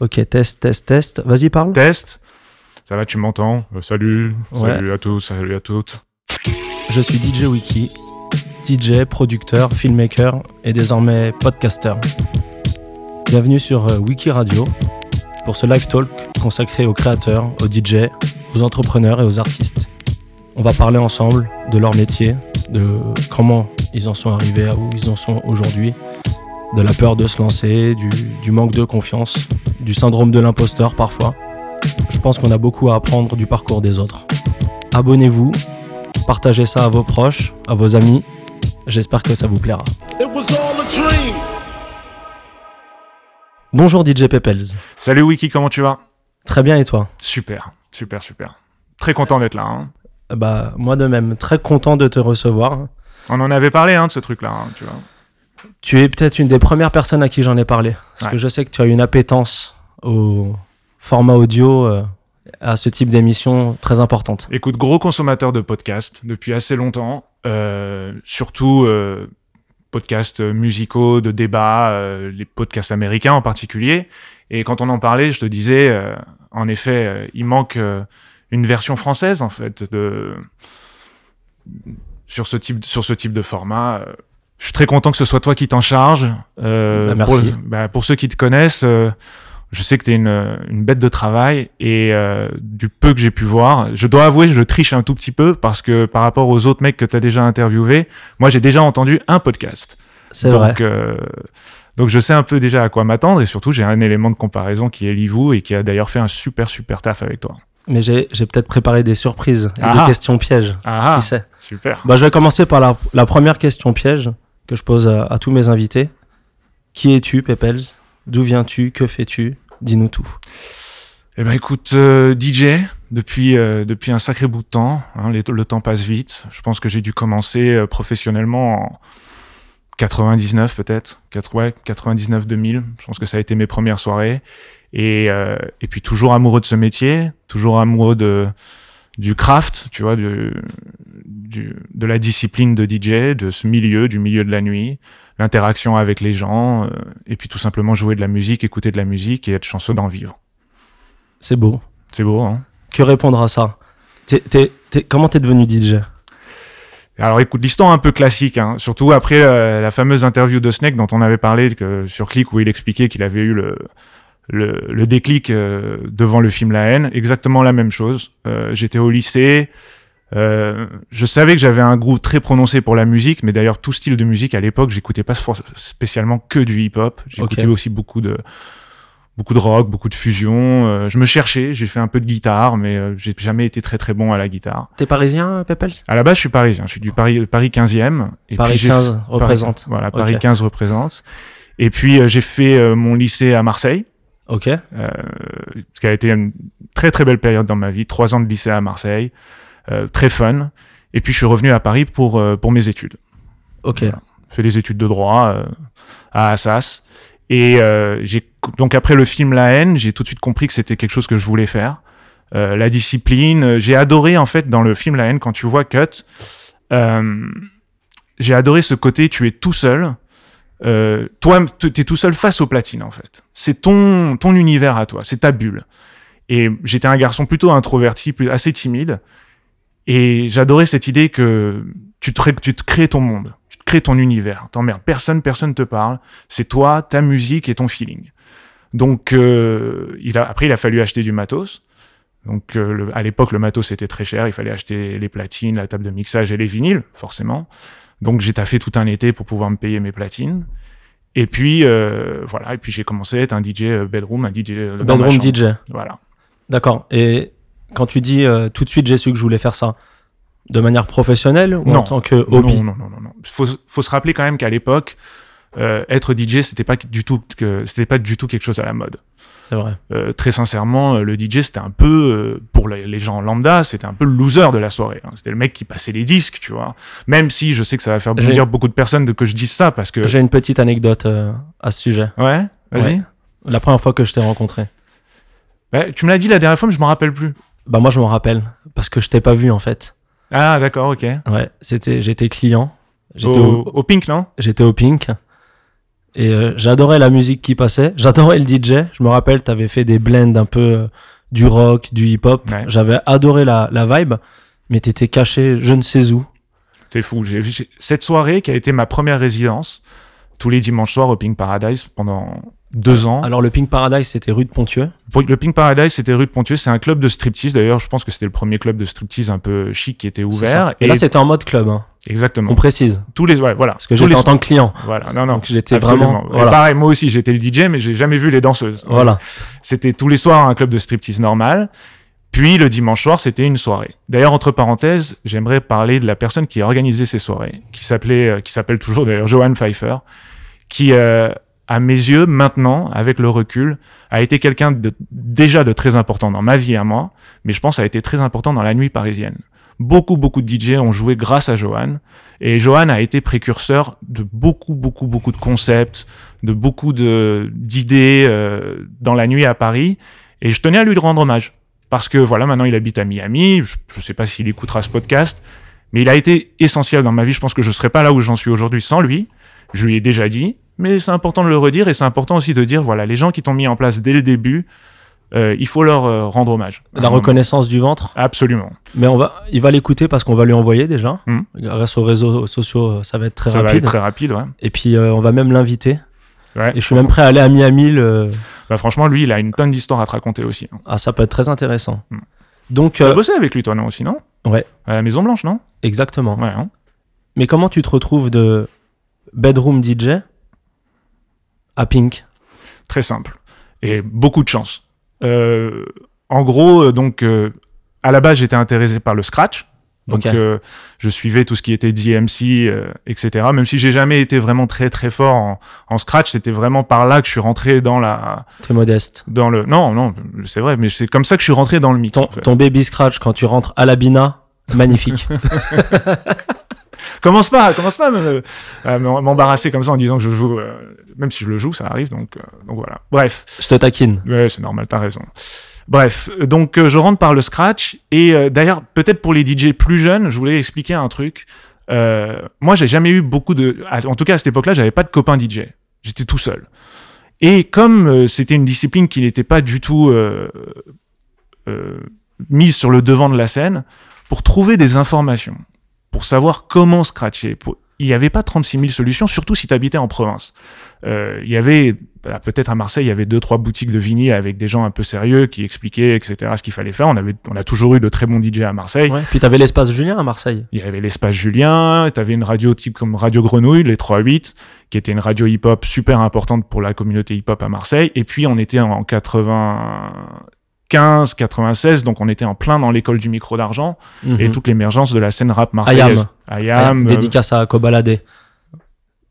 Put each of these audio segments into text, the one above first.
Ok, test, test, test. Vas-y, parle. Test. Ça va, tu m'entends? Euh, Salut, Ouais. salut à tous, salut à toutes. Je suis DJ Wiki, DJ, producteur, filmmaker et désormais podcaster. Bienvenue sur euh, Wiki Radio pour ce live talk consacré aux créateurs, aux DJ, aux entrepreneurs et aux artistes. On va parler ensemble de leur métier, de comment ils en sont arrivés à où ils en sont aujourd'hui, de la peur de se lancer, du, du manque de confiance, du syndrome de l'imposteur parfois. Je pense qu'on a beaucoup à apprendre du parcours des autres. Abonnez-vous, partagez ça à vos proches, à vos amis. J'espère que ça vous plaira. Bonjour DJ Pepels. Salut Wiki, comment tu vas? Très bien et toi? Super, super, super. Très content d'être là. hein. Bah moi de même, très content de te recevoir. On en avait parlé hein, de ce truc-là, hein, tu vois. Tu es peut-être une des premières personnes à qui j'en ai parlé. Parce Ouais. que je sais que tu as une appétence au format audio, euh, à ce type d'émission très importante. Écoute, gros consommateur de podcasts depuis assez longtemps, euh, surtout euh, podcasts musicaux, de débats, les podcasts américains en particulier. Et quand on en parlait, je te disais, en effet, il manque une version française en fait de sur ce type sur ce type de format. Je suis très content que ce soit toi qui t'en charge. Euh, Bah, merci. Pour, bah, pour ceux qui te connaissent, euh, je sais que tu es une, une bête de travail et euh, du peu que j'ai pu voir, je dois avouer, je triche un tout petit peu parce que par rapport aux autres mecs que tu as déjà interviewés, moi j'ai déjà entendu un podcast. C'est vrai. Donc, je sais un peu déjà à quoi m'attendre et surtout j'ai un élément de comparaison qui est Livou et qui a d'ailleurs fait un super super taf avec toi. Mais j'ai j'ai peut-être préparé des surprises et Ah. des questions pièges. Ah, Qui sait super. Bah, je vais commencer par la, la première question piège que je pose à, tous mes invités. Qui es-tu, Pepels? D'où viens-tu? Que fais-tu? Dis-nous tout. Eh ben écoute, euh, DJ depuis euh, depuis un sacré bout de temps. hein, le temps passe vite. Je pense que j'ai dû commencer euh, professionnellement en 99 peut-être, ouais, 99 2000. Je pense que ça a été mes premières soirées. Et et puis toujours amoureux de ce métier, toujours amoureux de du craft, tu vois, du, du de la discipline de DJ, de ce milieu, du milieu de la nuit, l'interaction avec les gens, euh, et puis tout simplement jouer de la musique, écouter de la musique et être chanceux d'en vivre. C'est beau. C'est beau, hein Que répondre à ça? T'es- t'es- t'es- Comment t'es devenu DJ Alors écoute, l'histoire un peu classique, hein, surtout après euh, la fameuse interview de Snake dont on avait parlé que, sur Click où il expliquait qu'il avait eu le, le, le déclic euh, devant le film La haine, exactement la même chose. Euh, J'étais au lycée, euh, je savais que j'avais un goût très prononcé pour la musique, mais d'ailleurs tout style de musique à l'époque, j'écoutais pas spécialement que du hip-hop, j'écoutais aussi beaucoup de beaucoup de rock, beaucoup de fusion. Euh, je me cherchais, j'ai fait un peu de guitare, mais euh, j'ai jamais été très très bon à la guitare. T'es parisien, Pepels À la base, je suis parisien. Je suis du Paris, Paris 15e. Et Paris puis j'ai 15 Paris- représente. voilà. Paris 15 représente. Et puis, euh, j'ai fait euh, mon lycée à Marseille, Ok. euh, ce qui a été une très très belle période dans ma vie. Trois ans de lycée à Marseille, euh, très fun. Et puis, je suis revenu à Paris pour, euh, pour mes études. Ok. Voilà. Fait des études de droit euh, à Assas. Et euh, j'ai donc après le film La haine, j'ai tout de suite compris que c'était quelque chose que je voulais faire. Euh, la discipline, j'ai adoré en fait dans le film La haine quand tu vois Cut. euh, j'ai adoré ce côté tu es tout seul. Euh, toi, tu es tout seul face aux platines en fait. C'est ton ton univers à toi, c'est ta bulle. Et j'étais un garçon plutôt introverti, assez timide. Et j'adorais cette idée que tu te, tu te crées ton monde, tu te crées ton univers. T'emmerdes personne, personne te parle. C'est toi, ta musique et ton feeling. Donc, euh, il a, après, il a fallu acheter du matos. Donc, euh, à l'époque, le matos était très cher. Il fallait acheter les platines, la table de mixage et les vinyles, forcément. Donc, j'ai taffé tout un été pour pouvoir me payer mes platines. Et puis, euh, voilà. Et puis, j'ai commencé à être un DJ euh, bedroom, un DJ euh, Bedroom. DJ. Voilà. D'accord. Et quand tu dis euh, tout de suite j'ai su que je voulais faire ça, de manière professionnelle ou Non. en tant que hobby? Non, non, non, non, non. Faut, faut se rappeler quand même qu'à l'époque, euh, être DJ, c'était pas du tout que c'était pas du tout quelque chose à la mode. C'est vrai. Euh, très sincèrement, euh, le DJ, c'était un peu euh, pour les, gens lambda, c'était un peu le loser de la soirée. hein. C'était le mec qui passait les disques, tu vois. Même si je sais que ça va faire bondir beaucoup de personnes de que je dise ça parce que J'ai une petite anecdote à ce sujet. ouais, vas-y. Ouais. La première fois que je t'ai rencontré. Ouais, tu me l'as dit la dernière fois, mais je m'en rappelle plus. Bah moi je m'en rappelle parce que je t'ai pas vu en fait. Ah, d'accord, ok. Ouais, c'était j'étais client. J'étais Au, au, au Pink, non? J'étais au Pink. Et euh, j'adorais la musique qui passait. J'adorais le DJ. Je me rappelle, t'avais fait des blends un peu euh, du rock, du hip-hop. Ouais. J'avais adoré la, la vibe, mais t'étais caché je ne sais où. C'est fou. Cette soirée qui a été ma première résidence, tous les dimanches soirs au Pink Paradise pendant deux ans. Alors le Pink Paradise, c'était rue de Pontieux. Le Pink Paradise, c'était rue de Pontieux. C'est un club de striptease. D'ailleurs, je pense que c'était le premier club de striptease un peu chic qui était ouvert. Et, là, c'était en mode club. hein. Exactement. On précise. Tous les, ouais, voilà. Parce que j'étais en tant que client. Voilà, non, non. J'étais vraiment. Voilà. pareil, moi aussi, j'étais le DJ, mais j'ai jamais vu les danseuses. Voilà. C'était tous les soirs un club de striptease normal. Puis le dimanche soir, c'était une soirée. D'ailleurs, entre parenthèses, j'aimerais parler de la personne qui a organisé ces soirées, qui s'appelait, euh, qui s'appelle toujours d'ailleurs Johan Pfeiffer, qui, euh, à mes yeux, maintenant, avec le recul, a été quelqu'un de, déjà de très important dans ma vie à moi, mais je pense a été très important dans la nuit parisienne. Beaucoup, beaucoup de DJ ont joué grâce à Johan. Et Johan a été précurseur de beaucoup, beaucoup, beaucoup de concepts, de beaucoup de d'idées euh, dans la nuit à Paris. Et je tenais à lui rendre hommage. Parce que voilà, maintenant il habite à Miami. Je ne sais pas s'il écoutera ce podcast. Mais il a été essentiel dans ma vie. Je pense que je ne serais pas là où j'en suis aujourd'hui sans lui. Je lui ai déjà dit. Mais c'est important de le redire. Et c'est important aussi de dire, voilà, les gens qui t'ont mis en place dès le début, euh, il faut leur euh, rendre hommage. La moment. reconnaissance du ventre. Absolument. Mais on va, il va l'écouter parce qu'on va lui envoyer déjà. Hmm. Grâce aux réseaux sociaux, ça va être très Ça va rapide. être très rapide, ouais. Et puis euh, on va même l'inviter. Ouais. Et je suis même prêt à aller à Miami. Le... Bah, franchement, lui, il a une tonne d'histoires à te raconter aussi. Ah, ça peut être très intéressant. Hmm. Donc, Tu as euh, bossé avec lui, toi, non, aussi, non? Ouais, À la Maison Blanche, non? Exactement. Ouais, hein Mais comment tu te retrouves de bedroom DJ à Pink? Très simple. Et beaucoup de chance. Euh, en gros, euh, donc, euh, à la base, j'étais intéressé par le scratch. Donc, euh, je suivais tout ce qui était DMC, euh, etc. Même si j'ai jamais été vraiment très très fort en, en scratch, c'était vraiment par là que je suis rentré dans la, Très modeste. dans le. Non, non, c'est vrai, mais c'est comme ça que je suis rentré dans le mix. Ton, en fait. ton baby scratch quand tu rentres à la Bina, magnifique. Commence pas, commence pas à me- à m'em- m'embarrasser comme ça en disant que je joue. euh, même si je le joue, ça arrive. Donc, euh, donc voilà. Bref. Je te taquine. Ouais, c'est normal, t'as raison. Bref, donc euh, je rentre par le scratch et d'ailleurs peut-être pour les DJ plus jeunes, je voulais expliquer un truc. Moi, j'ai jamais eu beaucoup de, en tout cas à cette époque-là, j'avais pas de copains DJ. J'étais tout seul. Et comme c'était une discipline qui n'était pas du tout mise sur le devant de la scène, pour trouver des informations, pour savoir comment scratcher, pour- il n'y avait pas 36 000 solutions, surtout si tu habitais en province. Euh, il y avait, bah, peut-être à Marseille, il y avait deux, trois boutiques de vinyle avec des gens un peu sérieux qui expliquaient, etc., ce qu'il fallait faire. On, avait, on a toujours eu de très bons DJ à Marseille. Ouais. Puis t'avais l'espace Julien à Marseille. Il y avait l'espace Julien, tu avais une radio type comme Radio Grenouille, les 3-8, qui était une radio hip-hop super importante pour la communauté hip-hop à Marseille. Et puis on était en 95, 96, donc on était en plein dans l'école du micro d'argent et Mhm. toute l'émergence de la scène rap marseillaise. Ayam. Dédicace à Kobalade.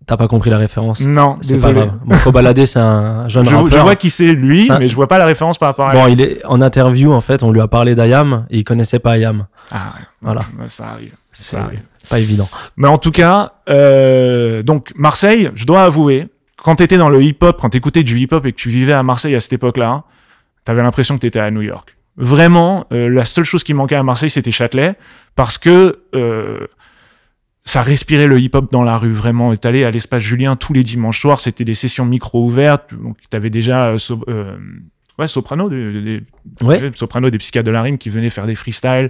T'as pas compris la référence Non, C'est pas grave. Bon, Kobalade, c'est un jeune Je, je rappeur. vois qui c'est lui, mais je vois pas la référence par rapport à Bon, il est en interview, en fait, on lui a parlé d'Ayam et il connaissait pas Ayam. Ah. Voilà. Ça arrive. C'est Ça arrive. pas évident. Mais en tout cas, euh, donc Marseille, je dois avouer, quand t'étais dans le hip-hop, quand t'écoutais du hip-hop et que tu vivais à Marseille à cette époque-là, t'avais l'impression que t'étais à New York. Vraiment, euh, la seule chose qui manquait à Marseille, c'était Châtelet, parce que euh, ça respirait le hip-hop dans la rue, vraiment. T'allais à l'espace Julien tous les dimanches soirs, c'était des sessions micro ouvertes, donc t'avais déjà euh, so- ouais, Soprano, des, des- Ouais. Soprano, des psychiatres de la rime qui venaient faire des freestyles.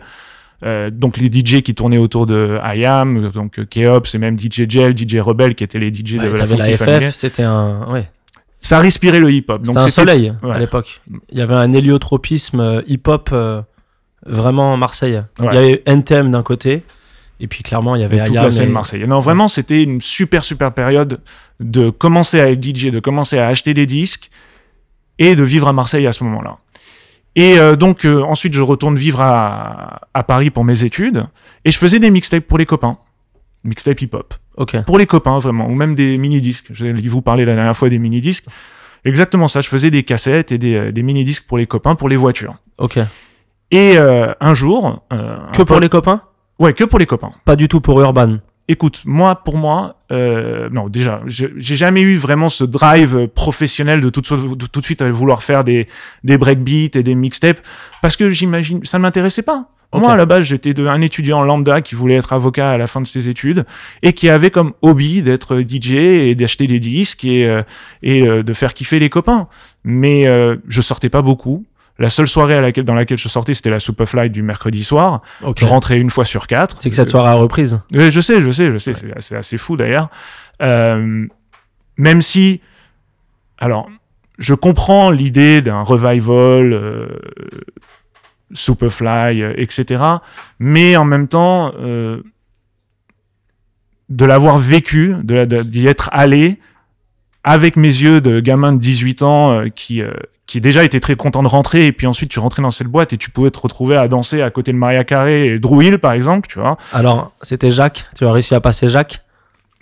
Euh, donc les DJ qui tournaient autour de IAM, donc Keops et même DJ Gel, DJ Rebel qui étaient les DJ Ouais, de la T'avais la. FF, c'était un, ouais. Ça respirait le hip-hop. C'était un soleil à l'époque. Il y avait un héliotropisme euh, hip-hop euh, vraiment Marseille. Il Ouais. y avait NTM d'un côté, et puis clairement, il y avait et toute la scène et- marseillaise. Non, vraiment, c'était une super, super période de commencer à être DJ, de commencer à acheter des disques et de vivre à Marseille à ce moment-là. Et euh, donc, euh, ensuite, je retourne vivre à, à Paris pour mes études et je faisais des mixtapes pour les copains. Mixtape hip-hop. Ok. pour les copains vraiment, ou même des mini-disques. Je vous parler la dernière fois des mini-disques. Exactement ça, je faisais des cassettes et des, euh, des mini-disques pour les copains, pour les voitures. Ok. Et euh, un jour... euh, Que un pour les copains? Ouais, que pour les copains. Pas du tout pour Urban. Écoute, moi, pour moi, euh, non, déjà, j'ai jamais eu vraiment ce drive professionnel de tout, de suite- de tout de suite aller vouloir faire des, des breakbeats et des mixtapes, parce que j'imagine, ça ne m'intéressait pas. Moi, à la base, j'étais un étudiant lambda qui voulait être avocat à la fin de ses études et qui avait comme hobby d'être DJ et d'acheter des disques et, euh, et euh, de faire kiffer les copains. Mais euh, je sortais pas beaucoup. La seule soirée à laquelle, dans laquelle je sortais, c'était la Soup of Light du mercredi soir. Je rentrais une fois sur quatre. C'est que cette soirée a reprise. Je sais, je sais, je sais, c'est- c'est assez fou d'ailleurs. Euh, même si, alors, je comprends l'idée d'un revival, euh, Superfly, euh, etc. Mais en même temps, euh, de l'avoir vécu, d'y être allé, avec mes yeux de gamin de 18 ans euh, qui, qui déjà était très content de rentrer, et puis ensuite tu rentrais dans cette boîte et tu pouvais te retrouver à danser à côté de Maria Carré et Drew par exemple, tu vois. Alors, c'était Jacques. Tu as réussi à passer Jacques?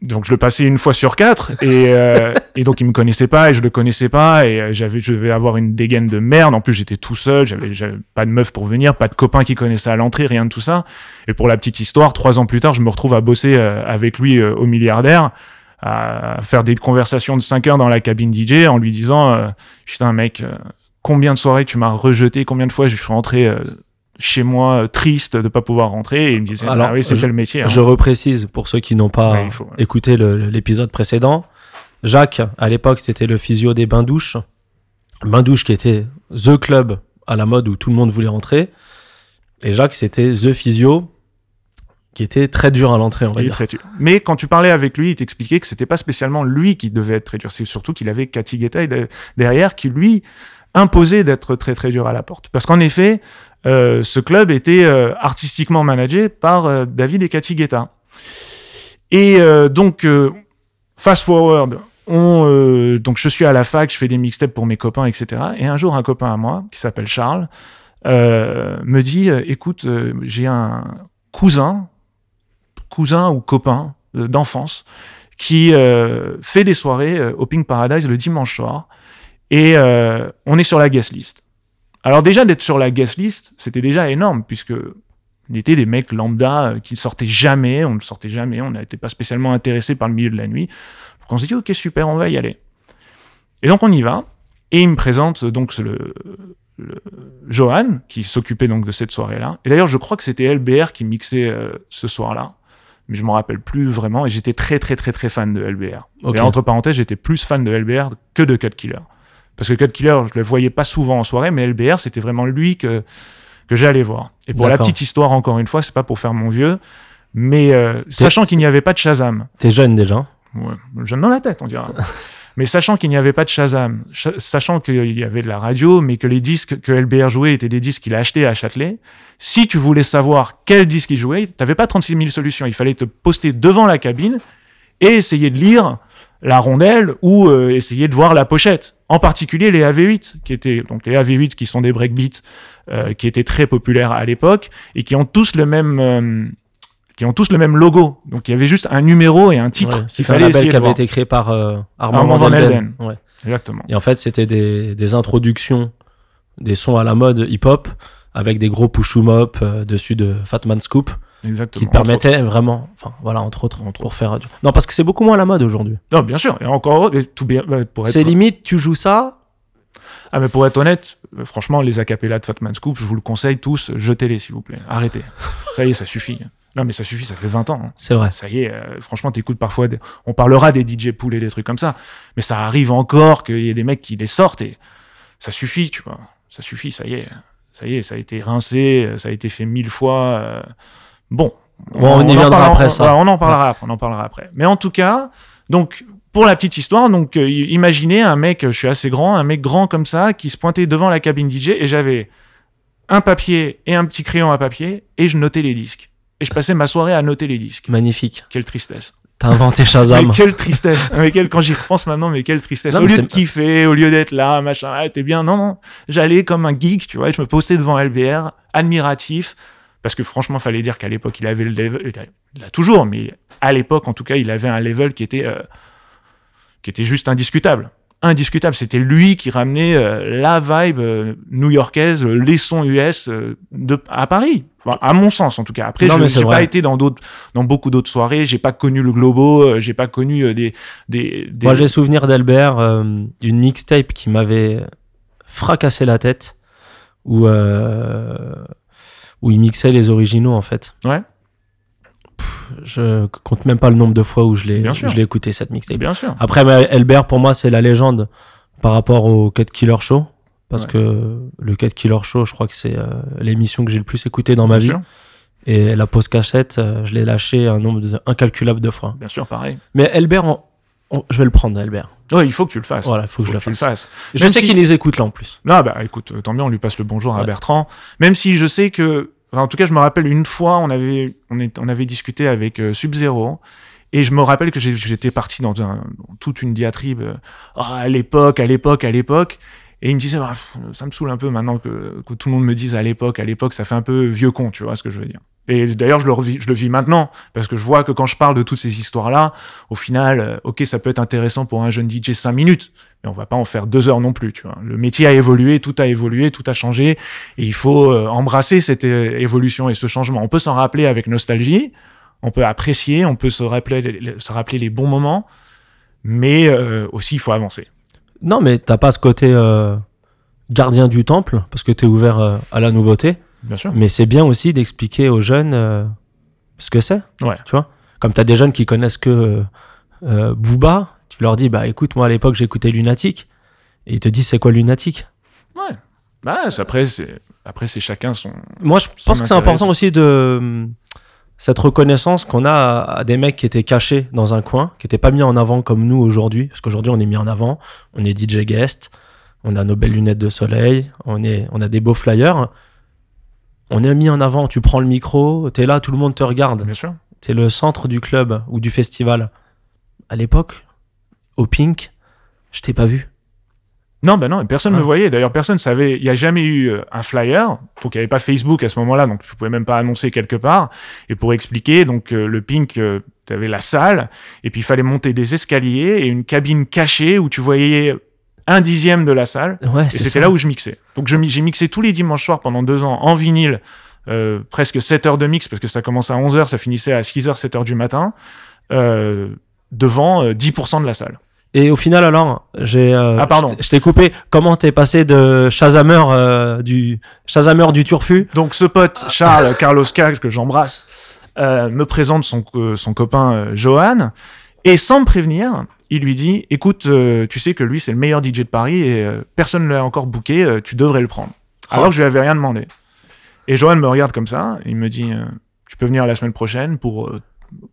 Donc je le passais une fois sur quatre et, euh, et donc il me connaissait pas et je le connaissais pas et euh, j'avais je devais avoir une dégaine de merde. En plus j'étais tout seul, j'avais pas de meuf pour venir, pas de copains qui connaissaient à l'entrée, rien de tout ça. Et pour la petite histoire, trois ans plus tard, je me retrouve à bosser euh, avec lui euh, au milliardaire, à faire des conversations de 5 heures dans la cabine DJ en lui disant euh, putain mec, combien de soirées tu m'as rejeté, combien de fois je suis rentré euh, chez moi euh, triste de pas pouvoir rentrer et il me disait Alors, ah oui c'était le métier. hein. Je reprécise pour ceux qui n'ont pas Ouais, il faut, ouais. écouté l'épisode précédent. Jacques, à l'époque, c'était le physio des bains-douches. Bains-douches qui était The Club à la mode où tout le monde voulait rentrer. Et Jacques, c'était The Physio qui était très dur à l'entrée, on va Il dire. très dur. Mais quand tu parlais avec lui, il t'expliquait que c'était pas spécialement lui qui devait être très dur. C'est surtout qu'il avait Cathy Guetta de- derrière qui lui imposait d'être très très dur à la porte. Parce qu'en effet, euh, ce club était euh, artistiquement managé par euh, David et Cathy Guetta. Et donc, fast forward, on, donc je suis à la fac, je fais des mixtapes pour mes copains, etc. Et un jour, un copain à moi, qui s'appelle Charles, me dit, écoute, j'ai un cousin, cousin ou copain d'enfance, qui fait des soirées au Pink Paradise le dimanche soir. Et on est sur la guest list. Alors déjà, d'être sur la guest list, c'était déjà énorme, puisque on était des mecs lambda euh, qui sortaient jamais, on ne sortait jamais, on n'était pas spécialement intéressés par le milieu de la nuit. Donc on s'est dit, ok, super, on va y aller. Et donc on y va, et il me présente donc le, le Johan, qui s'occupait donc de cette soirée-là. Et d'ailleurs, je crois que c'était LBR qui mixait euh, ce soir-là, mais je m'en rappelle plus vraiment, et j'étais très très très très fan de LBR. Et entre parenthèses, j'étais plus fan de LBR que de Cut Killer. Parce que Cut Killer, je le voyais pas souvent en soirée, mais LBR, c'était vraiment lui que, que j'allais voir. Et pour la petite histoire, encore une fois, c'est pas pour faire mon vieux, mais euh, sachant qu'il n'y avait pas de Shazam, T'es jeune déjà. Ouais, jeune dans la tête, on dira. mais sachant qu'il n'y avait pas de Shazam, cha- sachant qu'il y avait de la radio, mais que les disques que LBR jouait étaient des disques qu'il a achetés à Châtelet, si tu voulais savoir quel disque il jouait, t'avais pas 36 000 solutions. Il fallait te poster devant la cabine et essayer de lire la rondelle ou euh, essayer de voir la pochette. En particulier les AV8, qui étaient donc les AV8 qui sont des breakbeats euh, qui étaient très populaires à l'époque et qui ont tous le même euh, qui ont tous le même logo. Donc il y avait juste un numéro et un titre Ouais, c'est un fallait label qui avait été créé par euh, Armand, Armand Van. Ouais. Exactement. Et en fait, c'était des, des introductions des sons à la mode hip-hop avec des gros push up euh, dessus de Fatman Scoop Exactement. qui te Entre permettaient vraiment, enfin voilà, entre autres, pour faire. Non, parce que c'est beaucoup moins la mode aujourd'hui. Non, bien sûr. Et encore, tout bien, pour être, C'est limite, tu joues ça, ah, mais pour être honnête, euh, franchement, les acapellas de Fatman Scoop, je vous le conseille tous, jetez-les, s'il vous plaît. Arrêtez. ça y est, ça suffit. Non, mais ça suffit, ça fait 20 ans. hein. c'est vrai. Ça y est, euh, franchement, t'écoutes parfois, des- on parlera des DJ poules et des trucs comme ça, mais ça arrive encore qu'il y ait des mecs qui les sortent et ça suffit, tu vois. Ça suffit, ça y est. Ça y est, ça a été rincé, ça a été fait mille fois. euh, Bon. On y en viendra parlera- après ça. voilà, on en parlera après, on en parlera après. Mais en tout cas, donc, pour la petite histoire, donc, euh, imaginez un mec, je suis assez grand, un mec grand comme ça, qui se pointait devant la cabine DJ et j'avais un papier et un petit crayon à papier et je notais les disques. Et je passais ma soirée à noter les disques. Magnifique. Quelle tristesse. T'as inventé Shazam. Mais quelle tristesse. mais quelle, quand j'y repense maintenant, mais quelle tristesse. Non, au lieu de kiffer, au lieu d'être là, machin, ah, t'es bien. Non, non. J'allais comme un geek, tu vois, et je me postais devant LBR, admiratif. Parce que franchement, fallait dire qu'à l'époque, il avait le level, il a- toujours, mais à l'époque, en tout cas, il avait un level qui était, euh, qui était juste indiscutable. Indiscutable. C'était lui qui ramenait euh, la vibe euh, new-yorkaise, les sons US de, à Paris. Enfin, à mon sens, en tout cas. Après, Non, je c'est pas été dans d'autres, dans beaucoup d'autres soirées. J'ai pas connu le Globo. j'ai pas connu des, des, des- Moi, j'ai souvenir d'Albert, une mixtape qui m'avait fracassé la tête, où, où il mixait les originaux en fait. Ouais. Je compte même pas le nombre de fois où je l'ai je l'ai écouté cette mixtape. Bien sûr. Après, mais Elbert, pour moi, c'est la légende par rapport au Cut Killer Show. Parce Ouais. que le Cut Killer Show, je crois que c'est euh, l'émission que j'ai le plus écoutée dans ma Bien vie. sûr. Et la pause cachette, euh, je l'ai lâché un nombre de- incalculable de fois. Bien sûr, pareil. Mais Elbert, on- on- je vais le prendre, Elbert. Ouais, il faut que tu le fasses. Voilà, il faut que je le fasse. Je sais si- qu'il les écoute là en plus. Là, bah écoute, tant bien, on lui passe le bonjour à. Bertrand. Même si je sais que, enfin, en tout cas, je me rappelle une fois, on avait, on est, on avait discuté avec euh, Sub-Zero. Et je me rappelle que j'étais parti dans, un- dans toute une diatribe. euh, Ah, à l'époque, à l'époque, à l'époque. Et il me disait, Ah, pff, ça me saoule un peu maintenant que, que tout le monde me dise à l'époque, à l'époque, ça fait un peu vieux con, tu vois ce que je veux dire. Et d'ailleurs, je le, je le vis maintenant, parce que je vois que quand je parle de toutes ces histoires-là, au final, euh, ok, ça peut être intéressant pour un jeune DJ 5 minutes, mais on va pas en faire deux heures non plus, tu vois. Le métier a évolué, tout a évolué, tout a changé, et il faut euh, embrasser cette euh, évolution et ce changement. On peut s'en rappeler avec nostalgie, on peut apprécier, on peut se rappeler, se rappeler les bons moments, mais aussi il faut avancer. Non, mais t'as pas ce côté gardien du temple, parce que t'es ouvert euh, à la nouveauté. Bien sûr. Mais c'est bien aussi d'expliquer aux jeunes euh, ce que c'est. Ouais. Tu vois Comme t'as des jeunes qui connaissent que euh, euh, Booba, tu leur dis, bah écoute, moi à l'époque j'écoutais Lunatic. Et ils te disent, c'est quoi Lunatic? Ouais. Bah, après, c'est après c'est chacun son. Moi, je pense que c'est important aussi de hum, cette reconnaissance qu'on a à, à des mecs qui étaient cachés dans un coin, qui n'étaient pas mis en avant comme nous aujourd'hui, parce qu'aujourd'hui on est mis en avant, on est DJ guest, on a nos belles lunettes de soleil, on, est, on a des beaux flyers. On est mis en avant, tu prends le micro, t'es là, tout le monde te regarde. Bien sûr. T'es le centre du club ou du festival. À l'époque, au Pink, je t'ai pas vu. Non, ben non, personne ne Ouais. me voyait. D'ailleurs, personne savait. Il n'y a jamais eu euh, un flyer. Donc, il n'y avait pas Facebook à ce moment-là. Donc, tu pouvais même pas annoncer quelque part. Et pour expliquer, donc, euh, le Pink, tu avais la salle. Et puis, il fallait monter des escaliers et une cabine cachée où tu voyais un dixième de la salle. Ouais, Et c'était là où je mixais. Donc, j'ai mixé tous les dimanches soirs pendant deux ans en vinyle. euh, presque 7 heures de mix parce que ça commençait à 11 heures, ça finissait à 6 heures, 7 heures du matin. euh, devant euh, 10% de la salle. Et au final, alors, j'ai. euh, Ah, pardon. je t'ai- coupé. Comment t'es passé de Shazamer euh, du Shazamer du Turfu? Donc ce pote Charles Carlos K que j'embrasse me présente son, son copain Johan et sans me prévenir, il lui dit écoute, euh, tu sais que lui c'est le meilleur DJ de Paris et euh, personne ne l'a encore booké, euh, tu devrais le prendre. Alors que je lui avais rien demandé. Et Johan me regarde comme ça, il me dit tu peux venir la semaine prochaine pour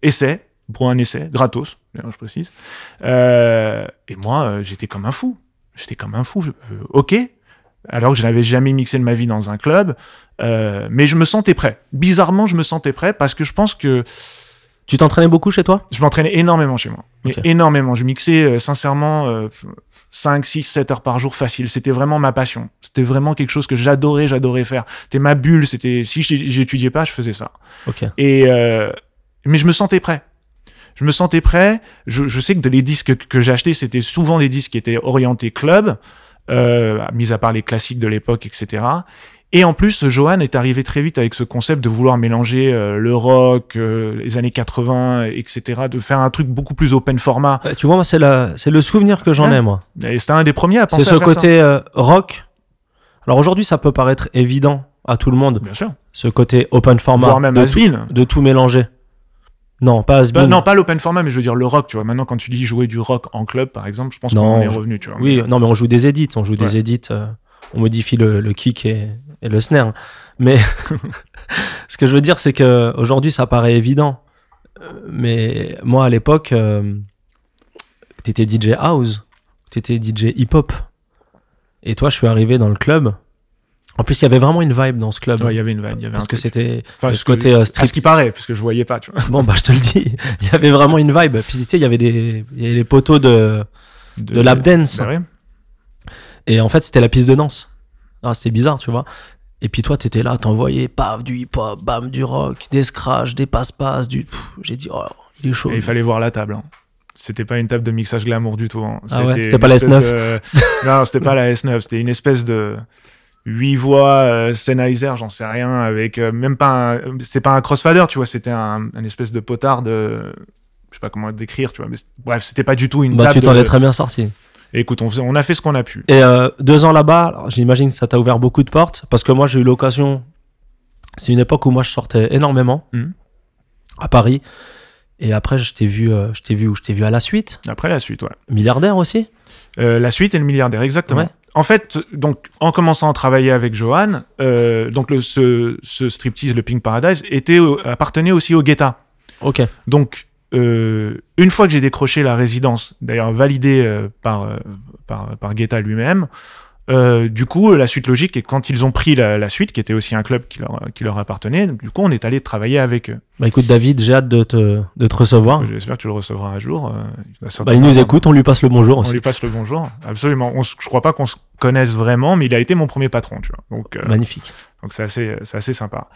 essai, pour un essai gratos, je précise. Et moi j'étais comme un fou, j'étais comme un fou. Je- ok. Alors que je n'avais jamais mixé de ma vie dans un club, euh, mais je me sentais prêt. Bizarrement, je me sentais prêt parce que je pense que Tu t'entraînais beaucoup chez toi? Je m'entraînais énormément chez moi. Mais énormément. Je mixais euh, sincèrement euh, 5, 6, 7 heures par jour facile. C'était vraiment ma passion. C'était vraiment quelque chose que j'adorais, j'adorais faire. C'était ma bulle. C'était si j'étudiais pas, je faisais ça. Ok. Et euh, mais je me sentais prêt. Je me sentais prêt. Je, je sais que les disques que, que j'ai achetés, c'était souvent des disques qui étaient orientés club, euh, mis à part les classiques de l'époque, etc. Et en plus, Johan est arrivé très vite avec ce concept de vouloir mélanger euh, le rock, euh, les années 80, etc., de faire un truc beaucoup plus open format. Euh, Tu vois, moi, c'est le souvenir que j'en Ouais. ai, moi. Et c'était un des premiers à penser C'est ce à faire côté euh, rock. Alors aujourd'hui, ça peut paraître évident à tout le monde. Bien sûr. ce côté open format Voire même de, tout, been. de tout mélanger. Non, pas has Bah, non, pas l'open format, mais je veux dire le rock, tu vois. Maintenant, quand tu dis jouer du rock en club, par exemple, je pense qu'on est revenu, tu vois. Oui, non, mais on joue des edits, on joue des Ouais. euh, on modifie le, le kick et, et le snare. Mais ce que je veux dire, c'est que aujourd'hui, ça paraît évident. Euh, Mais moi, à l'époque, euh, t'étais DJ house, t'étais DJ hip-hop. Et toi, je suis arrivé dans le club. En plus, il y avait vraiment une vibe dans ce club. Ouais, il y avait une il y avait parce un que c'était Enfin, ce ce que- côté euh, À ce qui paraît, parce que je voyais pas, tu vois. Bon, bah, je te le dis. Il y avait vraiment une vibe. Puis, tu sais, il y avait des, il y avait les poteaux de, de lap dance. Bah ouais. Et en fait, c'était la piste de danse. Ah, c'était bizarre, tu vois. Et puis toi, t'étais là, t'envoyais, paf, du hip-hop, bam, du rock, des scratchs, des passe-passe, du. J'ai dit, oh, il est chaud. Et il fallait voir la table. hein. C'était pas une table de mixage glamour du tout. hein. Ah ouais, c'était pas la espèce S9. de- Non, c'était pas la S9. C'était une espèce de huit voix euh, Sennheiser, j'en sais rien, avec euh, même pas. un- C'était pas un crossfader, tu vois. C'était un, un espèce de potard de. Je sais pas comment décrire, tu vois. Mais bref, c'était pas du tout une Bah, table. tu t'en de- es très bien sorti. Écoute, on, a fait ce qu'on a pu. Et euh, deux ans là-bas, j'imagine que ça t'a ouvert beaucoup de portes, parce que moi, j'ai eu l'occasion C'est une époque où moi je sortais énormément Mhm. à Paris. Et après, je t'ai vu, euh, je t'ai vu où? Je t'ai vu à la suite. Après la suite, ouais. Milliardaire aussi? Euh, la suite et le milliardaire, exactement. Ouais. En fait, donc, en commençant à travailler avec Johan, euh, donc le, ce, ce striptease, le Pink Paradise, était, appartenait aussi au Guetta. Ok. Donc, euh, une fois que j'ai décroché la résidence, d'ailleurs validée euh, euh, par, par Guetta lui-même, euh, du coup, la suite logique est que quand ils ont pris la, la suite, qui était aussi un club qui leur, qui leur appartenait, du coup, on est allé travailler avec eux. Bah écoute, David, j'ai hâte de te, de te recevoir. J'espère que tu le recevras un jour. euh, il Bah, il nous écoute, on lui passe le bonjour On aussi. lui passe le bonjour. Absolument. On, je crois pas qu'on se connaisse vraiment, mais il a été mon premier patron, tu vois. Donc, euh, Magnifique. donc c'est assez, c'est assez sympa.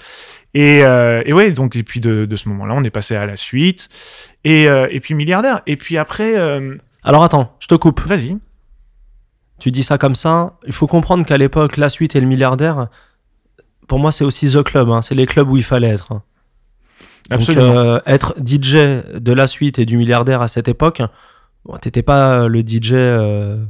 Et, euh, et ouais, donc et puis de, de ce moment-là, on est passé à la suite. Et, euh, et puis milliardaire. Et puis après, euh, Alors attends, je te coupe. vas-y. Tu dis ça comme ça. Il faut comprendre qu'à l'époque, la suite et le milliardaire, pour moi, c'est aussi The Club. hein. C'est les clubs où il fallait être. hein. Donc, Absolument. euh, être DJ de la suite et du milliardaire à cette époque, bon, t'étais pas le DJ euh,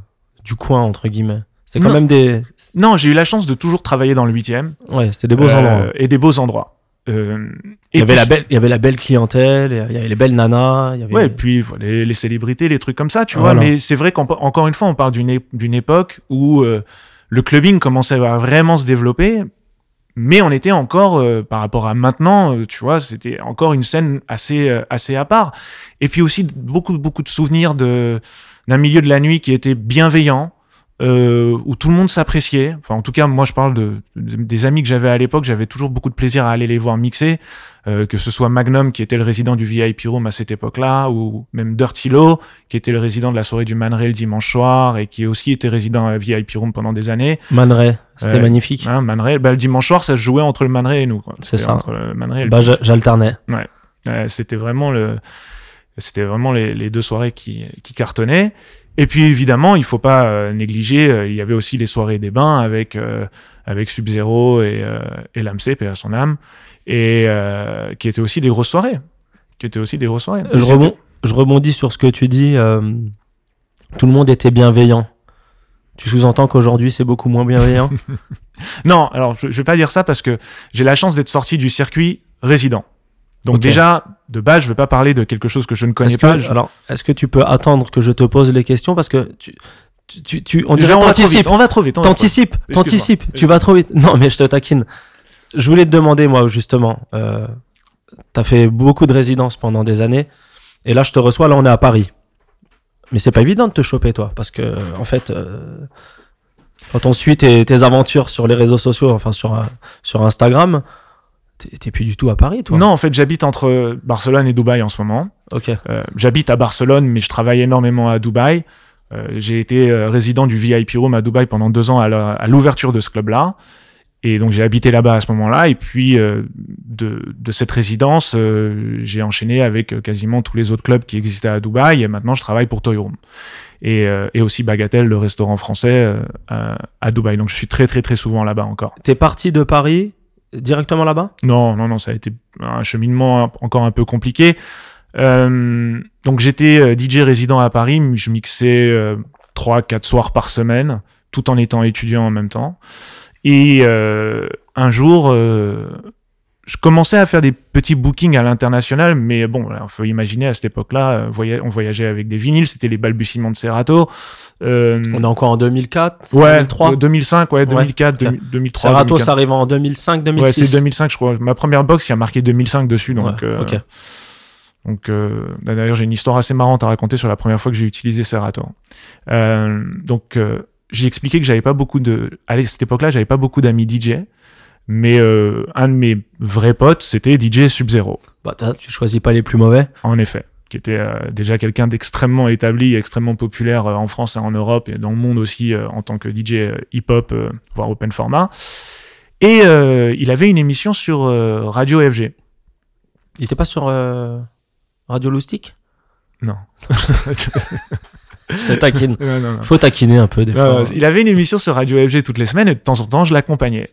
du coin, entre guillemets. C'est quand Non. même des. Non, j'ai eu la chance de toujours travailler dans le huitième. Ouais, c'était des beaux euh, endroits. Et des beaux endroits. Euh, Il y, avait la belle, il y avait la belle clientèle, il y avait les belles nanas. Il y avait... Ouais, et puis les, les célébrités, les trucs comme ça, tu Voilà. vois. Mais c'est vrai qu'encore une fois, on parle d'une époque où euh, le clubbing commençait à vraiment se développer, mais on était encore, euh, par rapport à maintenant, tu vois, c'était encore une scène assez, assez à part. Et puis aussi beaucoup, beaucoup de souvenirs de d'un milieu de la nuit qui était bienveillant. Euh, où tout le monde s'appréciait. Enfin, en tout cas, moi, je parle de, de- des amis que j'avais à l'époque. J'avais toujours beaucoup de plaisir à aller les voir mixer. Euh, que ce soit Magnum qui était le résident du VIP Room à cette époque-là, ou même Dirty Low qui était le résident de la soirée du Man Ray le dimanche soir et qui aussi était résident à VIP Room pendant des années. Man Ray, c'était Ouais. magnifique. Hein, Man Ray, bah, le dimanche soir, ça se jouait entre le Man Ray et nous. C'est ça. Entre le Man Ray et le Bah, j'a- j'alternais. euh, c'était vraiment le, c'était vraiment les, les deux soirées qui, qui cartonnaient. Et puis évidemment, il faut pas euh, négliger. euh, il y avait aussi les soirées des bains avec euh, avec Sub Zero et euh, et l'AMC, paix à son âme, et euh, qui étaient aussi des grosses soirées, qui étaient aussi des grosses soirées. Je, rebond- je rebondis sur ce que tu dis. euh, tout le monde était bienveillant. Tu sous-entends qu'aujourd'hui c'est beaucoup moins bienveillant? Non, alors je, je vais pas dire ça parce que j'ai la chance d'être sorti du circuit résident. Donc déjà, de base, je vais pas parler de quelque chose que je ne connais pas. que, Je- alors, est-ce que tu peux attendre que je te pose les questions parce que tu, tu, tu, tu- on dirait on va trop vite. t'anticipes, On va trop vite. t'anticipes. Tu vas trop vite. Non, mais je te taquine. Je voulais te demander moi justement. Euh, T'as fait beaucoup de résidences pendant des années et là je te reçois. Là on est à Paris. Mais c'est pas évident de te choper toi parce que en fait. euh, quand on suit tes, tes aventures sur les réseaux sociaux, enfin sur, euh, sur Instagram, t'es plus du tout à Paris, toi? Non, en fait, j'habite entre Barcelone et Dubaï en ce moment. Ok. Euh, j'habite à Barcelone, mais je travaille énormément à Dubaï. Euh, j'ai été euh, résident du VIP Room à Dubaï pendant deux ans à l'ouverture de ce club-là. Et donc j'ai habité là-bas à ce moment-là. Et puis de, de cette résidence, j'ai enchaîné avec quasiment tous les autres clubs qui existaient à Dubaï. Et maintenant, je travaille pour Toy Room. Et, euh, et aussi Bagatelle, le restaurant français euh, à, à Dubaï. Donc je suis très très très souvent là-bas encore. T'es parti de Paris directement là-bas? Non, non, non, ça a été un cheminement encore un peu compliqué. Euh, donc j'étais euh, DJ résident à Paris, je mixais euh, trois, quatre soirs par semaine, tout en étant étudiant en même temps. Et euh, un jour, euh, je commençais à faire des petits bookings à l'international, mais bon, il faut imaginer à cette époque-là, euh, on voyageait avec des vinyles, c'était les balbutiements de Serato. Euh, On est encore en 2004, ouais, 2003. 2005, ouais, 2004, ok. 2000- 2003. Serato, 2004. ça arrive en 2005, 2006. Ouais, c'est 2005, je crois. Ma première box, il y a marqué 2005 dessus. Donc, Ouais, euh, donc euh, d'ailleurs, j'ai une histoire assez marrante à raconter sur la première fois que j'ai utilisé Serato. Euh, donc, euh, j'ai expliqué que j'avais pas beaucoup de. À cette époque-là, j'avais pas beaucoup d'amis DJ. Mais euh, un de mes vrais potes, c'était DJ Sub-Zero, Bah, tu choisis pas les plus mauvais. en effet. Qui était euh, déjà quelqu'un d'extrêmement établi, extrêmement populaire euh, en France et en Europe, et dans le monde aussi en tant que DJ hip-hop, voire open format. Et il avait une émission sur Radio FG. Il était pas sur Radio Loustic? Non. Je te taquine. Non, non, non. Faut taquiner un peu des fois. il avait une émission sur Radio FG toutes les semaines et de temps en temps je l'accompagnais.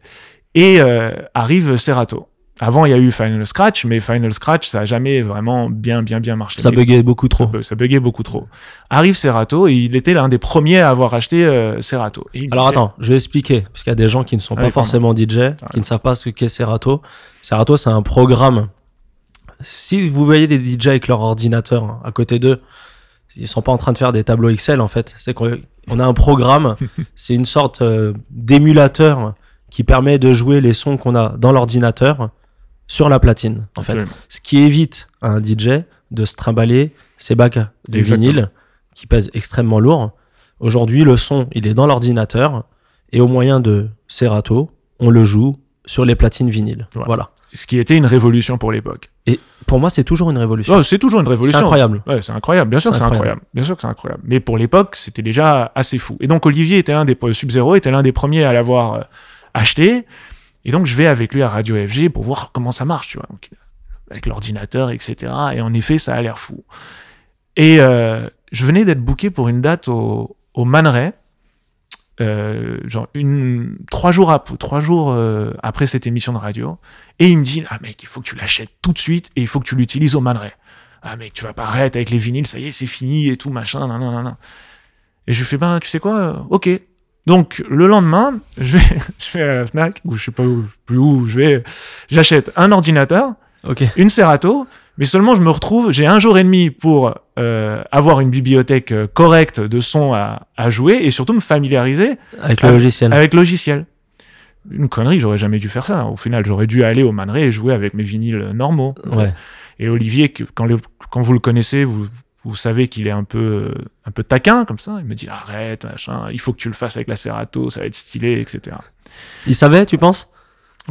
Et euh, arrive Serato. Avant, il y a eu Final Scratch, mais Final Scratch, ça a jamais vraiment bien, bien, bien marché. Ça buguait beaucoup trop. ça, bu- ça buguait beaucoup trop. Arrive Serato et il était l'un des premiers à avoir acheté euh, Serato. Alors disait- attends, je vais expliquer, parce qu'il y a des gens qui ne sont Ah pas forcément DJ, qui ne savent pas ce qu'est Serato. Serato, c'est un programme. Si vous voyez des DJ avec leur ordinateur hein, à côté d'eux, ils sont pas en train de faire des tableaux Excel en fait. C'est qu'on on a un programme, c'est une sorte euh, d'émulateur qui permet de jouer les sons qu'on a dans l'ordinateur sur la platine. En fait, ce qui évite à un DJ de se trimballer ses bacs de Exactement. vinyle qui pèsent extrêmement lourd. Aujourd'hui, le son, il est dans l'ordinateur et au moyen de Serato, on le joue sur les platines vinyles. Voilà. Voilà. Ce qui était une révolution pour l'époque. Pour moi, c'est toujours une révolution. Oh, c'est toujours une c'est révolution. incroyable. Ouais, c'est incroyable. Bien sûr, C'est c'est incroyable. incroyable. Bien sûr que c'est incroyable. Mais pour l'époque, c'était déjà assez fou. Et donc Olivier était l'un des Sub-Zero était l'un des premiers à l'avoir acheté. Et donc je vais avec lui à Radio FG pour voir comment ça marche, tu vois. Avec l'ordinateur, etc. Et en effet, ça a l'air fou. Et euh, je venais d'être booké pour une date au, au euh, genre une trois jours trois jours euh, après cette émission de radio. Et il me dit ah mec, il faut que tu l'achètes tout de suite et il faut que tu l'utilises au Man Ray. Ah mec, tu vas pas arrêter avec les vinyles, ça y est, c'est fini et tout machin, nan, nan, nan. Et je lui fais ben tu sais quoi, ok. Donc le lendemain, je vais, je vais à la Fnac ou je sais pas où, plus où je vais, j'achète un ordinateur Ok. une Serato, mais seulement je me retrouve, j'ai un jour et demi pour euh, avoir une bibliothèque euh, correcte de sons à, à jouer et surtout me familiariser Avec le logiciel. avec logiciel. Une connerie, j'aurais jamais dû faire ça. Au final, j'aurais dû aller au Man Ray et jouer avec mes vinyles normaux. Ouais. Et Olivier, que- quand, le- quand vous le connaissez, vous, vous savez qu'il est un peu, euh, un peu taquin comme ça. Il me dit arrête, machin, il faut que tu le fasses avec la Serato, ça va être stylé, etc. Il savait, tu penses?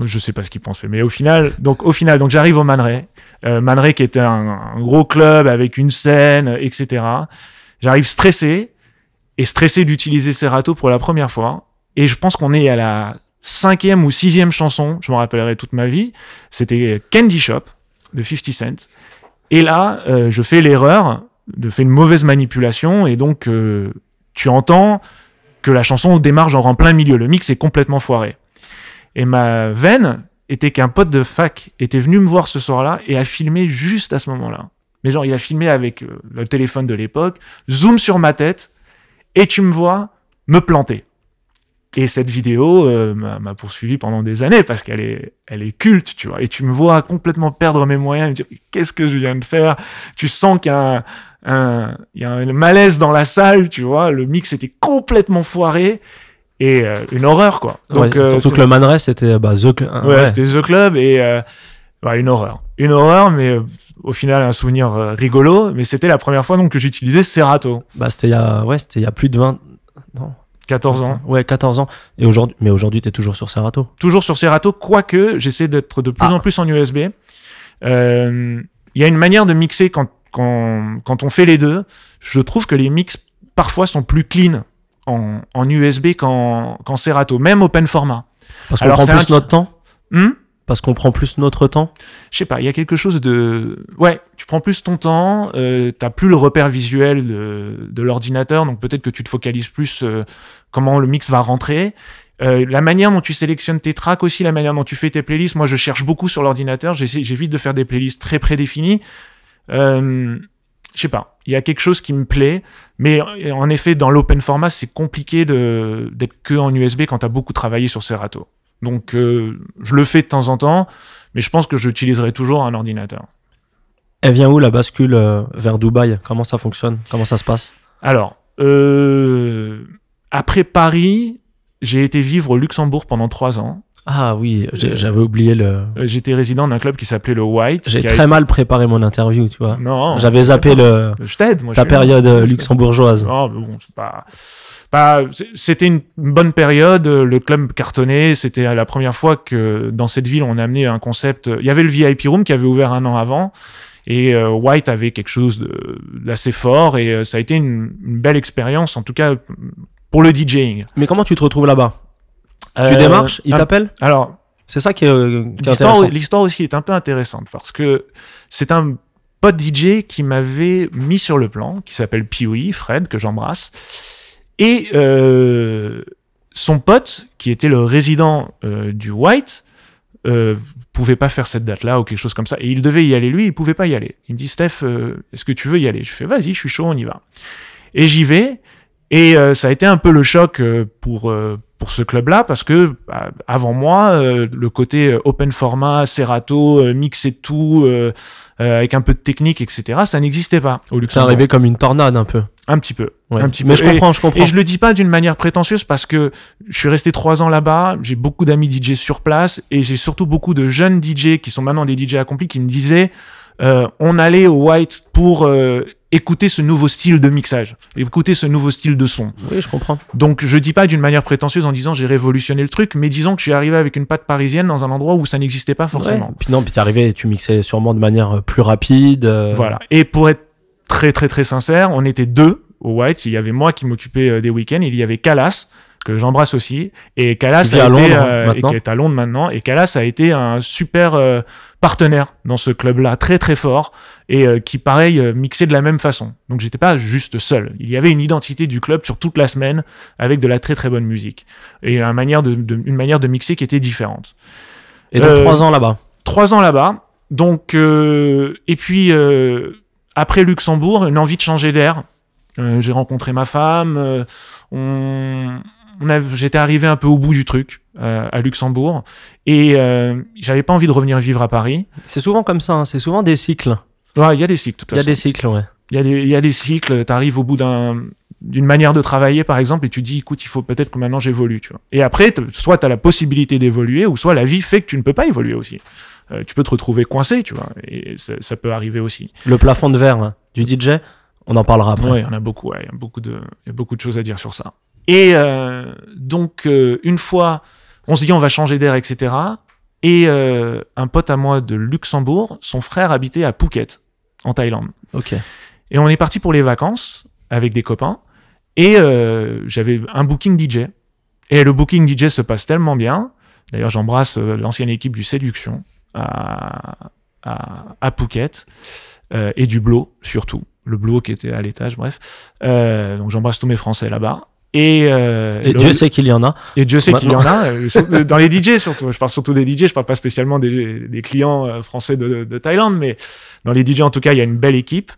Je sais pas ce qu'il pensait, mais au final, donc au final, donc j'arrive au Man Ray, euh, Man Ray qui était un, un gros club avec une scène, etc. J'arrive stressé et stressé d'utiliser Serato pour la première fois. Et je pense qu'on est à la cinquième ou sixième chanson, je me rappellerai toute ma vie. C'était Candy Shop de 50 Cent. Et là, euh, je fais l'erreur de faire une mauvaise manipulation et donc euh, tu entends que la chanson démarre genre en plein milieu. Le mix est complètement foiré. Et ma veine était qu'un pote de fac était venu me voir ce soir-là et a filmé juste à ce moment-là. Mais genre, il a filmé avec euh, le téléphone de l'époque, zoom sur ma tête, et tu me vois me planter. Et cette vidéo euh, m'a poursuivi pendant des années parce qu'elle est, elle est culte, tu vois. Et tu me vois complètement perdre mes moyens, me dire qu'est-ce que je viens de faire? Tu sens qu'il y a un, un- il y a un malaise dans la salle, tu vois. Le mix était complètement foiré et euh, une horreur, quoi. Donc, Ouais, euh, Surtout que le Man Ray, c'était bah, The Cl- Ouais, ouais. c'était The Club et ouais, une horreur. Une horreur, mais au final un souvenir rigolo. Mais c'était la première fois donc que j'utilisais Serato. Bah, c'était il y a, ouais, c'était il y a plus de 20, non, 14 ans. Ouais, 14 ans. Et aujourd'hui, mais aujourd'hui, t'es toujours sur Serato. Toujours sur Serato, quoique j'essaie d'être de plus Ah. en plus en USB. Euh, Il y a une manière de mixer quand, quand, quand on fait les deux. Je trouve que les mix parfois sont plus clean en, en USB qu'en qu'en Serato, même open format. Parce qu'on prend plus un- notre temps. Hmm? Parce qu'on prend plus notre temps. je sais pas, il y a quelque chose de... Ouais, tu prends plus ton temps, euh, t'as plus le repère visuel de, l'ordinateur, donc peut-être que tu te focalises plus euh, comment le mix va rentrer. Euh, la manière dont tu sélectionnes tes tracks aussi, la manière dont tu fais tes playlists, moi je cherche beaucoup sur l'ordinateur, j'évite de faire des playlists très prédéfinies. Euh, je sais pas, il y a quelque chose qui me plaît, mais en effet, dans l'open format, c'est compliqué d'être que en USB quand t'as beaucoup travaillé sur Serato. Donc euh, je le fais de temps en temps, mais je pense que j'utiliserai toujours un ordinateur. Elle vient où la bascule euh, vers Dubaï? Comment ça fonctionne? Comment ça se passe? Alors, euh, après Paris, j'ai été vivre au Luxembourg pendant trois ans. Ah oui, j'avais oublié le. J'étais résident d'un club qui s'appelait le White. J'ai très été- mal préparé mon interview, tu vois. Non. J'avais zappé le Je t'aide, moi. ta je période luxembourgeoise. Non, mais bon, c'est pas. C'est- C'était une bonne période. Le club cartonnait. C'était la première fois que dans cette ville, on a amené un concept. Il y avait le VIP Room qui avait ouvert un an avant. Et euh, White avait quelque chose d'assez fort. Et euh, ça a été une, une belle expérience, en tout cas pour le DJing. Mais comment tu te retrouves là-bas? Tu Euh, démarches Il t'appelle? Alors, C'est ça qui est, euh, qui est L'histoire, intéressant. l'histoire aussi est un peu intéressante parce que c'est un pote DJ qui m'avait mis sur le plan, qui s'appelle Pee-wee, Fred, que j'embrasse. Et euh, son pote, qui était le résident euh, du White, euh, pouvait pas faire cette date-là ou quelque chose comme ça. Et il devait y aller lui, il pouvait pas y aller. Il me dit Steph, euh, est-ce que tu veux y aller? Je fais vas-y, je suis chaud, on y va. Et j'y vais. Et euh, ça a été un peu le choc pour pour ce club-là parce que bah, avant moi, euh, le côté euh, open format, Serato, euh, mixer tout euh, euh, avec un peu de technique, etc. Ça n'existait pas au C'est Luxembourg. arrivé comme une tornade un peu. Un petit peu. Ouais. Un petit Mais peu. je Et- comprends, je comprends. et je le dis pas d'une manière prétentieuse parce que je suis resté trois ans là-bas, j'ai beaucoup d'amis DJ sur place et j'ai surtout beaucoup de jeunes DJ qui sont maintenant des DJ accomplis qui me disaient euh, on allait au White pour écouter ce nouveau style de mixage, écouter ce nouveau style de son. Oui, je comprends. Donc je dis pas d'une manière prétentieuse en disant j'ai révolutionné le truc, mais disons que je suis arrivé avec une patte parisienne dans un endroit où ça n'existait pas forcément. Ouais. Puis non, puis t'es arrivé, tu mixais sûrement de manière euh, plus rapide. euh, Voilà. Et pour être très très très sincère, on était deux au White. Il y avait moi qui m'occupais euh, des week-ends. Il y avait Calas que j'embrasse aussi. Et Calas a à été Londres, euh, et maintenant. qui est à Londres maintenant. Et Calas a été un super euh, partenaire dans ce club-là, très très fort et euh, qui pareil euh, mixait de la même façon. Donc j'étais pas juste seul. Il y avait une identité du club sur toute la semaine avec de la très très bonne musique et une manière de, de- une manière de mixer qui était différente Et donc Euh, trois ans là-bas. trois ans là-bas. Donc, euh, et puis après Luxembourg, une envie de changer d'air. Euh, j'ai rencontré ma femme. euh, on, j'étais arrivé un peu au bout du truc euh, à Luxembourg et j'avais pas envie de revenir vivre à Paris. C'est souvent comme ça, hein, c'est souvent des cycles. Ouais, Il y a des cycles. Il y a des cycles, ouais. Il y a des, il y a des cycles. Tu arrives au bout d'un d'une manière de travailler, par exemple, et tu dis, écoute, il faut peut-être que maintenant j'évolue, tu vois. Et après, soit tu as la possibilité d'évoluer, ou soit la vie fait que tu ne peux pas évoluer aussi. Euh, tu peux te retrouver coincé, tu vois, et ça, ça peut arriver aussi. Le plafond de verre hein, du DJ, on en parlera après. Ouais, il y en a beaucoup, ouais, il y a beaucoup de, il y a beaucoup de choses à dire sur ça. Et euh, donc, euh, une fois, on se dit, on va changer d'air, etc. Et euh, un pote à moi de Luxembourg, son frère habitait à Phuket, en Thaïlande. Ok. Et on est parti pour les vacances avec des copains. Et j'avais un booking DJ. Et le booking DJ se passe tellement bien. D'ailleurs, j'embrasse l'ancienne équipe du Séduction à, à, à Phuket. et du Blo, surtout. Le Blo qui était à l'étage, bref. Euh, donc j'embrasse tous mes Français là-bas. Et, euh, Et Dieu sait qu'il y en a. et Dieu sait qu'il y en a, euh, dans les DJ surtout. Je parle surtout des DJ, je parle pas spécialement des, des clients français de, de Thaïlande, mais dans les DJ en tout cas, il y a une belle équipe.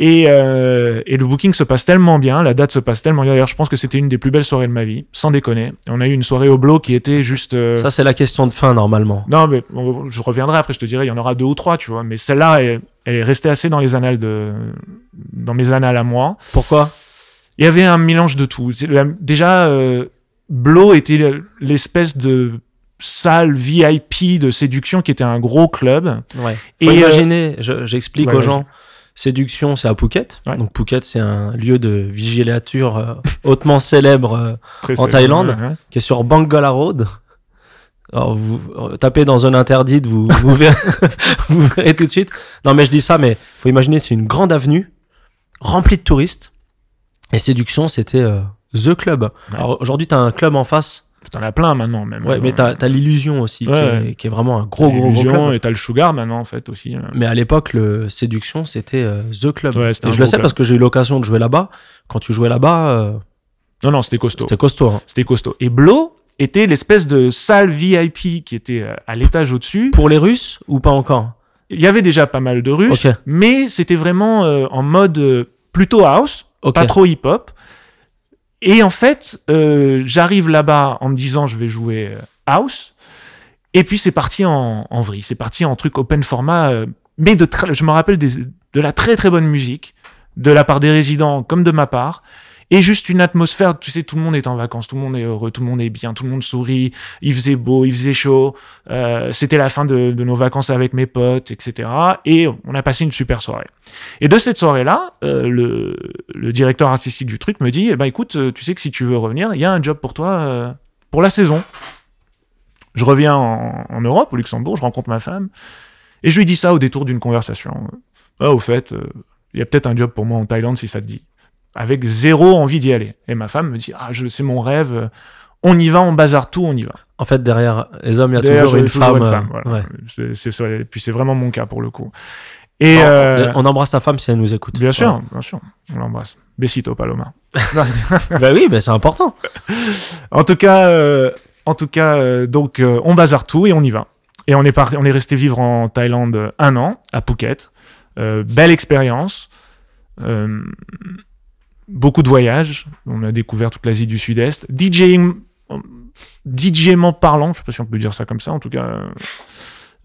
Et, euh, et le booking se passe tellement bien, la date se passe tellement bien. D'ailleurs, je pense que c'était une des plus belles soirées de ma vie, sans déconner. Et on a eu une soirée au Blo qui était juste. euh, Ça, c'est la question de fin, normalement. Non, mais je reviendrai après, je te dirai, il y en aura deux ou trois, tu vois. Mais celle-là, elle, elle est restée assez dans les annales de, dans mes annales à moi Pourquoi? Il y avait un mélange de tout. La- déjà, euh, Blow était l'espèce de salle VIP de séduction qui était un gros club. Ouais. Et, Faut euh, imaginer, je- j'explique ouais, aux gens. Séduction, c'est à Phuket. Ouais. Donc Phuket, c'est un lieu de vigilature euh, hautement célèbre euh, En célèbre, Thaïlande ouais, qui est sur Bangala Road. Alors, vous euh, tapez dans zone interdite, vous, vous, verrez, vous verrez tout de suite. Non, mais je dis ça, mais faut imaginer, c'est une grande avenue remplie de touristes. Et Séduction, c'était The Club. Alors aujourd'hui, t'as un club en face. T'en as plein maintenant, même. Ouais, mais t'as as l'illusion aussi, qui, Ouais. est, qui est vraiment un gros, gros, gros club. Et t'as le Sugar maintenant, en fait, aussi. euh. Mais à l'époque, le Séduction, c'était euh, The Club. Ouais, c'était Et je le sais parce que j'ai eu l'occasion de jouer là-bas. Quand tu jouais là-bas, euh, Non, non, c'était costaud. c'était costaud. hein. C'était costaud. Et Blow était l'espèce de salle VIP qui était euh, à l'étage au-dessus. Pour les Russes ou pas encore? Il y avait déjà pas mal de Russes, Ok. mais c'était vraiment euh, en mode euh, plutôt house. Pas trop hip-hop. Et en fait, euh, j'arrive là-bas en me disant je vais jouer euh, house. Et puis c'est parti en, en vrille, c'est parti en truc open format. euh, mais de je me rappelle de la très très bonne musique de la part des résidents comme de ma part. Et juste une atmosphère, tu sais, tout le monde est en vacances, tout le monde est heureux, tout le monde est bien, tout le monde sourit, il faisait beau, il faisait chaud, euh, c'était la fin de, nos vacances avec mes potes, etc. Et on a passé une super soirée. Et de cette soirée-là, euh, le, le directeur artistique du truc me dit, eh ben écoute, euh, tu sais que si tu veux revenir, il y a un job pour toi euh, pour la saison. Je reviens en, en Europe, au Luxembourg, je rencontre ma femme, et je lui dis ça au détour d'une conversation. Ah, au fait, euh, il y a peut-être un job pour moi en Thaïlande si ça te dit. Avec zéro envie d'y aller. Et ma femme me dit, ah, c'est mon rêve, euh, on y va, on bazar tout, on y va. En fait, derrière les hommes, il y a toujours une femme. euh, voilà. ouais. C'est- c'est ça. Et puis c'est vraiment mon cas pour le coup. Et euh, On embrasse ta femme si elle nous écoute. bien sûr, bien sûr, on l'embrasse. Besito Paloma. Bah oui, bah c'est important. En tout cas, euh, en tout cas, donc on bazar tout et on y va. Et on est, parti, on est resté vivre en Thaïlande un an, à Phuket. Belle expérience. Euh, beaucoup de voyages. On a découvert toute l'Asie du Sud-Est. DJing, DJment parlant, je sais pas si on peut dire ça comme ça, en tout cas. euh,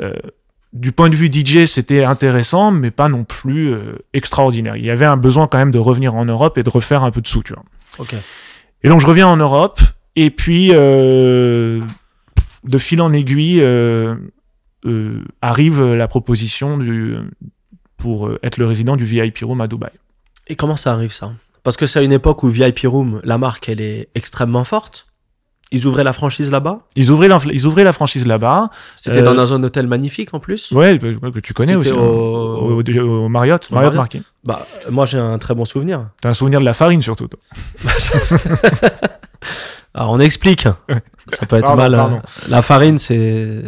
euh, du point de vue DJ, c'était intéressant, mais pas non plus euh, extraordinaire. Il y avait un besoin quand même de revenir en Europe et de refaire un peu de sous, tu vois. Ok. Et donc je reviens en Europe, et puis euh, de fil en aiguille euh, euh, arrive la proposition du, pour euh, être le résident du VIP Room à Dubaï. Et comment ça arrive ça? Parce que c'est à une époque où VIP Room, la marque, elle est extrêmement forte. Ils ouvraient la franchise là-bas. Ils ouvraient la, ils ouvraient la franchise là-bas. C'était Euh, dans un zone hôtel magnifique en plus. Ouais, que que tu connais aussi. hein. au- Au Marriott Marriott. Marquis. Bah, moi j'ai un très bon souvenir. T'as un souvenir de la farine surtout. toi. Alors on explique. Ça peut être Pardon, mal. euh, pardon. La farine, c'est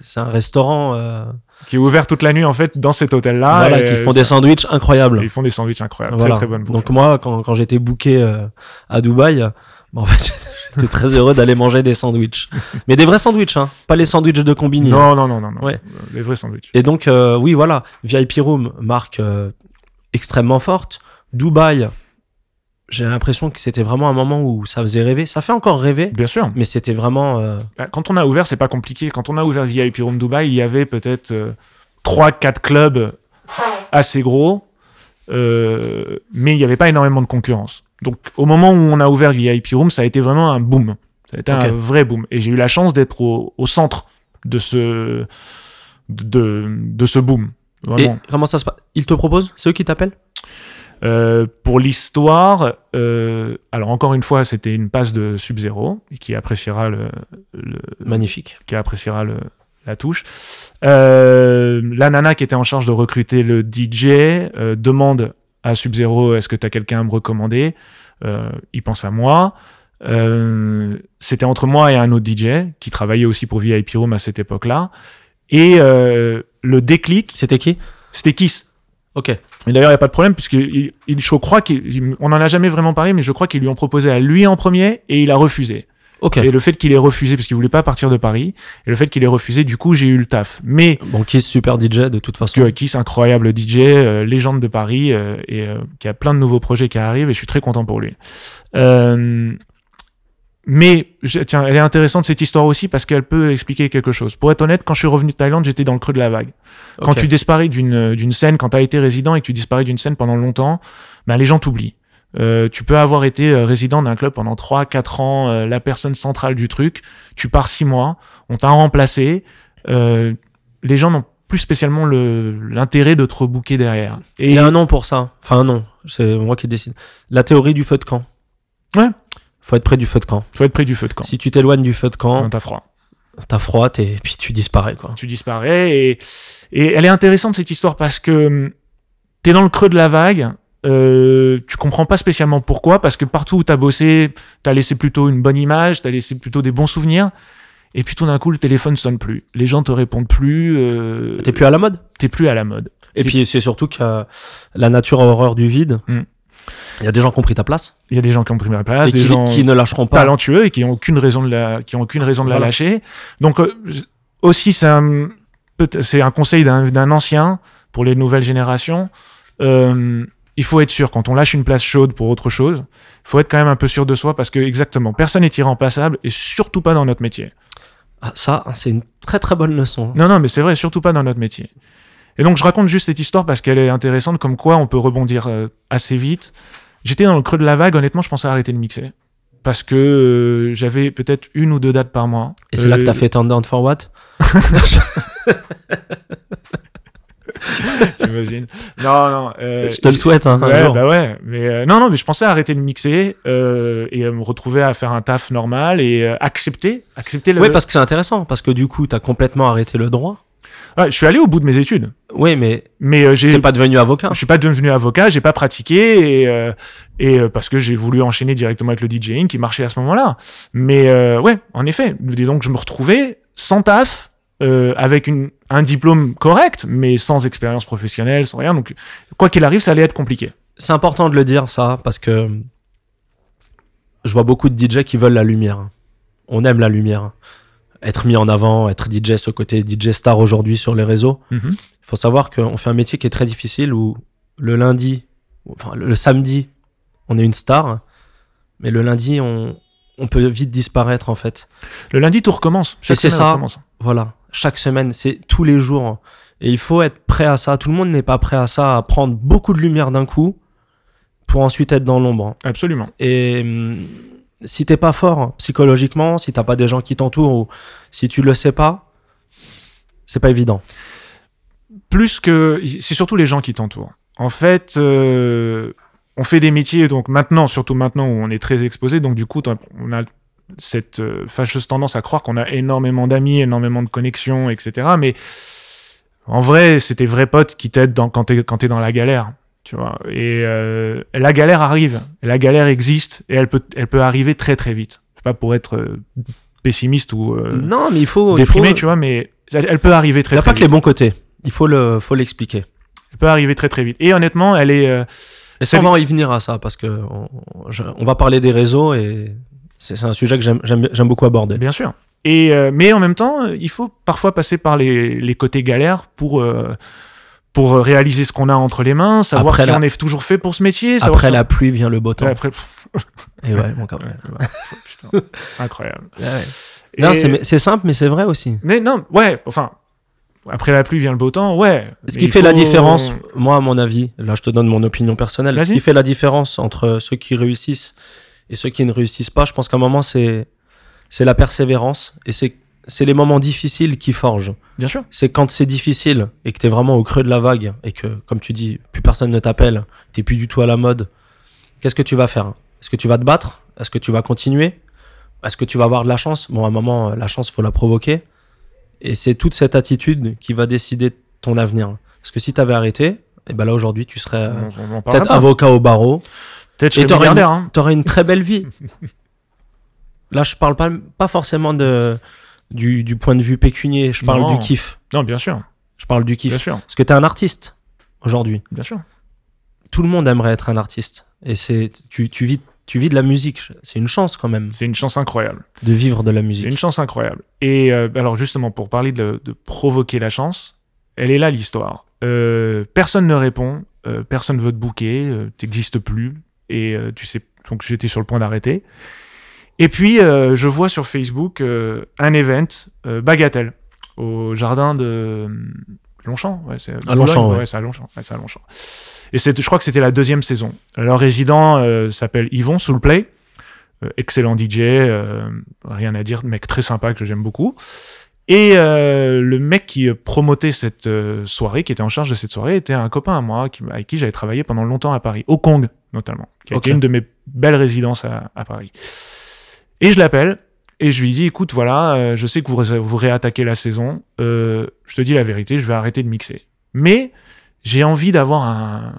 c'est un restaurant euh, Qui est ouvert toute la nuit en fait dans cet hôtel-là. voilà, qui font des sandwichs incroyables. Ils font des sandwichs incroyables. Voilà. Très très bonne bouffe. Donc moi, quand, quand j'étais booké euh, à Dubaï, bah, en fait, j'étais très heureux d'aller manger des sandwichs. Mais des vrais sandwichs, hein, pas les sandwichs de combini. hein. non, non, non, non, non. Ouais. Les vrais sandwichs. Et donc, euh, oui, voilà, VIP Room, marque euh, extrêmement forte. Dubaï, j'ai l'impression que c'était vraiment un moment où ça faisait rêver. Ça fait encore rêver, Bien sûr. mais c'était vraiment... euh, Bah, Quand on a ouvert, c'est pas compliqué. Quand on a ouvert VIP Room Dubaï, il y avait peut-être 3-4 clubs assez gros, euh, mais il n'y avait pas énormément de concurrence. Donc au moment où on a ouvert VIP Room, ça a été vraiment un boom. Ça a été un vrai boom. Et j'ai eu la chance d'être au, au centre de ce, de, de ce boom. Et Vraiment. comment ça se passe Ils te proposent? C'est eux qui t'appellent? Euh, pour l'histoire, euh, alors encore une fois, c'était une passe de Sub-Zero qui appréciera le, le- Magnifique. qui appréciera le- la touche. Euh, la nana qui était en charge de recruter le DJ euh, demande à Sub-Zero est-ce que tu as quelqu'un à me recommander? Euh, Il pense à moi. Euh, C'était entre moi et un autre DJ qui travaillait aussi pour VIP Room à cette époque-là. Et euh, le déclic, C'était qui? C'était Kiss. Ok. Et d'ailleurs, il n'y a pas de problème, puisque il, il- je crois qu'on n'en a jamais vraiment parlé, mais je crois qu'ils lui ont proposé à lui en premier et il a refusé. Ok. Et le fait qu'il ait refusé, parce qu'il voulait pas partir de Paris, et le fait qu'il ait refusé, du coup, j'ai eu le taf. Mais Bon, Kiss, super DJ de toute façon. que Kiss, incroyable DJ, euh, légende de Paris, euh, et euh, qui a plein de nouveaux projets qui arrivent, et je suis très content pour lui. Mais, je- tiens, elle est intéressante cette histoire aussi parce qu'elle peut expliquer quelque chose. Pour être honnête, quand je suis revenu de Thaïlande, j'étais dans le creux de la vague. Quand tu disparais d'une d'une scène, quand tu as été résident et que tu disparais d'une scène pendant longtemps, ben les gens t'oublient. Euh, tu peux avoir été euh, résident d'un club pendant 3-4 ans, euh, la personne centrale du truc, tu pars 6 mois, on t'a remplacé, euh, les gens n'ont plus spécialement le- l'intérêt de te rebooker derrière. Et Il y a un nom pour ça. Enfin, un nom. C'est moi qui décide. La théorie du feu de camp. Ouais. Faut être près du feu de camp. faut être près du feu de camp. Si tu t'éloignes du feu de camp, T'as froid. t'as froid et puis tu disparais, quoi. tu disparais. Et, et elle est intéressante cette histoire parce que hum, t'es dans le creux de la vague. Euh, tu comprends pas spécialement pourquoi, parce que partout où t'as bossé, t'as laissé plutôt une bonne image, t'as laissé plutôt des bons souvenirs. Et puis tout d'un coup, le téléphone sonne plus. Les gens te répondent plus. euh, T'es plus à la mode? T'es plus à la mode. Et puis c'est surtout que la nature a horreur du vide. Il y a des gens qui ont prit ta place Il y a des gens qui ont pris ma place, et des qui, gens qui ne lâcheront pas. talentueux et qui ont aucune raison de la, qui ont aucune raison de la lâcher. Donc euh, aussi, c'est un, peut- c'est un conseil d'un d'un ancien pour les nouvelles générations. Euh, il faut être sûr quand on lâche une place chaude pour autre chose. Il faut être quand même un peu sûr de soi parce que exactement, personne n'est irremplaçable et surtout pas dans notre métier. Ah, ça, c'est une très très bonne leçon. Non, non, mais c'est vrai, surtout pas dans notre métier. Et donc je raconte juste cette histoire parce qu'elle est intéressante, comme quoi on peut rebondir euh, assez vite. J'étais dans le creux de la vague, honnêtement, je pensais arrêter de mixer. Parce que euh, j'avais peut-être une ou deux dates par mois. Et c'est là que Euh, t'as fait Turn Down for What T'imagines Non, non. euh, Je te le souhaite, hein, un jour. bah ouais. Mais euh, non, non, mais je pensais arrêter de mixer euh, et euh, me retrouver à faire un taf normal et euh, accepter, accepter le. Oui, parce que c'est intéressant, parce que du coup, t'as complètement arrêté le droit. Ouais, je suis allé au bout de mes études, Oui, mais mais euh, j'ai. pas devenu avocat. Je suis pas devenu avocat, j'ai pas pratiqué et, euh, et euh, parce que j'ai voulu enchaîner directement avec le DJing qui marchait à ce moment-là. Mais euh, ouais, en effet. Et donc je me retrouvais sans taf, avec une, un diplôme correct, mais sans expérience professionnelle, sans rien. Donc quoi qu'il arrive, ça allait être compliqué. C'est important de le dire, ça, parce que je vois beaucoup de DJ qui veulent la lumière. On aime la lumière. Être mis en avant, être DJ, ce côté DJ star aujourd'hui sur les réseaux. Mhm. Il faut savoir qu'on fait un métier qui est très difficile où le lundi, enfin le, le samedi, on est une star, mais le lundi, on, on peut vite disparaître en fait. Le lundi, tout recommence. Chaque c'est semaine, ça. recommence. Voilà, chaque semaine, c'est tous les jours. Et il faut être prêt à ça. Tout le monde n'est pas prêt à ça, à prendre beaucoup de lumière d'un coup pour ensuite être dans l'ombre. Absolument. Et hum, si t'es pas fort psychologiquement, si t'as pas des gens qui t'entourent ou si tu le sais pas, c'est pas évident. plus que c'est surtout les gens qui t'entourent. En fait, euh, on fait des métiers donc maintenant, surtout maintenant où on est très exposé, donc du coup on a cette euh, fâcheuse tendance à croire qu'on a énormément d'amis, énormément de connexions, etc. Mais en vrai, c'est tes vrais potes qui t'aident quand t'es dans la galère, tu vois. Et euh, la galère arrive, la galère existe et elle peut elle peut arriver très très vite. C'est pas pour être euh, pessimiste ou euh, non, mais il faut. déprimé, il faut... tu vois, mais elle, elle peut arriver très Il n'y a très pas que les bons côtés. Il faut le, faut l'expliquer. Elle peut arriver très très vite. Et honnêtement, elle est. Et ça, Ça on va y venir à ça parce que on, je- on va parler des réseaux et c'est un sujet que j'aime- j'aime j'aime beaucoup aborder. bien sûr. Et mais en même temps, il faut parfois passer par les, les côtés galères pour pour euh, réaliser ce qu'on a entre les mains, savoir Après si la- on est toujours fait pour ce métier. Après si- la pluie vient le beau temps. Ouais, après- Et ouais, ouais. Ouais, putain, incroyable. Ouais, ouais. Et- c'est c'est simple, mais c'est vrai aussi. Mais non, ouais, enfin. Après la pluie vient le beau temps, ouais. Ce qui fait la différence, moi, à mon avis, là, je te donne mon opinion personnelle. Ce qui fait la différence entre ceux qui réussissent et ceux qui ne réussissent pas, je pense qu'à un moment, c'est c'est la persévérance et c'est c'est les moments difficiles qui forgent. Bien sûr. C'est quand c'est difficile et que t'es vraiment au creux de la vague et que, comme tu dis, plus personne ne t'appelle, t'es plus du tout à la mode. Qu'est-ce que tu vas faire? Est-ce que tu vas te battre? Est-ce que tu vas continuer? Est-ce que tu vas avoir de la chance? Bon, à un moment, la chance, faut la provoquer. Et c'est toute cette attitude qui va décider ton avenir. Parce que si t'avais arrêté, et ben là aujourd'hui, tu serais euh, peut-être avocat au barreau. Peut-être Et t'aurais une, hein. une très belle vie. Là, je parle pas, pas forcément de, du, du point de vue pécunier. Je parle Non. du kiff. Non, bien sûr. Je parle du kiff. Bien sûr. Parce que t'es un artiste aujourd'hui. Bien sûr. Tout le monde aimerait être un artiste. Et c'est tu, tu vis tu vis de la musique. C'est une chance quand même C'est une chance incroyable. de vivre de la C'est musique. une chance incroyable. Et euh, alors justement, pour parler de, de provoquer la chance, elle est là l'histoire. Euh, personne ne répond, euh, personne veut te booker, euh, t'existes plus, et tu sais, donc j'étais sur le point d'arrêter. Et puis euh, je vois sur Facebook euh, un event euh, Bagatelle au jardin de Longchamp, ouais, c'est À Longchamp, ouais. c'est à Longchamp, ouais, c'est à Longchamp. Et c'est, je crois que c'était la deuxième saison. Leur résident s'appelle Yvon Soulplay. Excellent DJ, rien à dire, mec très sympa que j'aime beaucoup. Et euh, le mec qui promotait cette euh, soirée, qui était en charge de cette soirée, était un copain à moi qui, avec qui j'avais travaillé pendant longtemps à Paris, au Kong notamment, qui a été une de mes belles résidences à, à Paris. Et je l'appelle et je lui dis écoute, voilà, euh, je sais que vous, ré- vous réattaquez la saison, euh, je te dis la vérité, je vais arrêter de mixer. Mais j'ai envie d'avoir un,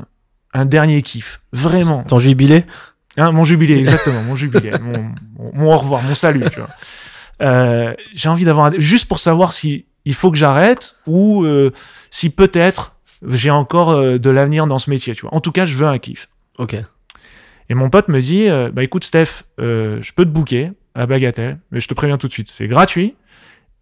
un dernier kiff, vraiment. Ton jubilé Hein, mon jubilé, exactement, mon jubilé, mon, mon- mon au revoir, mon salut, tu vois. Euh, j'ai envie d'avoir un... juste pour savoir si il faut que j'arrête ou si peut-être j'ai encore de l'avenir dans ce métier, tu vois. En tout cas, je veux un kiff. Ok. Et mon pote me dit, euh, bah écoute Steph, euh, je peux te booker à Bagatelle, mais je te préviens tout de suite, c'est gratuit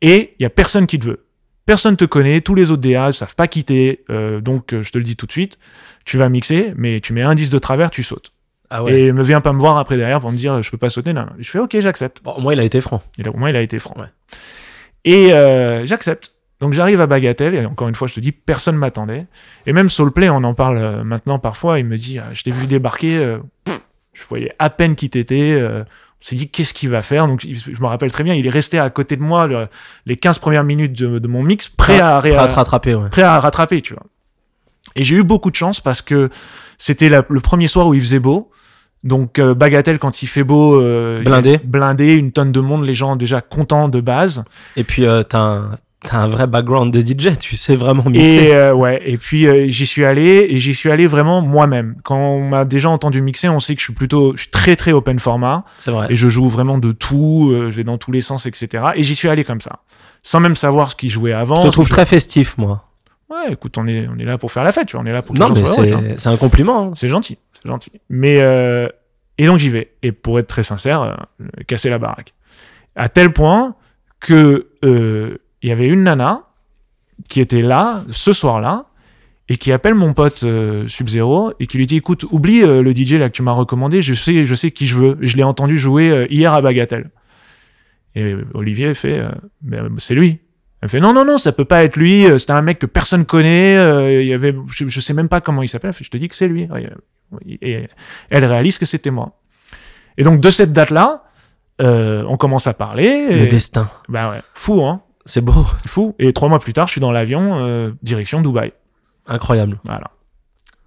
et il y a personne qui te veut. Personne te connaît, tous les autres DA ne savent pas quitter, euh, donc je te le dis tout de suite, tu vas mixer, mais tu mets un 10 de travers, tu sautes. Ah Et ne viens pas me voir après derrière pour me dire je peux pas sauter. Non, non. Je fais ok, j'accepte. Bon, au moins, il a été franc. Et là, au moins, il a été franc. Ouais. Et j'accepte. Donc j'arrive à Bagatelle, et encore une fois, je te dis, personne m'attendait. Et même Soulplay, on en parle euh, maintenant parfois, il me dit, Ah, je t'ai vu débarquer, euh, pff, je voyais à peine qui t'étais. euh, on s'est dit, qu'est-ce qu'il va faire? Donc je me rappelle très bien, il est resté à côté de moi le- les 15 premières minutes de, de mon mix, prêt à, Prêt rattraper, ouais. prêt à rattraper, tu vois. Et j'ai eu beaucoup de chance parce que c'était le premier soir où il faisait beau. Donc euh, Bagatelle, quand il fait beau, euh, Blindé. blindé, une tonne de monde, les gens déjà contents de base. Et puis, euh, t'as un, t'as un vrai background de DJ. Tu sais vraiment mixer. Et euh, ouais, et puis euh, j'y suis allé et j'y suis allé vraiment moi-même. Quand on m'a déjà entendu mixer, on sait que je suis plutôt, je suis très très open format C'est vrai. et je joue vraiment de tout, euh, je vais dans tous les sens, etc. Et j'y suis allé comme ça, sans même savoir ce qu'il jouait avant. Je te trouve Je- très festif, moi. Ouais, écoute, on est on est là pour faire la fête, tu vois, on est là pour que Non, mais c'est un compliment. hein. C'est gentil, c'est gentil. Mais et donc j'y vais. Et pour être très sincère, casser la baraque. À tel point que il y avait une nana qui était là ce soir-là et qui appelle mon pote euh, Sub-Zero et qui lui dit écoute oublie euh, le DJ là que tu m'as recommandé je sais je sais qui je veux. Je l'ai entendu jouer euh, hier à Bagatelle. Et Olivier fait euh, Ben, c'est lui. Elle fait non non non ça peut pas être lui euh, c'était un mec que personne connaît euh, il y avait je, je sais même pas comment il s'appelle. Je te dis que c'est lui. Et elle réalise que c'était moi. Et donc de cette date là on commence à parler Le destin. bah ouais fou hein C'est beau. fou et trois mois plus tard je suis dans l'avion euh, direction Dubaï Incroyable. voilà.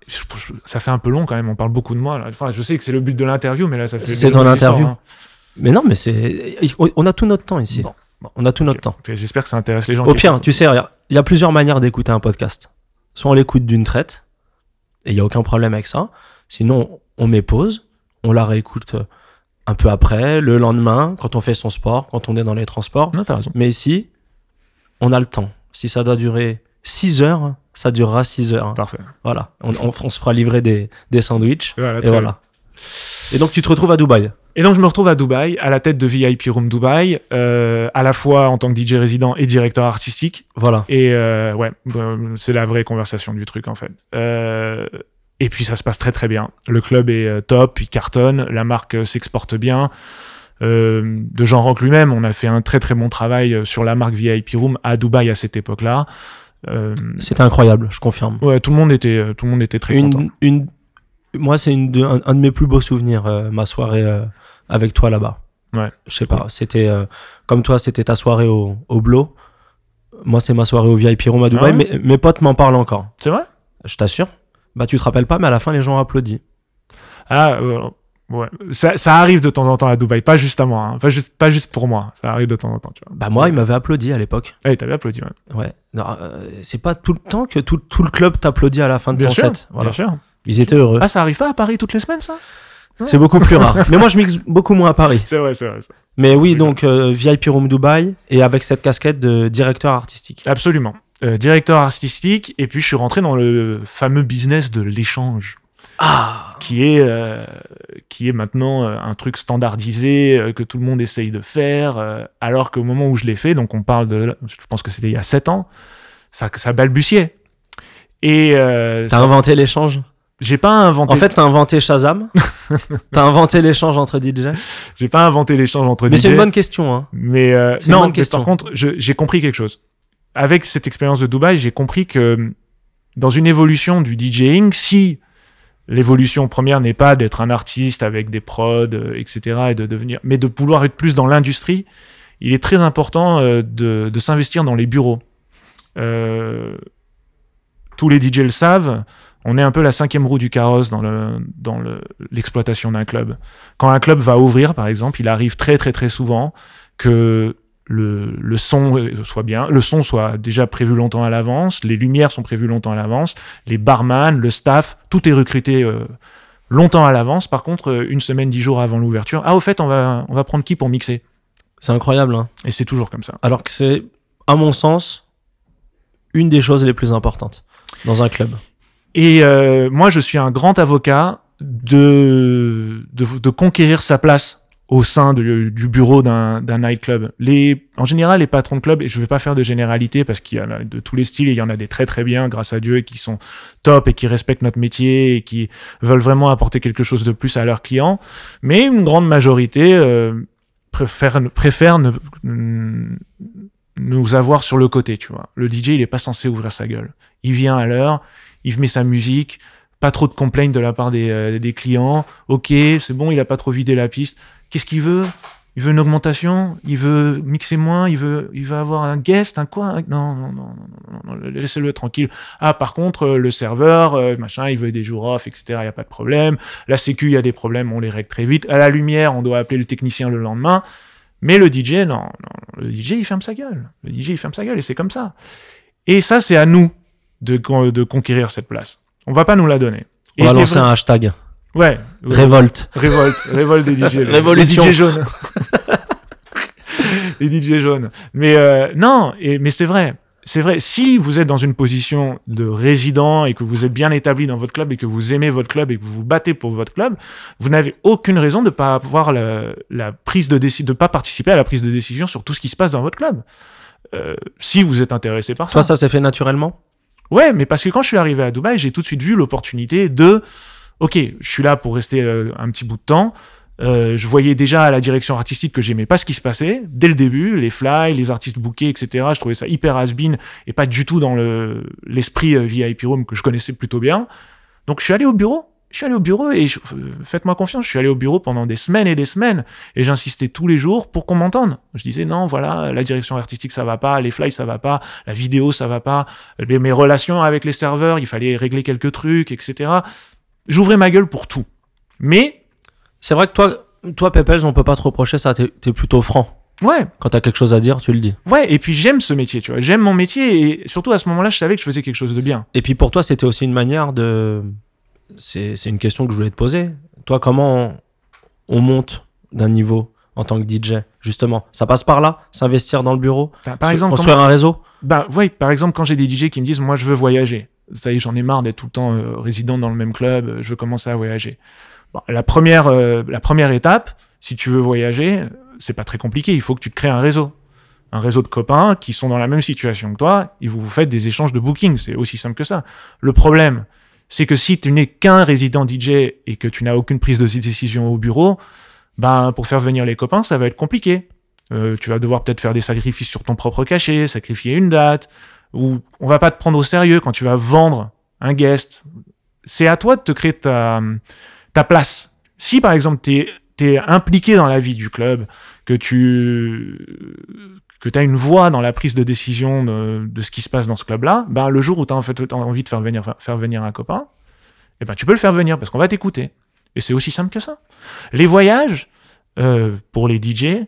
Je- je- ça fait un peu long quand même, on parle beaucoup de moi. Là. Enfin, je sais que c'est le but de l'interview, mais là, ça fait. C'est des ton longues histoires, interview. hein. Mais non, mais c'est. On a tout notre temps ici. Bon, bon. On a tout notre temps. J'espère que ça intéresse les gens. Au pire, tu sais, il y a plusieurs manières d'écouter un podcast. Soit on l'écoute d'une traite, et il n'y a aucun problème avec ça. Sinon, on met pause, on la réécoute euh, un peu après, le lendemain, quand on fait son sport, quand on est dans les transports. Non, t'as raison. Mais ici, on a le temps. Si ça doit durer 6 heures, ça durera 6 heures. Parfait. Voilà. On, on- on se fera livrer des, des sandwichs. Voilà, Et voilà. Et donc, tu te retrouves à Dubaï. Et donc je me retrouve à Dubaï, à la tête de VIP Room Dubaï, euh, à la fois en tant que DJ résident et directeur artistique. Voilà. Et euh, ouais, euh, c'est la vraie conversation du truc en fait. Euh, et puis ça se passe très très bien. Le club est top, il cartonne, la marque s'exporte bien. Euh, de Jean Rock lui-même, on a fait un très très bon travail euh, sur la marque VIP Room à Dubaï à cette époque-là. Euh, C'était incroyable, je confirme. ouais, tout le monde était, euh, tout le monde était très content. une, moi, c'est une de- un, un de mes plus beaux souvenirs, euh, ma soirée avec toi là-bas. Ouais. Je sais pas, c'était euh, comme toi, c'était ta soirée au, au Blo. Moi, c'est ma soirée au VIP Room à Dubaï. Ah ouais mais, mes potes m'en parlent encore. C'est vrai? Je t'assure. Bah, tu te rappelles pas, mais à la fin, les gens ont applaudi. Ah, euh, ouais. Ça, ça arrive de temps en temps à Dubaï, pas juste à moi, hein. pas, juste, pas juste pour moi. Ça arrive de temps en temps, tu vois. Bah, moi, ils m'avaient applaudi à l'époque. Ah, il t'avait applaudi, ouais. Ouais. Euh, c'est pas tout le temps que tout, tout le club t'applaudit à la fin de Bien ton sûr, set. Voilà. bien sûr. Ils étaient heureux. Ah, ça arrive pas à Paris toutes les semaines, ça? C'est beaucoup plus rare. Mais moi, je mixe beaucoup moins à Paris. C'est vrai, c'est vrai. Mais oui, Oui, donc euh, VIP Room Dubaï et avec cette casquette de directeur artistique. Absolument. Euh, directeur artistique, et puis je suis rentré dans le fameux business de l'échange, Ah qui est, euh, qui est maintenant euh, un truc standardisé euh, que tout le monde essaye de faire, alors qu'au moment où je l'ai fait, donc on parle de, je pense que c'était il y a 7 ans, ça, ça balbutiait. Et euh, T'as ça- inventé l'échange? J'ai pas inventé, En fait, t'as inventé Shazam. t'as inventé l'échange entre DJ. j'ai pas inventé l'échange entre Mais DJ. c'est une bonne question. Hein. Mais euh, non, mais par contre, j'ai compris quelque chose. Avec cette expérience de Dubaï, j'ai compris que dans une évolution du DJing, si l'évolution première n'est pas d'être un artiste avec des prods, euh, etc., et de devenir, mais de vouloir être plus dans l'industrie, il est très important euh, de, de s'investir dans les bureaux. Euh, tous les DJ le savent. On est un peu la cinquième roue du carrosse dans le dans le- l'exploitation d'un club. Quand un club va ouvrir, par exemple, il arrive très très très souvent que le, le son soit bien, le son soit déjà prévu longtemps à l'avance, les lumières sont prévues longtemps à l'avance, les barman, le staff, tout est recruté euh, longtemps à l'avance. Par contre, euh, une semaine, dix jours avant l'ouverture, ah au fait, on va on va prendre qui pour mixer? C'est incroyable. Hein. Et c'est toujours comme ça. Alors que c'est, à mon sens, une des choses les plus importantes dans un club. Et euh, moi, je suis un grand avocat de, de, de conquérir sa place au sein du bureau d'un nightclub. Les, en général, les patrons de club, et je ne vais pas faire de généralité parce qu'il y en a de tous les styles, il y en a des très très bien, grâce à Dieu, qui sont top et qui respectent notre métier et qui veulent vraiment apporter quelque chose de plus à leurs clients. Mais une grande majorité euh, préfère, préfère ne, nous avoir sur le côté, tu vois. Le DJ, il est pas censé ouvrir sa gueule. Il vient à l'heure, il met sa musique, pas trop de complaints de la part des, euh, des clients. Ok, c'est bon, il a pas trop vidé la piste. Qu'est-ce qu'il veut? Il veut une augmentation? Il veut mixer moins? Il veut, il veut avoir un guest Un quoi? Un- Non, non, non, non, non, non, laissez-le tranquille. Ah, par contre, euh, le serveur, euh, machin, il veut des jours off, etc. Il y a pas de problème. La sécu, il y a des problèmes, on les règle très vite. À la lumière, on doit appeler le technicien le lendemain. Mais le DJ, non, non, le DJ, il ferme sa gueule. Le DJ, il ferme sa gueule et c'est comme ça. Et ça, c'est à nous de, de conquérir cette place. On va pas nous la donner. Et On va lancer un hashtag. Ouais. Révolte. Révolte. Révolte des DJ. Révolution. Les DJ jaunes. les DJ jaunes. Mais euh, non, et, mais c'est vrai. c'est vrai, si vous êtes dans une position de résident et que vous êtes bien établi dans votre club et que vous aimez votre club et que vous vous battez pour votre club, vous n'avez aucune raison de pas avoir la, la prise de décision, de pas participer à la prise de décision sur tout ce qui se passe dans votre club. Euh, si vous êtes intéressé par ça. Toi, ça s'est fait naturellement? Ouais, mais parce que quand je suis arrivé à Dubaï, j'ai tout de suite vu l'opportunité de, ok, je suis là pour rester euh, un petit bout de temps. Euh, je voyais déjà à la direction artistique que j'aimais pas ce qui se passait dès le début, les fly, les artistes bookés, etc. Je trouvais ça hyper has-been et pas du tout dans le l'esprit euh, VIP Room que je connaissais plutôt bien. Donc je suis allé au bureau. Je suis allé au bureau et euh, faites-moi confiance, je suis allé au bureau pendant des semaines et des semaines et j'insistais tous les jours pour qu'on m'entende. Je disais non, voilà, la direction artistique ça va pas, les fly ça va pas, la vidéo ça va pas, mes relations avec les serveurs, il fallait régler quelques trucs, etc. J'ouvrais ma gueule pour tout. Mais C'est vrai que toi, toi Pépels, on peut pas te reprocher ça. T'es es plutôt franc. ouais, Quand t'as quelque chose à dire, tu le dis. Ouais, et puis j'aime ce métier, tu vois. J'aime mon métier et surtout à ce moment-là, je savais que je faisais quelque chose de bien. Et puis pour toi, c'était aussi une manière de. C'est une question que je voulais te poser. Toi, comment on, on monte d'un niveau en tant que DJ Justement, ça passe par là S'investir dans le bureau? Bah, par exemple, Construire un réseau? Bah, ouais, par exemple, quand j'ai des DJ qui me disent, moi, je veux voyager. Ça y est, j'en ai marre d'être tout le temps euh, résident dans le même club. euh, Je veux commencer à voyager. La première, euh, la première étape, si tu veux voyager, c'est pas très compliqué. Il faut que tu te crées un réseau. Un réseau de copains qui sont dans la même situation que toi et vous faites des échanges de booking. C'est aussi simple que ça. Le problème, c'est que si tu n'es qu'un résident DJ et que tu n'as aucune prise de décision au bureau, ben, pour faire venir les copains, ça va être compliqué. Tu vas devoir peut-être faire des sacrifices sur ton propre cachet, sacrifier une date, ou on va pas te prendre au sérieux quand tu vas vendre un guest. C'est à toi de te créer ta, place. Si par exemple tu es, impliqué dans la vie du club, que tu que as une voix dans la prise de décision de, ce qui se passe dans ce club-là, ben, le jour où tu as en fait, envie de faire venir, faire venir un copain, eh ben, tu peux le faire venir parce qu'on va t'écouter. Et c'est aussi simple que ça. Les voyages, euh, pour les DJ,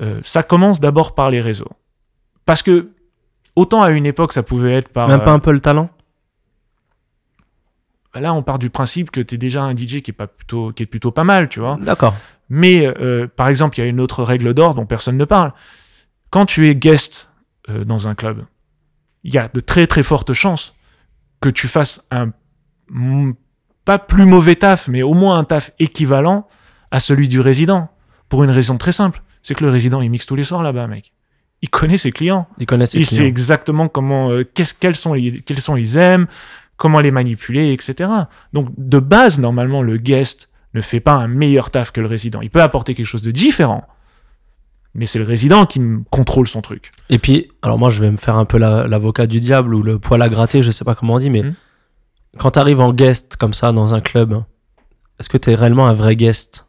euh, ça commence d'abord par les réseaux. Parce que, autant à une époque, ça pouvait être par. Même pas euh, un peu le talent Là, on part du principe que tu es déjà un DJ qui est, pas plutôt, qui est plutôt pas mal, tu vois. D'accord. Mais, euh, par exemple, il y a une autre règle d'or dont personne ne parle. Quand tu es guest euh, dans un club, il y a de très très fortes chances que tu fasses un pas plus mauvais taf, mais au moins un taf équivalent à celui du résident. Pour une raison très simple, c'est que le résident il mixe tous les soirs là-bas, mec. Il connaît ses clients. Ils connaissent les Il sait exactement comment, euh, qu'est-ce, quels sont les, quels sont ils aiment, comment les manipuler, etc. Donc de base, normalement, le guest ne fait pas un meilleur taf que le résident. Il peut apporter quelque chose de différent, mais c'est le résident qui contrôle son truc. Et puis, alors moi, je vais me faire un peu la- l'avocat du diable ou le poil à gratter, je sais pas comment on dit, mais Mhm. quand t'arrives en guest comme ça dans un club, est-ce que t'es réellement un vrai guest?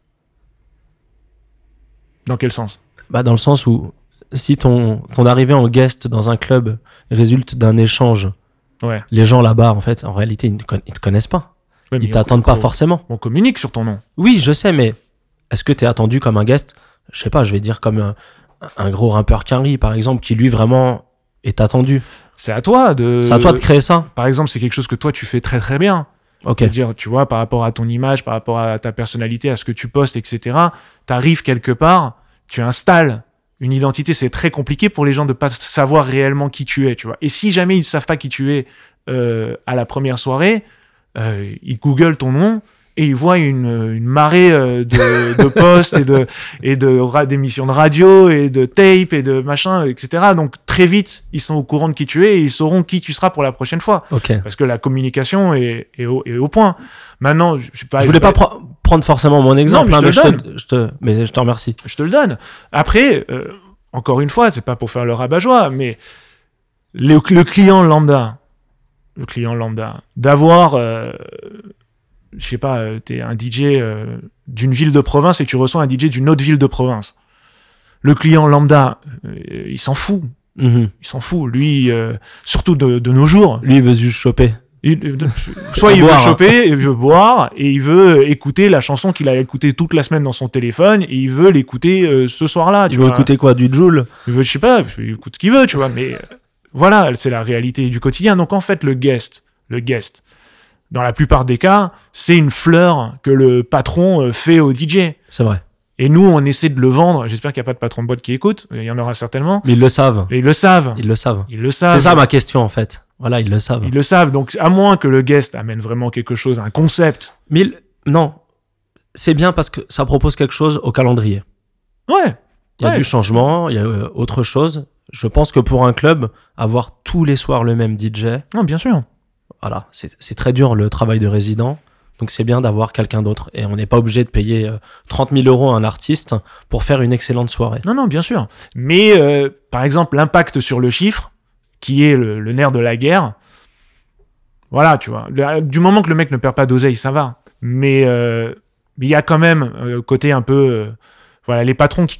Dans quel sens? Bah, dans le sens où si ton, ton arrivée en guest dans un club résulte d'un échange, Ouais. les gens là-bas, en fait, en réalité, ils ne con- ils te connaissent pas. Ouais, Ils t'attendent pas forcément. On communique sur ton nom. Oui, je sais, mais est-ce que t'es attendu comme un guest? Je sais pas, je vais dire comme un, un gros rappeur Quinry, par exemple, qui lui vraiment est attendu. C'est à toi de. C'est à toi de créer ça. Par exemple, c'est quelque chose que toi tu fais très très bien. Ok. C'est-à-dire, tu vois, par rapport à ton image, par rapport à ta personnalité, à ce que tu postes, etc., t'arrives quelque part, tu installes une identité. C'est très compliqué pour les gens de pas savoir réellement qui tu es, tu vois. Et si jamais ils savent pas qui tu es euh, à la première soirée, euh, ils googlent ton nom et ils voient une, une marée euh, de, de posts et de et de d'émissions de radio et de tape et de machin, etc. Donc très vite, ils sont au courant de qui tu es et ils sauront qui tu seras pour la prochaine fois parce que la communication est, est, au, est au point. Maintenant, je, sais pas, je voulais pas pro- prendre forcément mon exemple, mais hein, je mais, te je le te, je te- mais je te remercie. je te le donne. Après, euh, encore une fois, c'est pas pour faire le rabat-joie, mais le, le client lambda, le client lambda, d'avoir, euh, je sais pas, euh, t'es un DJ euh, d'une ville de province et tu reçois un DJ d'une autre ville de province. Le client lambda, il s'en fout. Mhm. Il s'en fout. Lui, euh, surtout de, de nos jours, Lui, il veut juste choper. Il- soit il veut Boire, hein. choper, il veut boire, et il veut écouter la chanson qu'il a écoutée toute la semaine dans son téléphone, et il veut l'écouter euh, ce soir-là. tu Il veut vois. écouter quoi Du Joule? Il veut, je sais pas, il écoute ce qu'il veut, tu vois, mais euh, voilà, c'est la réalité du quotidien. Donc en fait, le guest, le guest, dans la plupart des cas, c'est une fleur que le patron euh, fait au DJ. C'est vrai. Et nous, on essaie de le vendre. J'espère qu'il n'y a pas de patron de boîte qui écoute. Il y en aura certainement. Mais ils le savent. Et ils le savent. Ils le savent. Ils le savent. C'est ça ma question en fait. Voilà, ils le savent. Ils le savent. Donc, à moins que le guest amène vraiment quelque chose, un concept. Mais il- non, c'est bien parce que ça propose quelque chose au calendrier. Ouais. Il y a Ouais. du changement, il y a euh, autre chose. Je pense que pour un club, avoir tous les soirs le même DJ, Non, bien sûr. voilà, c'est très dur le travail de résident. Donc c'est bien d'avoir quelqu'un d'autre. Et on n'est pas obligé de payer euh, 30 000 euros à un artiste pour faire une excellente soirée. Non, non, bien sûr. Mais, euh, par exemple, l'impact sur le chiffre, qui est le, le nerf de la guerre, voilà, tu vois. Le- Du moment que le mec ne perd pas d'oseille, ça va. Mais euh, il y a quand même euh, côté un peu... euh, voilà, les patrons qui,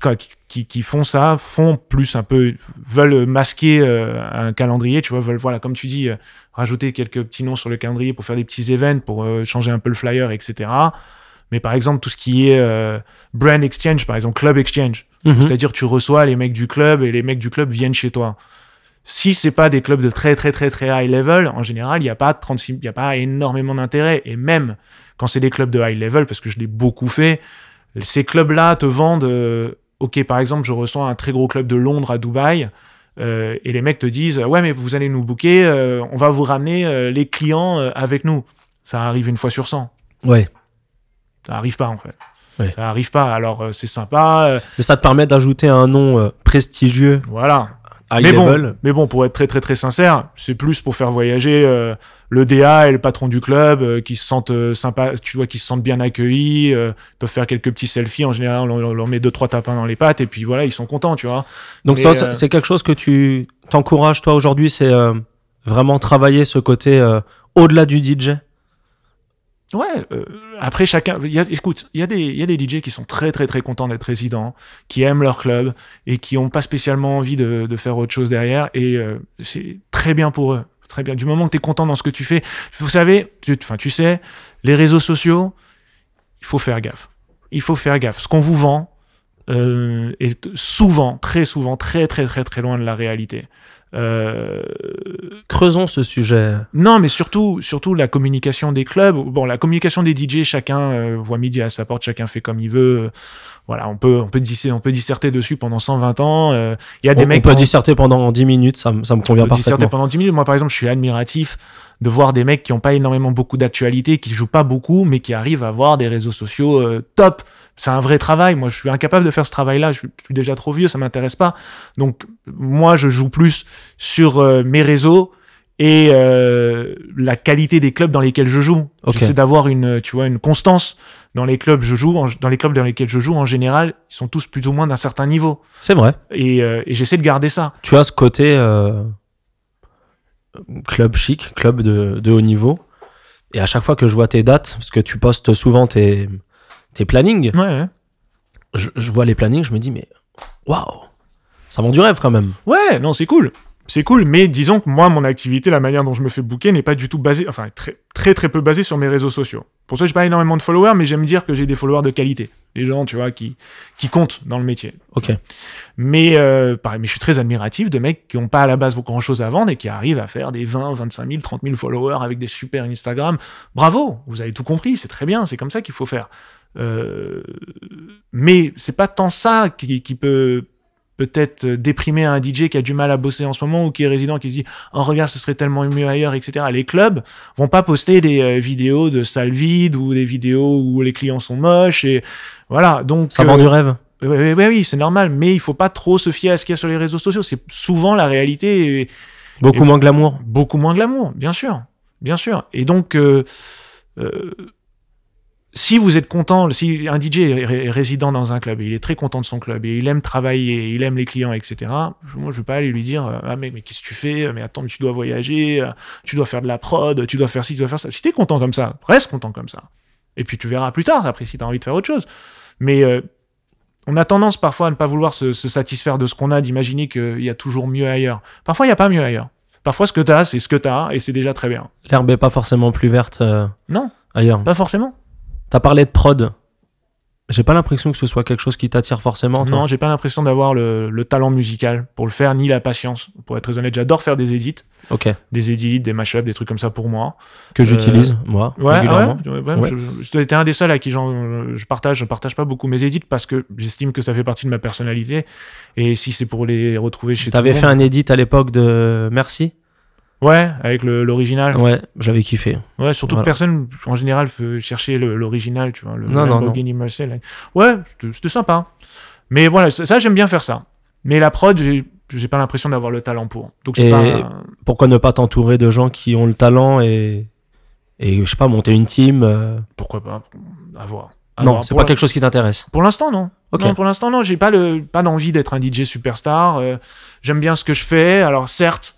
qui, qui font ça font plus un peu... veulent masquer un calendrier, tu vois, veulent, voilà, comme tu dis, rajouter quelques petits noms sur le calendrier pour faire des petits events, pour changer un peu le flyer, etc. Mais par exemple, tout ce qui est euh, brand exchange, par exemple, club exchange, Mhm. c'est-à-dire tu reçois les mecs du club et les mecs du club viennent chez toi. Si c'est pas des clubs de très très très très high level, en général, il n'y a pas 36, il y a pas énormément d'intérêt. Et même quand c'est des clubs de high level, parce que je l'ai beaucoup fait, ces clubs-là te vendent. euh, ok, par exemple, je reçois un très gros club de Londres à Dubaï. euh, et les mecs te disent ouais mais vous allez nous booker, euh, on va vous ramener les clients avec nous. Ça arrive une fois sur 100. Ouais. Ça arrive pas en fait. Ouais. Ça arrive pas. Alors c'est sympa, Mais ça te permet d'ajouter un nom prestigieux, voilà. High mais level. bon, mais bon, pour être très très très sincère, c'est plus pour faire voyager euh, le DA et le patron du club euh, qui se sentent euh, sympas, tu vois, qui se sentent bien accueillis, peuvent faire quelques petits selfies. En général, on, leur- leur met deux trois tapins dans les pattes et puis voilà, ils sont contents, tu vois. Donc Mais, ça, c'est quelque chose que tu t'encourages toi aujourd'hui, c'est vraiment travailler ce côté au-delà du DJ. Ouais. euh, après chacun, écoute, il y a des y a des DJ qui sont très très très contents d'être résidents, qui aiment leur club et qui ont pas spécialement envie de, faire autre chose derrière et euh, c'est très bien pour eux. Très bien. Du moment que tu es content dans ce que tu fais, vous savez, tu, tu sais, les réseaux sociaux, il faut faire gaffe. Il faut faire gaffe. Ce qu'on vous vend euh, est souvent, très souvent, très très très très loin de la réalité. Euh, Creusons ce sujet. non, mais surtout, surtout la communication des clubs. Bon, la communication des DJ, chacun euh, voit midi à sa porte, chacun fait comme il veut. Voilà, on peut, on peut, disser, on peut disserter dessus pendant 120 ans. Euh, Il y a des on, on mecs peut qui ont- disserter pendant 10 minutes, ça, me- ça me convient on peut disserter parfaitement. pendant 10 minutes. Moi, par exemple, je suis admiratif de voir des mecs qui n'ont pas énormément beaucoup d'actualité, qui jouent pas beaucoup, mais qui arrivent à avoir des réseaux sociaux euh, top. C'est un vrai travail. Moi, je suis incapable de faire ce travail-là. Je suis, je suis déjà trop vieux, ça m'intéresse pas. Donc, moi, je joue plus sur euh, mes réseaux et euh, la qualité des clubs dans lesquels je joue. Ok. J'essaie d'avoir une, tu vois, une constance dans les clubs je joue. En- dans les clubs dans lesquels je joue, en général, ils sont tous plus ou moins d'un certain niveau. C'est vrai. Et, euh, et j'essaie de garder ça. Tu as ce côté club chic, club de, de haut niveau. Et à chaque fois que je vois tes dates, parce que tu postes souvent tes, tes plannings, Ouais, ouais. je, je vois les plannings, je me dis, mais waouh, ça vend du rêve quand même. Ouais, non, c'est cool. C'est cool, mais disons que moi, mon activité, la manière dont je me fais booker n'est pas du tout basée, enfin, très, très, très peu basée sur mes réseaux sociaux. Pour ça, j'ai pas énormément de followers, mais j'aime dire que j'ai des followers de qualité. Des gens, tu vois, qui, qui comptent dans le métier. Ok. Mais, euh, pareil, mais je suis très admiratif de mecs qui n'ont pas à la base grand chose à vendre et qui arrivent à faire des 20, 25 000, 30 000 followers avec des super Instagram. Bravo, vous avez tout compris, c'est très bien, c'est comme ça qu'il faut faire. Euh, mais c'est pas tant ça qui, qui peut peut-être déprimer un DJ qui a du mal à bosser en ce moment ou qui est résident qui se dit oh regarde ce serait tellement mieux ailleurs etc les clubs vont pas poster des euh, vidéos de salles vides ou des vidéos où les clients sont moches et voilà donc Ça euh, vend du rêve. oui, oui, oui, oui, c'est normal, mais il faut pas trop se fier à ce qu'il y a sur les réseaux sociaux. C'est souvent la réalité et Beaucoup et- moins glamour. beaucoup moins glamour, bien sûr, bien sûr. Et donc, euh, euh, si vous êtes content, si un DJ est, ré- est résident dans un club et il est très content de son club et il aime travailler, il aime les clients, etc. Moi, je vais pas aller lui dire euh, ah mais, mais qu'est-ce que tu fais? Mais attends, mais tu dois voyager, euh, tu dois faire de la prod, tu dois faire ci, tu dois faire ça. Si t'es content comme ça, reste content comme ça. Et puis tu verras plus tard après si t'as envie de faire autre chose. Mais euh, on a tendance parfois à ne pas vouloir se, se satisfaire de ce qu'on a, d'imaginer qu'il y a toujours mieux ailleurs. Parfois, il n'y a pas mieux ailleurs. Parfois, ce que tu as, c'est ce que tu as, et c'est déjà très bien. L'herbe est pas forcément plus verte euh, Non, ailleurs. pas forcément. T'as parlé de prod. J'ai pas l'impression que ce soit quelque chose qui t'attire forcément. Toi. Non, j'ai pas l'impression d'avoir le, le talent musical pour le faire, ni la patience. Pour être très honnête, j'adore faire des edits, Ok. des edits, des mashups, des trucs comme ça pour moi. Que j'utilise moi Ouais, régulièrement. ouais, ouais, Ouais. Je, je- t'es un des seuls à qui j'en- je partage, je partage pas beaucoup mes edits parce que j'estime que ça fait partie de ma personnalité. Et si c'est pour les retrouver chez T'avais tout fait un edit à l'époque de Merci? Ouais, avec l'original. Ouais. Ouais, j'avais kiffé. surtout Voilà. que personne, en général, le- l'original, tu vois. Le Non, non. Ouais, c'était- sympa. Mais voilà, ça, ça, j'aime bien faire ça. Mais la prod, j'ai pas l'impression d'avoir le talent pour. Donc c'est Et pas. Pourquoi ne pas t'entourer de gens qui ont le talent et et je sais pas monter une team euh, Pourquoi pas? À voir. À Non, c'est pas la- quelque chose qui t'intéresse. Pour l'instant, non. Ok. Non, pour l'instant, non. J'ai pas le pas d'envie d'être un DJ superstar. Euh, J'aime bien ce que je fais. Alors certes,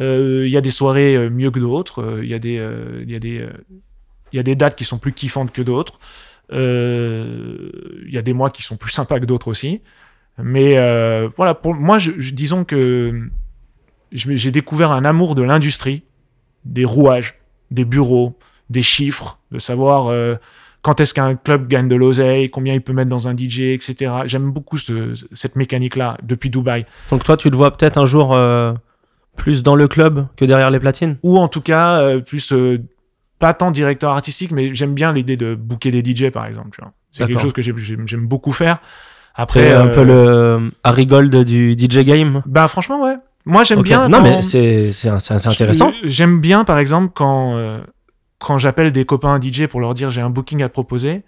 il y a des soirées euh, mieux que d'autres. Euh, Il y a des euh, y a euh, y a des dates qui sont plus kiffantes que d'autres. Euh, Il y a des mois qui sont plus sympas que d'autres aussi. Mais euh, voilà, pour moi, disons que j'ai découvert un amour de l'industrie, des rouages, des bureaux, des chiffres, de savoir euh, quand est-ce qu'un club gagne de l'oseille, combien il peut mettre dans un DJ, etc. J'aime beaucoup ce- cette mécanique-là depuis Dubaï. Donc toi, tu te vois peut-être un jour euh, plus dans le club que derrière les platines? Ou en tout cas, euh, plus, euh, pas tant directeur artistique, mais j'aime bien l'idée de booker des DJ, par exemple. tu vois. C'est quelque chose que j'ai- j'aime beaucoup faire. Après, un euh, peu le Harry Gold du DJ game? Bah franchement, ouais. Moi, j'aime bien. Non, quand- mais c'est intéressant. J'aime bien, par exemple, quand, euh, quand j'appelle des copains DJ pour leur dire j'ai un booking à te proposer.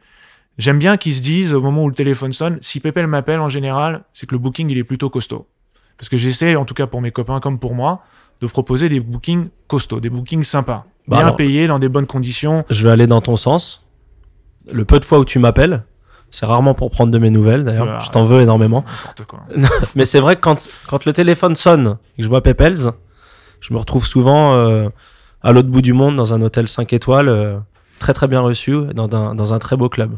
J'aime bien qu'ils se disent au moment où le téléphone sonne, si Pépel m'appelle en général, c'est que le booking il est plutôt costaud. Parce que j'essaie, en tout cas pour mes copains comme pour moi, de proposer des bookings costauds, des bookings sympas, Bah bien alors- payés dans des bonnes conditions. Je vais aller dans ton sens. Le peu de fois où tu m'appelles, c'est rarement pour prendre de mes nouvelles d'ailleurs. Ouais, je t'en veux énormément. Quoi. Mais c'est vrai que quand, quand le téléphone sonne et que je vois Pepels, je me retrouve souvent euh, à l'autre bout du monde dans un hôtel 5 étoiles, euh, très très bien reçu, dans un, dans un très beau club.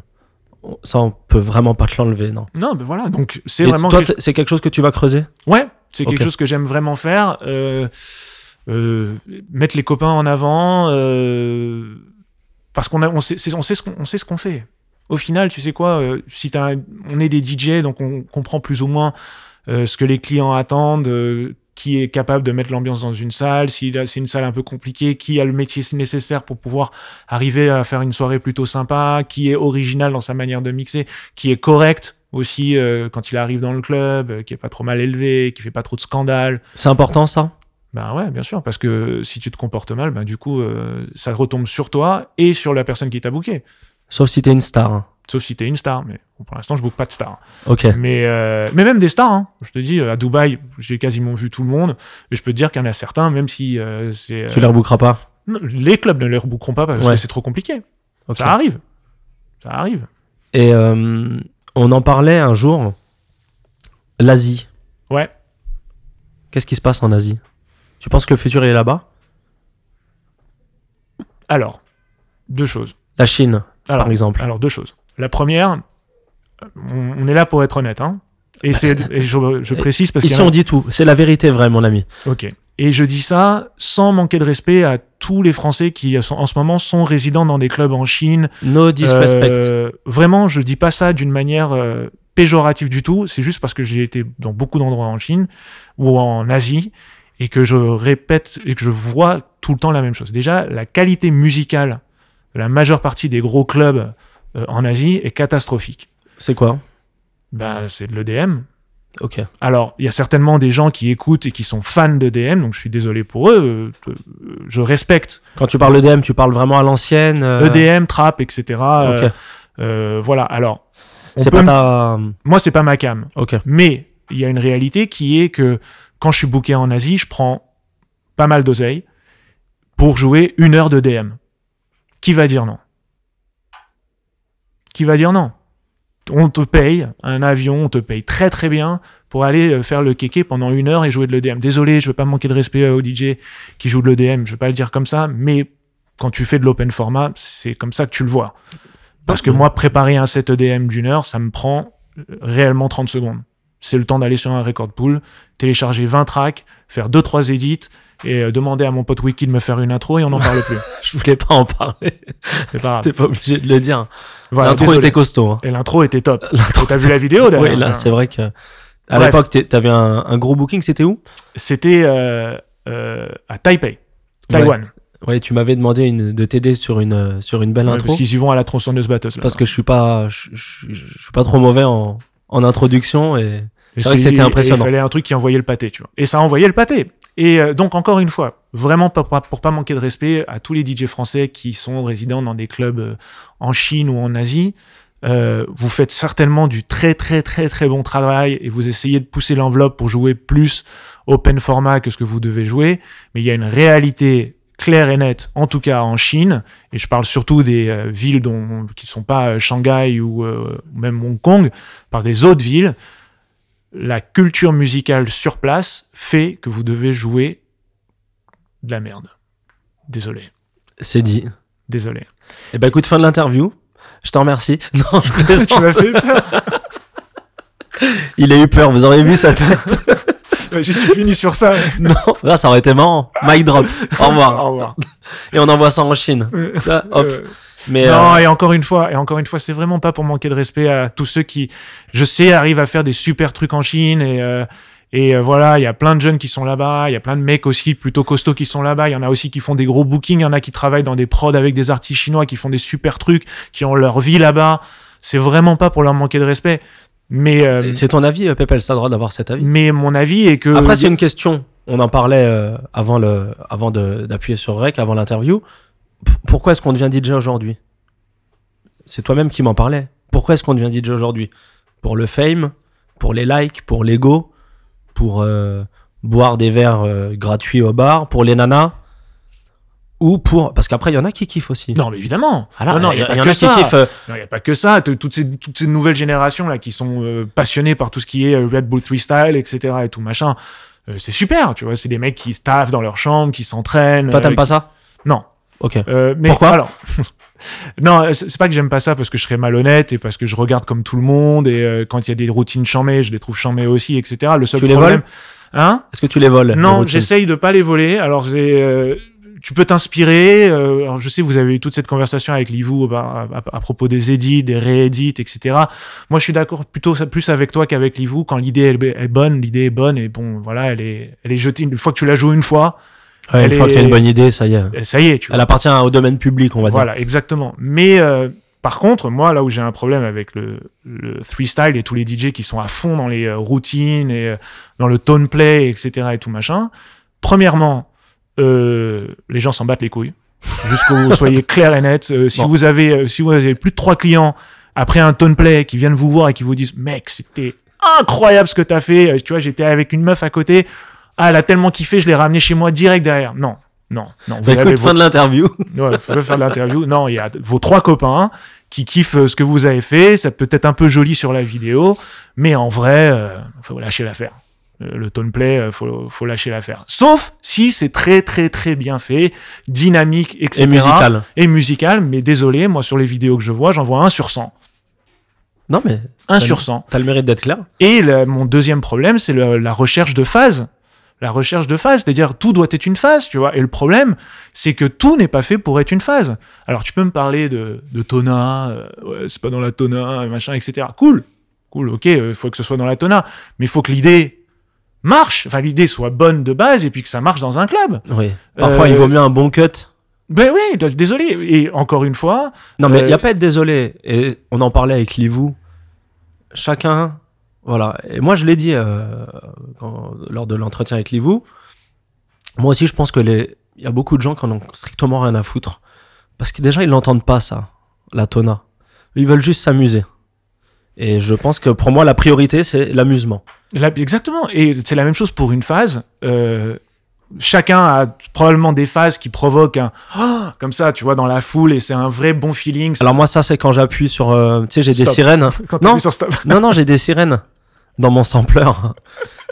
Ça, on peut vraiment pas te l'enlever, non. Non, ben voilà, donc c'est vraiment. toi, quelque- c'est quelque chose que tu vas creuser? Ouais, c'est quelque chose que j'aime vraiment faire. euh, euh, mettre les copains en avant, euh, parce qu'on a, on sait, on sait ce qu'on, on sait ce qu'on fait. Au final, tu sais quoi, si un- on est des DJ, donc on comprend plus ou moins ce que les clients attendent, qui est capable de mettre l'ambiance dans une salle, si c'est une salle un peu compliquée, qui a le métier nécessaire pour pouvoir arriver à faire une soirée plutôt sympa, qui est original dans sa manière de mixer, qui est correct aussi euh, quand il arrive dans le club, euh, qui est pas trop mal élevé, qui fait pas trop de scandales. C'est important ça? Ben ouais, bien sûr, parce que si tu te comportes mal, ben du coup, euh, ça retombe sur toi et sur la personne qui t'a booké. Sauf si t'es une star. Sauf si t'es une star, mais pour l'instant, je book pas de star. Ok. Mais, euh, mais même des stars, hein. je te dis, à Dubaï, j'ai quasiment vu tout le monde, et je peux te dire qu'il y en a certains, même si euh, c'est... Tu euh, les rebookeras pas? Non, les clubs ne les rebookeront pas parce Ouais. que c'est trop compliqué. Ça arrive. Ça arrive. Et euh, on en parlait un jour. L'Asie. Ouais. Qu'est-ce qui se passe en Asie? Tu penses que le futur il est là-bas? Alors, deux choses. La Chine, Alors, par exemple. Alors, deux choses. La première, on, on est là pour être honnête. Hein. Et, c'est, et je, je précise parce Ici en a- on dit tout. C'est la vérité vrai, mon ami. Ok. Et je dis ça sans manquer de respect à tous les Français qui sont- en ce moment sont résidents dans des clubs en Chine. No disrespect. Euh, vraiment, je dis pas ça d'une manière euh, péjorative du tout. C'est juste parce que j'ai été dans beaucoup d'endroits en Chine ou en Asie et que je répète et que je vois tout le temps la même chose. Déjà, la qualité musicale de la majeure partie des gros clubs en Asie est catastrophique. C'est quoi? Ben, c'est de l'EDM. Ok. Alors, il y a certainement des gens qui écoutent et qui sont fans d'EDM, donc je suis désolé pour eux. euh, euh, je respecte Quand tu parles EDM, tu parles vraiment à l'ancienne. euh, EDM, trap, etc. euh, Ok. euh, voilà. Alors, C'est pas ta. moi, c'est pas ma cam. Ok. Mais il y a une réalité qui est que quand je suis booké en Asie, je prends pas mal d'oseille pour jouer une heure de DM. Qui va dire non? Qui va dire non On te paye un avion, on te paye très très bien pour aller euh, faire le kéké pendant une heure et jouer de l'EDM. Désolé, je veux pas manquer de respect aux DJ qui jouent de l'EDM, je veux pas le dire comme ça, mais quand tu fais de l'open format, c'est comme ça que tu le vois. Parce que moi, préparer un set EDM d'une heure, ça me prend euh, réellement 30 secondes. c'est le temps d'aller sur un record pool, télécharger 20 tracks, faire 2-3 edits et euh, demander à mon pote Wiki de me faire une intro et on n'en parle plus. Je voulais pas en parler. C'est pas grave. T'es pas obligé de le dire. Voilà, L'intro était costaud. hein. Et l'intro était top. T'as vu la vidéo d'ailleurs Oui, là, c'est vrai que. À l'époque, t'avais un, un gros booking, c'était où? C'était euh, euh, à Taipei, Taïwan. Ouais, tu m'avais demandé une, de t'aider sur une, sur une belle Ouais, intro. parce qu'ils y vont à la tronçonneuse batteuse. là. Parce que je suis pas, je, je- je suis pas trop mauvais en, en introduction et Et c'est vrai que c'était impressionnant. Il fallait un truc qui envoyait le pâté, tu vois. Et ça envoyait le pâté. Et euh, donc, encore une fois, vraiment pas- pour pas manquer de respect à tous les DJ français qui sont résidents dans des clubs euh, en Chine ou en Asie, euh, vous faites certainement du très, très, très, très bon travail et vous essayez de pousser l'enveloppe pour jouer plus open format que ce que vous devez jouer. Mais il y a une réalité claire et nette, en tout cas en Chine, et je parle surtout des villes dont, qui ne sont pas Shanghai ou même Hong Kong, par des autres villes, la culture musicale sur place fait que vous devez jouer de la merde. Désolé, c'est dit. désolé. Et ben écoute, fin de l'interview. Je te remercie. Non, je tu m'as fait peur. Il a eu peur, vous auriez vu sa tête. J'ai fini sur ça. non, là, ça aurait été marrant. Mic drop. Au revoir. Au revoir. Et on envoie ça en Chine. Ça, hop. Euh, Mais non, euh, et encore une fois, et encore une fois, c'est vraiment pas pour manquer de respect à tous ceux qui, je sais, arrivent à faire des super trucs en Chine et euh, et euh, voilà, il y a plein de jeunes qui sont là-bas, il y a plein de mecs aussi plutôt costauds qui sont là-bas, il y en a aussi qui font des gros bookings, il y en a qui travaillent dans des prods avec des artistes chinois qui font des super trucs, qui ont leur vie là-bas. C'est vraiment pas pour leur manquer de respect, mais euh, c'est ton avis, Pépel, ça a le droit d'avoir cet avis? mais mon avis est que Après, c'est une question. On en parlait euh, avant le, avant d'appuyer sur Rec, avant l'interview. Pourquoi est-ce qu'on devient DJ aujourd'hui? C'est toi-même qui m'en parlais. Pourquoi est-ce qu'on devient DJ aujourd'hui? Pour le fame, pour les likes, pour l'ego, pour euh, boire des verres euh, gratuits au bar, pour les nanas ou pour parce qu'après il y en a qui kiffent aussi. non, mais évidemment. Ah là, non, non, il y, a pas y en que a qui ça. kiffent. euh, Non, il n'y a pas que ça. Toutes ces, toutes ces nouvelles générations là qui sont euh, passionnées par tout ce qui est euh, Red Bull Freestyle, etc. et tout machin. c'est super, tu vois. C'est des mecs qui staffent dans leur chambre, qui s'entraînent. Toi, t'aimes pas ça? Non. Ok. Euh, mais Pourquoi? alors, Non, euh, c'est pas que j'aime pas ça parce que je serais malhonnête et parce que je regarde comme tout le monde et euh, quand il y a des routines chamées, je les trouve chamées aussi, etc. Le seul Tu les problème. voles? Hein? Est-ce que tu les voles les non, j'essaye de pas les voler. Alors, j'ai, euh, tu peux t'inspirer. euh, je sais, vous avez eu toute cette conversation avec Livou bah, à, propos des édits, des réédits, etc. Moi, je suis d'accord plutôt plus avec toi qu'avec Livou. Quand l'idée est, est bonne, l'idée est bonne et bon, voilà, elle est, elle est jetée. Une fois que tu la joues une fois, Ouais, Une fois que tu as est- une bonne idée, ça y est. ça y est, tu vois. Elle appartient au domaine public, on va dire. Voilà, exactement. Mais euh, par contre, moi, là où j'ai un problème avec le, le three style et tous les DJ qui sont à fond dans les euh, routines et euh, dans le tone play, etc. et tout machin, premièrement, euh, les gens s'en battent les couilles. Juste que vous soyez clair et net. Euh, si Bon. vous avez, si vous avez plus de trois clients après un tone play qui viennent vous voir et qui vous disent, mec, c'était incroyable ce que t'as fait. Tu vois, j'étais avec une meuf à côté. Ah, elle a tellement kiffé, je l'ai ramené chez moi direct derrière. Non, non, non. Vous Bah, avez écoute, vos- fin de l'interview. Ouais, vous pouvez faire l'interview. Non, il y a vos trois copains qui kiffent euh, ce que vous avez fait. Ça peut être un peu joli sur la vidéo, mais en vrai, euh, faut lâcher l'affaire. Le tone play, euh, faut, faut lâcher l'affaire. Sauf si c'est très très très bien fait, dynamique, etc. Et musical. Et musical, mais désolé, moi sur les vidéos que je vois, j'en vois un sur 100. Non, mais 1 T'as sur le- 100. t'as le mérite d'être clair. Et le- mon deuxième problème, c'est la recherche de phase. La recherche de phase, c'est-à-dire tout doit être une phase, tu vois. Et le problème, c'est que tout n'est pas fait pour être une phase. Alors tu peux me parler de, de tona, euh, ouais, c'est pas dans la tona, machin, etc. Cool, cool, ok, il faut que ce soit dans la tona, mais il faut que l'idée marche, enfin l'idée soit bonne de base et puis que ça marche dans un club. Oui. Parfois, Euh, il vaut mieux un bon cut. Ben oui, désolé. Et encore une fois, Non, mais il euh, n'y a pas à être désolé. Et on en parlait avec Livou. Chacun. Voilà. Et moi, je l'ai dit euh, quand- lors de l'entretien avec Livou. Moi aussi, je pense que les. Il y a beaucoup de gens qui en ont strictement rien à foutre. Parce que déjà, ils n'entendent pas ça, la tona. Ils veulent juste s'amuser. Et je pense que pour moi, la priorité, c'est l'amusement. Exactement. Et c'est la même chose pour une phase. Euh, chacun a probablement des phases qui provoquent un Ah comme ça, tu vois, dans la foule, et c'est un vrai bon feeling. Alors, moi, ça, c'est quand j'appuie sur. euh, tu sais, j'ai des sirènes. quand non. sur stop. non, non, j'ai des sirènes. Dans mon sampler.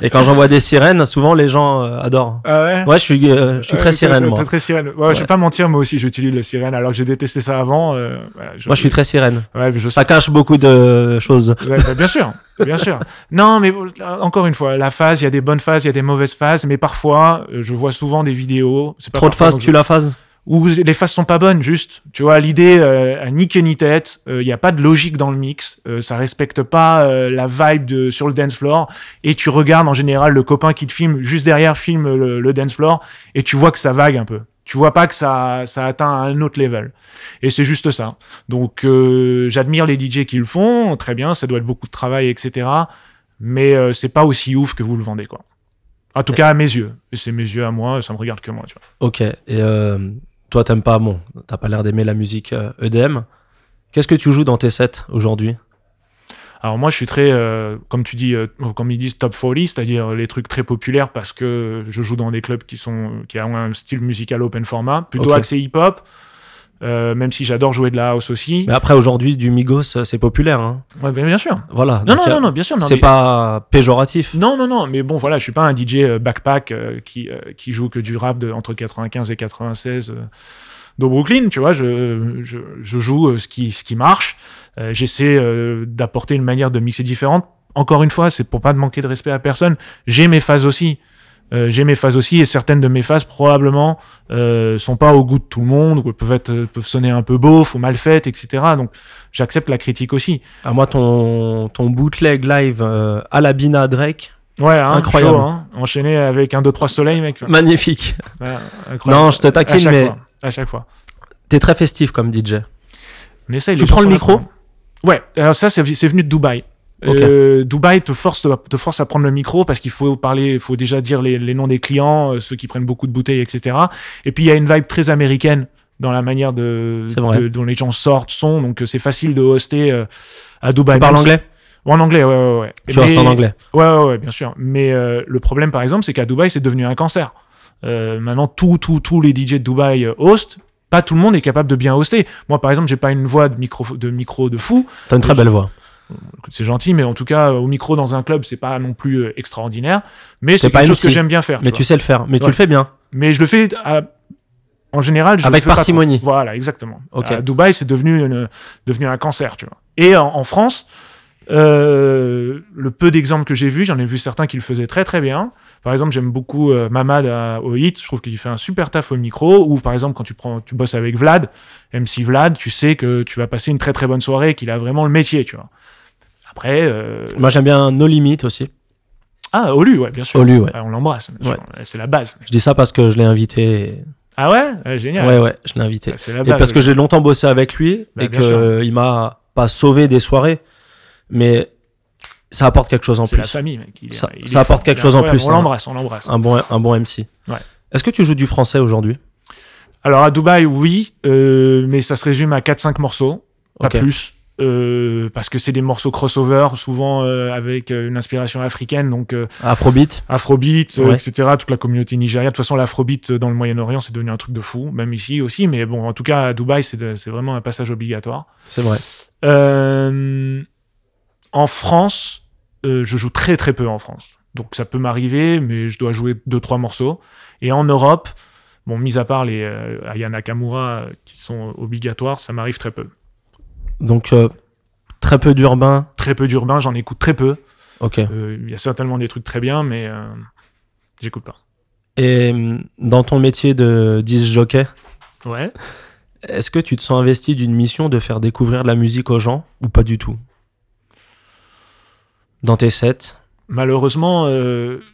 Et quand j'envoie des sirènes, souvent les gens euh, adorent. Ah ouais? Ouais, je suis, euh, je suis très sirène, moi. Très, très sirène. Ouais, Je vais pas mentir, moi aussi j'utilise le sirène alors que j'ai détesté ça avant. euh, Moi, je suis très sirène. Ouais, mais je sais. Ça cache beaucoup de choses. Ouais, bah, bien sûr, bien sûr. Non, mais euh, encore une fois, la phase, il y a des bonnes phases, il y a des mauvaises phases, mais parfois, euh, je vois souvent des vidéos. pas Trop de phases, tu la phases? Où les phases sont pas bonnes, juste. Tu vois, l'idée, euh, ni queue ni tête, il n'y a pas de logique dans le mix, euh, ça respecte pas euh, la vibe de, sur le dance floor, et tu regardes en général le copain qui te filme juste derrière filme le, le dance floor, et tu vois que ça vague un peu. Tu vois pas que ça, ça atteint un autre level. Et c'est juste ça. Donc, euh, j'admire les DJ qui le font, très bien, ça doit être beaucoup de travail, etc. Mais euh, c'est pas aussi ouf que vous le vendez, quoi. En tout cas, à mes yeux. Et c'est mes yeux à moi, ça me regarde que moi, tu vois. Ok. Et euh, toi, t'aimes pas, bon, t'as pas l'air d'aimer la musique euh, EDM. Qu'est-ce que tu joues dans tes sets aujourd'hui? Alors moi, je suis très, euh, comme tu dis, euh, comme ils disent, top 40, c'est-à-dire les trucs très populaires parce que je joue dans des clubs qui sont qui ont un style musical open format, plutôt axé hip-hop. Euh, même si j'adore jouer de la house aussi. Mais après, aujourd'hui, du Migos, euh, c'est populaire. Hein. Ouais, bien, sûr. Voilà. Non, non, a- non, non, bien sûr. C'est mais- pas péjoratif. Non, non, non, mais bon, voilà, je suis pas un DJ euh, backpack euh, qui, euh, qui joue que du rap de, entre 95 et 96 euh, de Brooklyn, tu vois, je, je, je joue ce, qui, ce qui marche, j'essaie d'apporter une manière de mixer différente. Encore une fois, c'est pour pas de manquer de respect à personne, j'ai mes phases aussi. Euh, j'ai mes phases aussi et certaines de mes phases probablement euh, sont pas au goût de tout le monde ou peuvent être euh, peuvent sonner un peu beauf ou mal faites etc donc j'accepte la critique aussi À moi, ton, ton bootleg live euh, à la Bina Drake, ouais hein, Incroyable. chaud, hein. enchaîné avec un 2 3 soleil mec magnifique. Non, je te taquine, à mais- fois, à chaque fois. T'es très festif comme DJ. On essaye. Tu prends le micro Ouais. Alors ça, c'est c'est venu de Dubaï. Ok. Euh, Dubaï te force, te force à prendre le micro parce qu'il faut parler, il faut déjà dire les, les noms des clients, euh, ceux qui prennent beaucoup de bouteilles, etc. Et puis il y a une vibe très américaine dans la manière de, de- dont les gens sortent, sont. Donc euh, c'est facile de hoster euh, à Dubaï. Tu parles anglais? En anglais, ouais, ouais, ouais. Tu restes en anglais? Ouais, ouais, ouais, bien sûr. Mais euh, le problème, par exemple, c'est qu'à Dubaï, c'est devenu un cancer. Euh, maintenant, tous tout, tous les DJ de Dubaï hostent. Pas tout le monde est capable de bien hoster. Moi, par exemple, j'ai pas une voix de micro de, micro de fou. T'as une très belle voix. C'est gentil, mais en tout cas, au micro dans un club, c'est pas non plus euh, extraordinaire. Mais C'est quelque chose MC. que j'aime bien faire. Mais tu tu sais le faire. Mais tu le fais bien. mais je le fais à- en général. Je Avec le fais pas parcimonie. Voilà, exactement. Ok. À Dubaï, c'est devenu, une- devenu un cancer, tu vois. Et en, en France, euh, le peu d'exemples que j'ai vus, j'en ai vu certains qui le faisaient très très bien. Par exemple, j'aime beaucoup euh, Mamad à- au hit. Je trouve qu'il fait un super taf au micro. Ou par exemple, quand tu prends, tu bosses avec Vlad, MC Vlad, tu sais que tu vas passer une très très bonne soirée, qu'il a vraiment le métier, tu vois. Après, euh, Moi, j'aime bien No Limit aussi. ah, Olu, ouais, bien sûr. Olu, ouais. on l'embrasse, c'est la base. Je dis ça parce que je l'ai invité. Ah ouais, Ouais, génial. Ouais, ouais, je l'ai invité. C'est la Et base. parce que j'ai longtemps bossé avec lui Bah, et qu'il m'a pas sauvé des soirées, mais ça apporte quelque chose en C'est la plus. famille, mec. Il est- Ça- il est ça apporte quelque chose en plus, On hein. l'embrasse, on l'embrasse. Un bon, un bon MC. Ouais. Est-ce que tu joues du français aujourd'hui? Alors à Dubaï, oui, euh, mais ça se résume à 4-5 morceaux, pas plus. Euh, parce que c'est des morceaux crossover, souvent euh, avec euh, une inspiration africaine, donc euh, Afrobeat afrobeat, Ouais. etc. Toute la communauté nigériane. De toute façon, l'afrobeat dans le Moyen-Orient, c'est devenu un truc de fou, même ici aussi. Mais bon, en tout cas, à Dubaï, c'est vraiment un passage obligatoire. C'est vrai. En France, je joue très très peu en France. Donc ça peut m'arriver, mais je dois jouer deux trois morceaux. Et en Europe, bon, mis à part les Aya Nakamura euh, qui sont obligatoires, ça m'arrive très peu. Donc, euh, très peu d'urbain. Très peu d'urbain, j'en écoute très peu. Ok. Euh, Il y a certainement des trucs très bien, mais euh, j'écoute pas. Et hum, dans ton métier de disc jockey, Ouais. est-ce que tu te sens investi d'une mission de faire découvrir de la musique aux gens ou pas du tout? Dans tes sets? Malheureusement,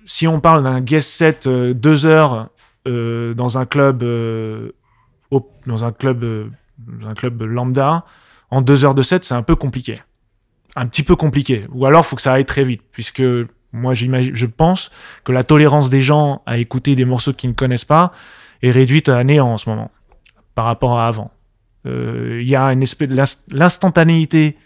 si on parle d'un guest set deux heures dans un club, au- dans un club, dans un club lambda, en deux heures de set, c'est un peu compliqué, un petit peu compliqué. Ou alors, faut que ça aille très vite, puisque moi, je pense que la tolérance des gens à écouter des morceaux qu'ils ne connaissent pas est réduite à néant en ce moment, par rapport à avant. Euh, Il y a une espèce, l'inst- l'instantanéité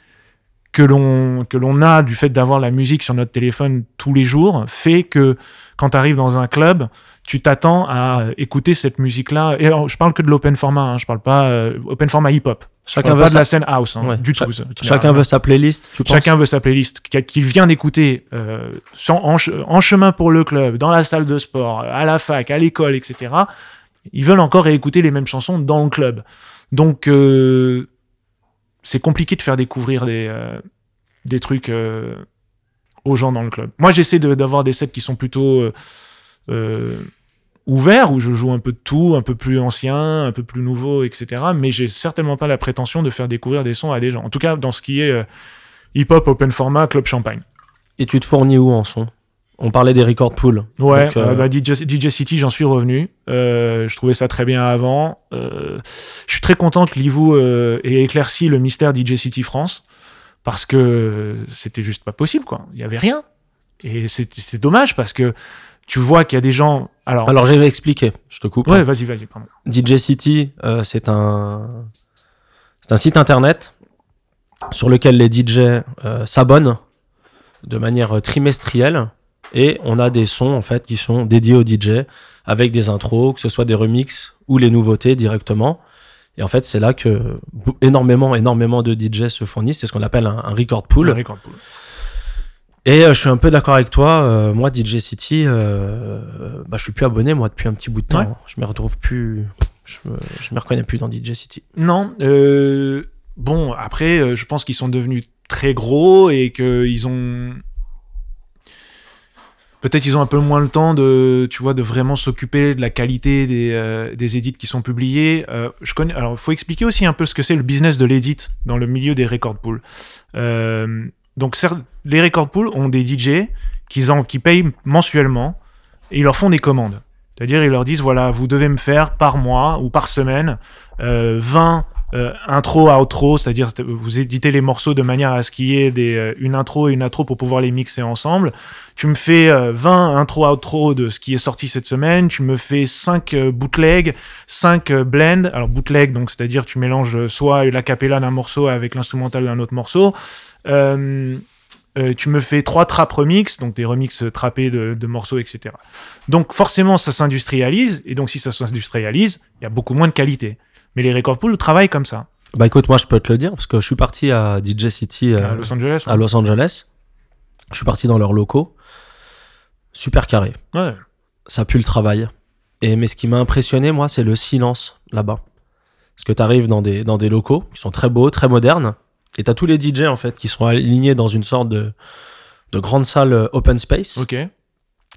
que l'on que l'on a du fait d'avoir la musique sur notre téléphone tous les jours fait que quand tu arrives dans un club, tu t'attends à écouter cette musique-là. Et alors, je parle que de l'open format, hein, je parle pas euh, open format hip-hop. Chacun veut pas de sa- la scène house hein, Ouais. du tout. Chacun veut sa playlist, tu penses Chacun veut sa playlist qu'il vient d'écouter euh, en chemin pour le club, dans la salle de sport, à la fac, à l'école, etc. Ils veulent encore réécouter les mêmes chansons dans le club. Donc, euh, c'est compliqué de faire découvrir des, euh, des trucs euh, aux gens dans le club. Moi, j'essaie de- d'avoir des sets qui sont plutôt euh, euh, ouverts, où je joue un peu de tout, un peu plus ancien, un peu plus nouveau, etc. Mais j'ai certainement pas la prétention de faire découvrir des sons à des gens. En tout cas, dans ce qui est euh, hip-hop, open format, club champagne. Et tu te fournis où en son? On parlait des record pools. Ouais, Donc, euh, bah, DJ, DJ City, j'en suis revenu. Euh, je trouvais ça très bien avant. Euh, je suis très content que Livou ait éclairci le mystère DJ City France parce que c'était juste pas possible, quoi. Il y avait rien. Et c'est dommage parce que tu vois qu'il y a des gens. Alors, Alors, expliquer. Je te coupe. ouais, vas-y, vas-y, pardon. DJ City, euh, c'est un, c'est un site internet sur lequel les DJ euh, s'abonnent de manière trimestrielle et on a des sons en fait qui sont dédiés aux DJ avec des intros, que ce soit des remixes ou les nouveautés directement. Et en fait, c'est là que énormément, énormément de DJ se fournissent. C'est ce qu'on appelle un, un record pool. Le record pool. Et euh, je suis un peu d'accord avec toi. euh, moi, DJ City, euh, bah, je suis plus abonné moi depuis un petit bout de temps. Ouais. Je me retrouve plus. Je me, je me reconnais plus dans DJ City. Non. euh, bon, après, je pense qu'ils sont devenus très gros et qu'ils ont. Peut-être ils ont un peu moins le temps de, tu vois, de vraiment s'occuper de la qualité des, euh, des edits qui sont publiés. Euh, je connais. Alors, il faut expliquer aussi un peu ce que c'est le business de l'edit dans le milieu des record pools. Euh, donc, les record pools ont des DJ qui, en, qui payent mensuellement et ils leur font des commandes. C'est-à-dire, ils leur disent voilà, vous devez me faire par mois ou par semaine euh, 20 euh, intro, outro, c'est-à-dire c'est- vous éditez les morceaux de manière à ce qu'il y ait euh, une intro et une outro pour pouvoir les mixer ensemble. Tu me fais euh, 20 intro, outro de ce qui est sorti cette semaine. Tu me fais 5 euh, bootlegs, 5 euh, blends. Alors bootleg, donc c'est-à-dire tu mélanges euh, soit la capella d'un morceau avec l'instrumental d'un autre morceau. Euh, euh, tu me fais trois trap remix, donc des remixes trappés de morceaux, etc. Donc forcément, ça s'industrialise, et donc si ça s'industrialise, il y a beaucoup moins de qualité. Mais les record pools travaillent comme ça. Bah écoute, moi je peux te le dire parce que je suis parti à DJ City euh, à Los Angeles. à Los Angeles. Je suis parti dans leurs locaux. Super carré. Ouais. Ça pue le travail. Et mais ce qui m'a impressionné, moi, c'est le silence là-bas. Parce que tu arrives dans des, dans des locaux qui sont très beaux, très modernes. Et t'as tous les DJ en fait qui sont alignés dans une sorte de, de grande salle euh, open space. Ok. Et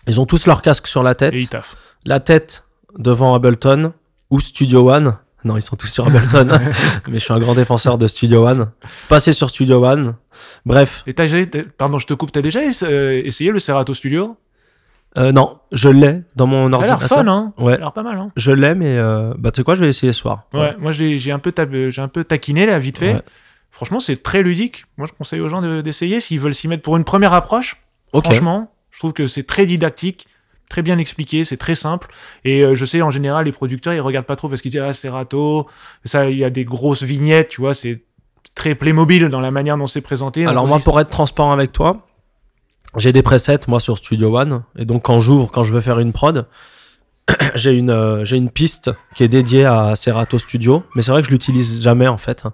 Ils ont tous leur casque sur la tête. ils taffent. la tête devant Ableton ou Studio One. Non, ils sont tous sur Ableton, mais je suis un grand défenseur de Studio One. Passer sur Studio One. Bref, Et t'as déjà- pardon, je te coupe. T'as déjà euh, essayé le Serato Studio? Euh, non, je l'ai dans mon Ça a l'air ordinateur. fun, hein Ouais. Ça a l'air pas mal, hein Je l'ai, mais euh, bah, tu sais quoi, je vais essayer ce soir. Ouais. Moi, j'ai un peu j'ai un peu taquiné là, vite fait. Ouais. Franchement, c'est très ludique. Moi, je conseille aux gens de- d'essayer s'ils veulent s'y mettre pour une première approche. Franchement, je trouve que c'est très didactique, très bien expliqué, c'est très simple. Et euh, je sais, en général, les producteurs, ils regardent pas trop parce qu'ils disent Ah, c'est. Ça, il y a des grosses vignettes, tu vois, c'est très Playmobil dans la manière dont c'est présenté. Alors Donc, moi, pour être transparent avec toi, j'ai des presets moi sur Studio One, et donc quand j'ouvre, quand je veux faire une prod, j'ai une euh, j'ai une piste qui est dédiée à Serato Studio, mais c'est vrai que je l'utilise jamais en fait.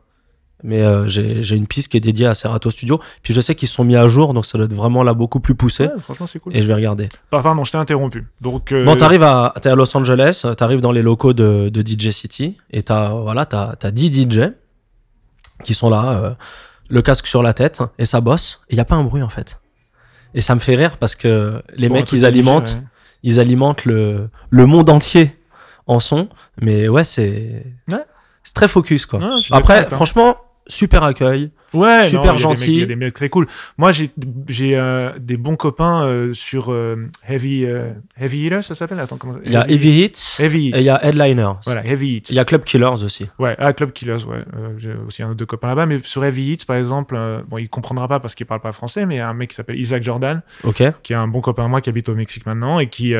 Mais euh, j'ai une piste qui est dédiée à Serato Studio, puis je sais qu'ils sont mis à jour, donc ça doit être vraiment là beaucoup plus poussé, Ouais, franchement, c'est cool. et je vais regarder. Ah, Pardon, je t'ai interrompu. Donc, euh, Bon, t'arrives à, à Los Angeles, t'arrives dans les locaux de, de DJ City, et t'as, voilà, t'as 10 DJ qui sont là, euh, le casque sur la tête, et ça bosse, et y a pas un bruit en fait. Et ça me fait rire parce que les mecs, ils alimentent, ouais. ils alimentent le, le monde entier en son, mais ouais, c'est, Ouais. c'est très focus quoi. Ouais, Après, franchement, super accueil. Ouais, Super non, gentil. Il y a des mecs très cool. Moi, j'ai euh, des bons copains euh, sur euh, Heavy Heavy ça s'appelle? Attends, comment Il y a Heavy Hits, Heavy Eats. et il y a Headliners. Voilà, Heavy Eats. Il y a Club Killers aussi. Ouais, ah, Club Killers, ouais. J'ai aussi un ou deux copains là-bas. Mais sur Heavy Eats, par exemple, bon, il comprendra pas parce qu'il parle pas français, mais il y a un mec qui s'appelle Isaac Jordan, qui est un bon copain à moi qui habite au Mexique maintenant et qui,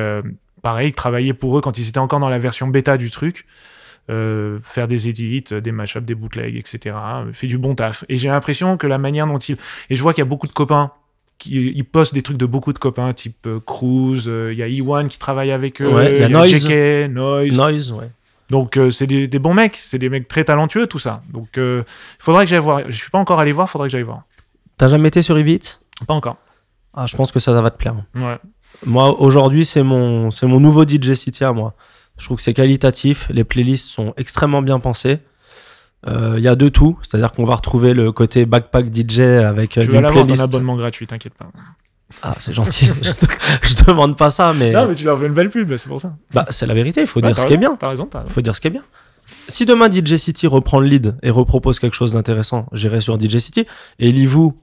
pareil, travaillait pour eux quand ils étaient encore dans la version bêta du truc. Euh, faire des edits, euh, des mashups, des bootlegs, etc. Euh, fait du bon taf. Et j'ai l'impression que la manière dont il... Et je vois qu'il y a beaucoup de copains qui ils postent des trucs de beaucoup de copains, type euh, Cruz, euh, il y a Iwan qui travaille avec eux, Ouais, il y a Noise. JK, Noise. Noise, ouais. Donc euh, c'est des, des bons mecs, c'est des mecs très talentueux, tout ça. Donc il faudrait que j'aille voir. Je suis pas encore allé voir, faudrait que j'aille voir. T'as jamais été sur Evit Pas encore. Ah, je pense que ça, ça va te plaire. Ouais. Moi, aujourd'hui, c'est mon, c'est mon nouveau DJ City à moi. Je trouve que c'est qualitatif. Les playlists sont extrêmement bien pensées. Euh, Il y a de tout. C'est-à-dire qu'on va retrouver le côté backpack DJ avec euh, Tu une vas l'avoir ton playlist. abonnement gratuit, t'inquiète pas. Ah, c'est gentil. je, te- je demande pas ça, mais, Non, mais tu leur fais une belle pub, c'est pour ça. bah, c'est la vérité. Il faut Ouais, dire ce qui est bien. T'as raison, raison. faut dire ce qui est bien. Si demain DJ City reprend le lead et repropose quelque chose d'intéressant, j'irai sur DJ City. Et Livou,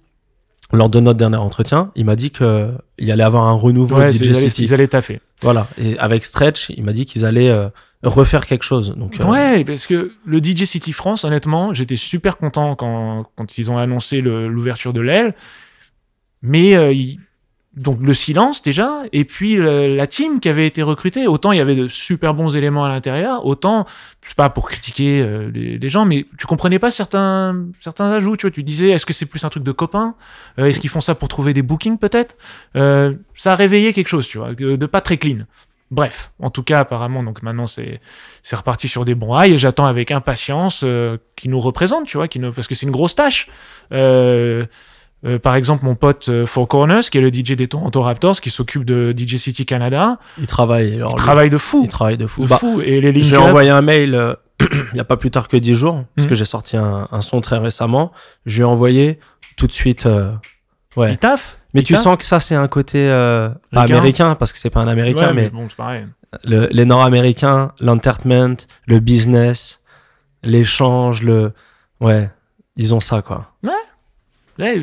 lors de notre dernier entretien, il m'a dit qu'il y allait avoir un renouveau Ouais, DJ ils, allaient, City. ils allaient taffer. Voilà. Et avec Stretch, il m'a dit qu'ils allaient euh, refaire quelque chose. Donc, euh, Ouais, parce que le DJ City France, honnêtement, j'étais super content quand, quand ils ont annoncé l'ouverture de l'aile. Mais euh, il- donc le silence déjà, et puis le- la team qui avait été recrutée. Autant il y avait de super bons éléments à l'intérieur, autant, je sais pas pour critiquer euh, les, gens, mais tu comprenais pas certains, certains ajouts. Tu vois, tu disais, est-ce que c'est plus un truc de copains? Euh, Est-ce qu'ils font ça pour trouver des bookings peut-être? Euh, Ça a réveillé quelque chose, tu vois, de, pas très clean. Bref, en tout cas, apparemment, donc maintenant c'est c'est reparti sur des bons rails et j'attends avec impatience euh, qu'ils nous représentent, tu vois, parce que c'est une grosse tâche. Euh, euh, par exemple, mon pote euh, Four Corners, qui est le DJ des Toronto Raptors, qui s'occupe de DJ City Canada, il travaille. Alors, il travaille de fou. il travaille de fou. de Bah, fou. Et les J'ai envoyé un mail euh, il n'y a pas plus tard que 10 jours, parce Mhm. que j'ai sorti un, un son très récemment. Je lui ai envoyé tout de suite. ouais. il taffe. Mais il tu sens que ça, c'est un côté pas Ricain. américain, parce que c'est pas un américain, Ouais, mais bon, c'est pareil. le- les Nord-Américains, l'entertainment, le business, l'échange, le. Ouais, ils ont ça, quoi. Ouais,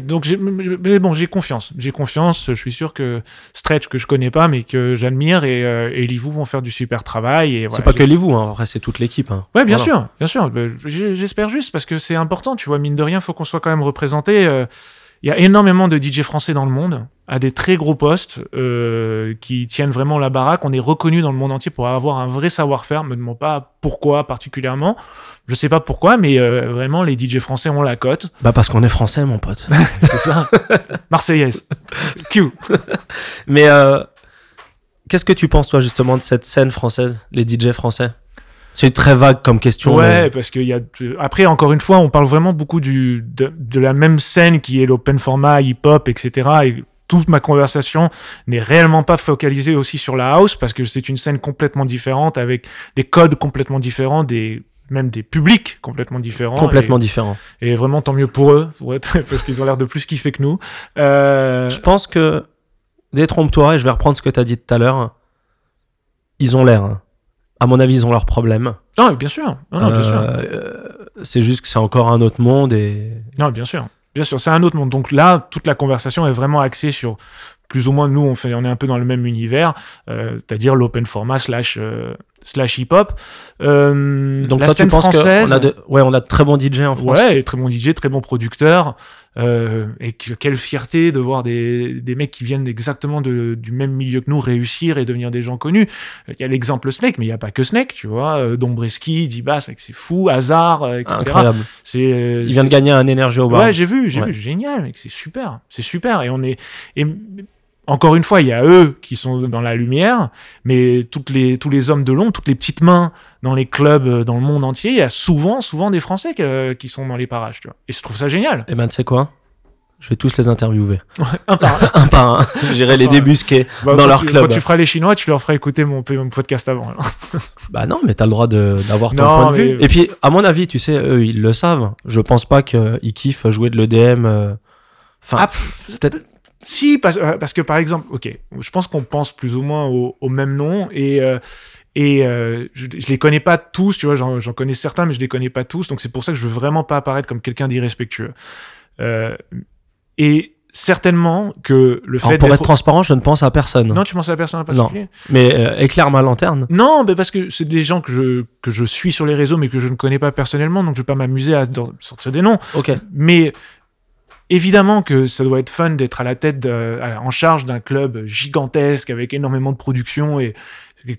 donc j'ai- mais bon, j'ai confiance. J'ai confiance. Je suis sûr que Stretch que je connais pas, mais que j'admire et, euh, et Livou vont faire du super travail. Et c'est pas que les vous, hein. après, c'est toute l'équipe. hein. Ouais, bien Voilà. sûr, bien sûr. J'ai- J'espère juste parce que c'est important, tu vois. Mine de rien, faut qu'on soit quand même représenté. euh, Il y a énormément de DJ français dans le monde, à des très gros postes, euh, qui tiennent vraiment la baraque. On est reconnu dans le monde entier pour avoir un vrai savoir-faire. Me demande pas pourquoi particulièrement. Je sais pas pourquoi, mais euh, vraiment, les DJ français ont la cote. Bah, parce qu'on est français, mon pote. C'est ça. Marseillaise. Q. mais euh, qu'est-ce que tu penses, toi, justement, de cette scène française, les DJ français? C'est très vague comme question. Ouais, mais- parce qu'il y a. Après, encore une fois, on parle vraiment beaucoup du, de, de la même scène qui est l'open format, hip-hop, etc. Et toute ma conversation n'est réellement pas focalisée aussi sur la house parce que c'est une scène complètement différente avec des codes complètement différents, des même des publics complètement différents. complètement. Et, et vraiment tant mieux pour eux, pour être, parce qu'ils ont l'air de plus kiffer que nous. Euh, Je pense que, détrompe-toi, et je vais reprendre ce que tu as dit tout à l'heure, ils ont l'air. hein. À mon avis, ils ont leurs problèmes. Non, bien sûr. Non, non, bien sûr. Euh, c'est juste que c'est encore un autre monde et Non, bien sûr. Bien sûr, c'est un autre monde. Donc là, toute la conversation est vraiment axée sur plus ou moins nous, on, fait, on est un peu dans le même univers, euh, c'est-à-dire l'open format slash, euh, slash hip-hop. Euh, donc la toi tu penses française, qu'on a de, ouais, on a de très bons DJ en France. ouais, très bon DJ, très bon producteur. Euh, et que- quelle fierté de voir des, des mecs qui viennent exactement de- du même milieu que nous réussir et devenir des gens connus. Il y a l'exemple Snake, mais il n'y a pas que Snake, tu vois. Euh, Dombreski, Dibas, c'est fou, Hazard, etc. Incroyable. C'est, Il vient de gagner un énergie au bar. Ouais, j'ai vu, j'ai Ouais. vu, génial, mec, c'est super, c'est super. Et on est, et encore une fois, il y a eux qui sont dans la lumière, mais toutes les, tous les hommes de l'ombre, toutes les petites mains dans les clubs euh, dans le monde entier, il y a souvent, souvent des Français que- qui sont dans les parages, tu vois. Et je trouve ça génial. Et ben tu sais quoi? Je vais tous les interviewer. Un par un. un par un. J'irai les débusquer. Bah, Dans leur tu- club. Quand tu feras les Chinois, tu leur feras écouter mon, mon podcast avant. alors. Bah non, mais t'as le droit d'avoir ton Non, point de vue. mais- Et puis, à mon avis, tu sais, eux, ils le savent. Je pense pas qu'ils kiffent jouer de l'EDM. euh, Enfin, Ah, peut-être. Si, parce, euh, parce que par exemple, ok, je pense qu'on pense plus ou moins au, au même nom et, euh, et euh, je, je les connais pas tous, tu vois, j'en j'en connais certains, mais je les connais pas tous, donc c'est pour ça que je veux vraiment pas apparaître comme quelqu'un d'irrespectueux. Euh, et certainement que le Alors, fait pour être transparent, je ne pense à personne. Non, tu penses à personne en particulier? Mais euh, éclaire ma lanterne. Non, mais parce que c'est des gens que je, que je suis sur les réseaux, mais que je ne connais pas personnellement, donc je vais pas m'amuser à sortir des noms. Ok. Mais évidemment que ça doit être fun d'être à la tête, en charge d'un club gigantesque avec énormément de production et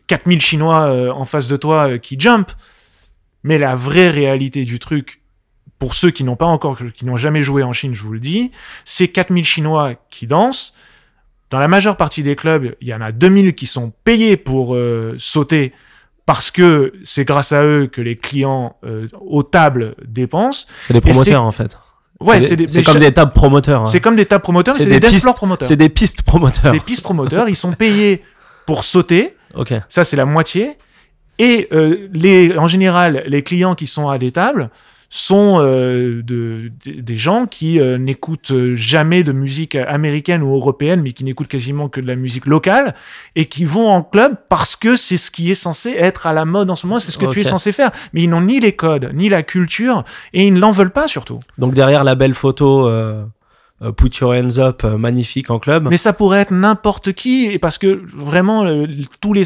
4000 Chinois euh, en face de toi euh, qui jump. Mais la vraie réalité du truc, pour ceux qui n'ont pas encore, qui n'ont jamais joué en Chine, je vous le dis, c'est 4000 Chinois qui dansent. Dans la majeure partie des clubs, il y en a 2000 qui sont payés pour euh, sauter parce que c'est grâce à eux que les clients aux tables dépensent. C'est des c'est- promoteurs en fait. Ouais, c'est c'est des- des- comme des tables promoteurs. hein. C'est comme des tables promoteurs, C'est des des, pistes- promoteurs. C'est des pistes promoteurs. Des pistes promoteurs, ils sont payés pour sauter. Ok. Ça, c'est la moitié. Et euh, les, en général, les clients qui sont à des tables sont euh, de, de- des gens qui euh, n'écoutent jamais de musique américaine ou européenne, mais qui n'écoutent quasiment que de la musique locale, et qui vont en club parce que c'est ce qui est censé être à la mode en ce moment, c'est ce que tu es censé faire. Mais ils n'ont ni les codes, ni la culture, et ils ne l'en veulent pas surtout. Donc derrière la belle photo euh, euh, Put Your Hands Up euh, magnifique en club. Mais ça pourrait être n'importe qui, et parce que vraiment, euh, tous les.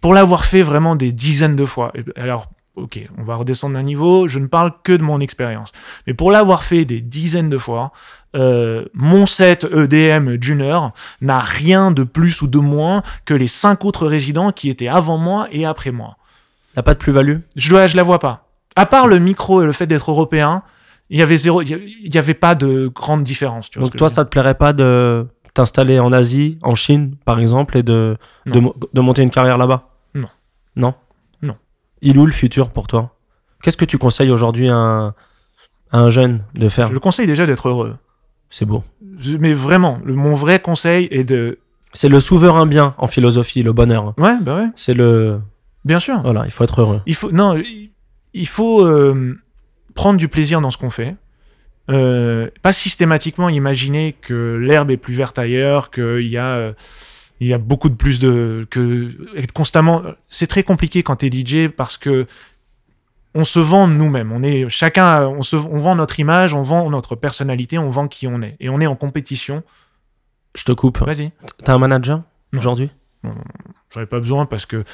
Pour l'avoir fait vraiment des dizaines de fois, alors, ok, on va redescendre d'un niveau, je ne parle que de mon expérience. Mais pour l'avoir fait des dizaines de fois, euh, mon set EDM d'une heure n'a rien de plus ou de moins que les cinq autres résidents qui étaient avant moi et après moi. T'as pas de plus-value? Je, dois- je la vois pas. À part le micro et le fait d'être européen, il y avait zéro, il y a- il y avait pas de grande différence. Tu vois ce Donc toi, ça te plairait pas de t'installer en Asie, en Chine par exemple, et de, monter une carrière là-bas? Non Non? Il où le futur pour toi? Qu'est-ce que tu conseilles aujourd'hui à un, à un jeune de faire? Je le conseille déjà d'être heureux. C'est beau. Je- mais vraiment, le- mon vrai conseil est de. C'est le souverain bien en philosophie, le bonheur. Ouais, bah ouais, C'est le. bien sûr. Voilà, il faut être heureux. Il faut, non, il- il faut euh, prendre du plaisir dans ce qu'on fait. Euh, pas systématiquement imaginer que l'herbe est plus verte ailleurs, qu'il y a, euh, il y a beaucoup de plus de, que être constamment. C'est très compliqué quand t'es DJ parce que on se vend nous-mêmes. On est chacun, on se, on vend notre image, on vend notre personnalité, on vend qui on est, et on est en compétition. Je te coupe. Vas-y. T'as un manager Non. aujourd'hui? J'en ai pas besoin parce que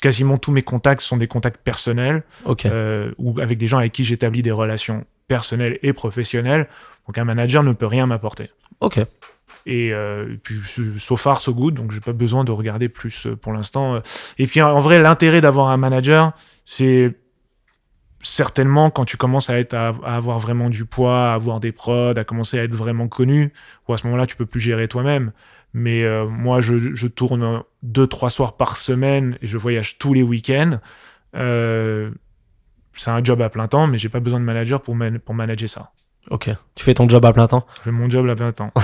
quasiment tous mes contacts sont des contacts personnels. Euh, ou avec des gens avec qui j'établis des relations personnelles et professionnelles. Donc un manager ne peut rien m'apporter. Ok. Et euh, puis je- so far so good, donc j'ai pas besoin de regarder plus euh, pour l'instant. Et puis en vrai, l'intérêt d'avoir un manager, c'est certainement quand tu commences à, être, à, avoir vraiment du poids, à avoir des prods, à commencer à être vraiment connu, ou à ce moment-là, tu peux plus gérer toi-même. Mais euh, moi, je, tourne deux, trois soirs par semaine et je voyage tous les week-ends. Euh, c'est un job à plein temps, mais j'ai pas besoin de manager pour, pour manager ça. Ok. Tu fais ton job à plein temps. Je fais mon job à plein temps.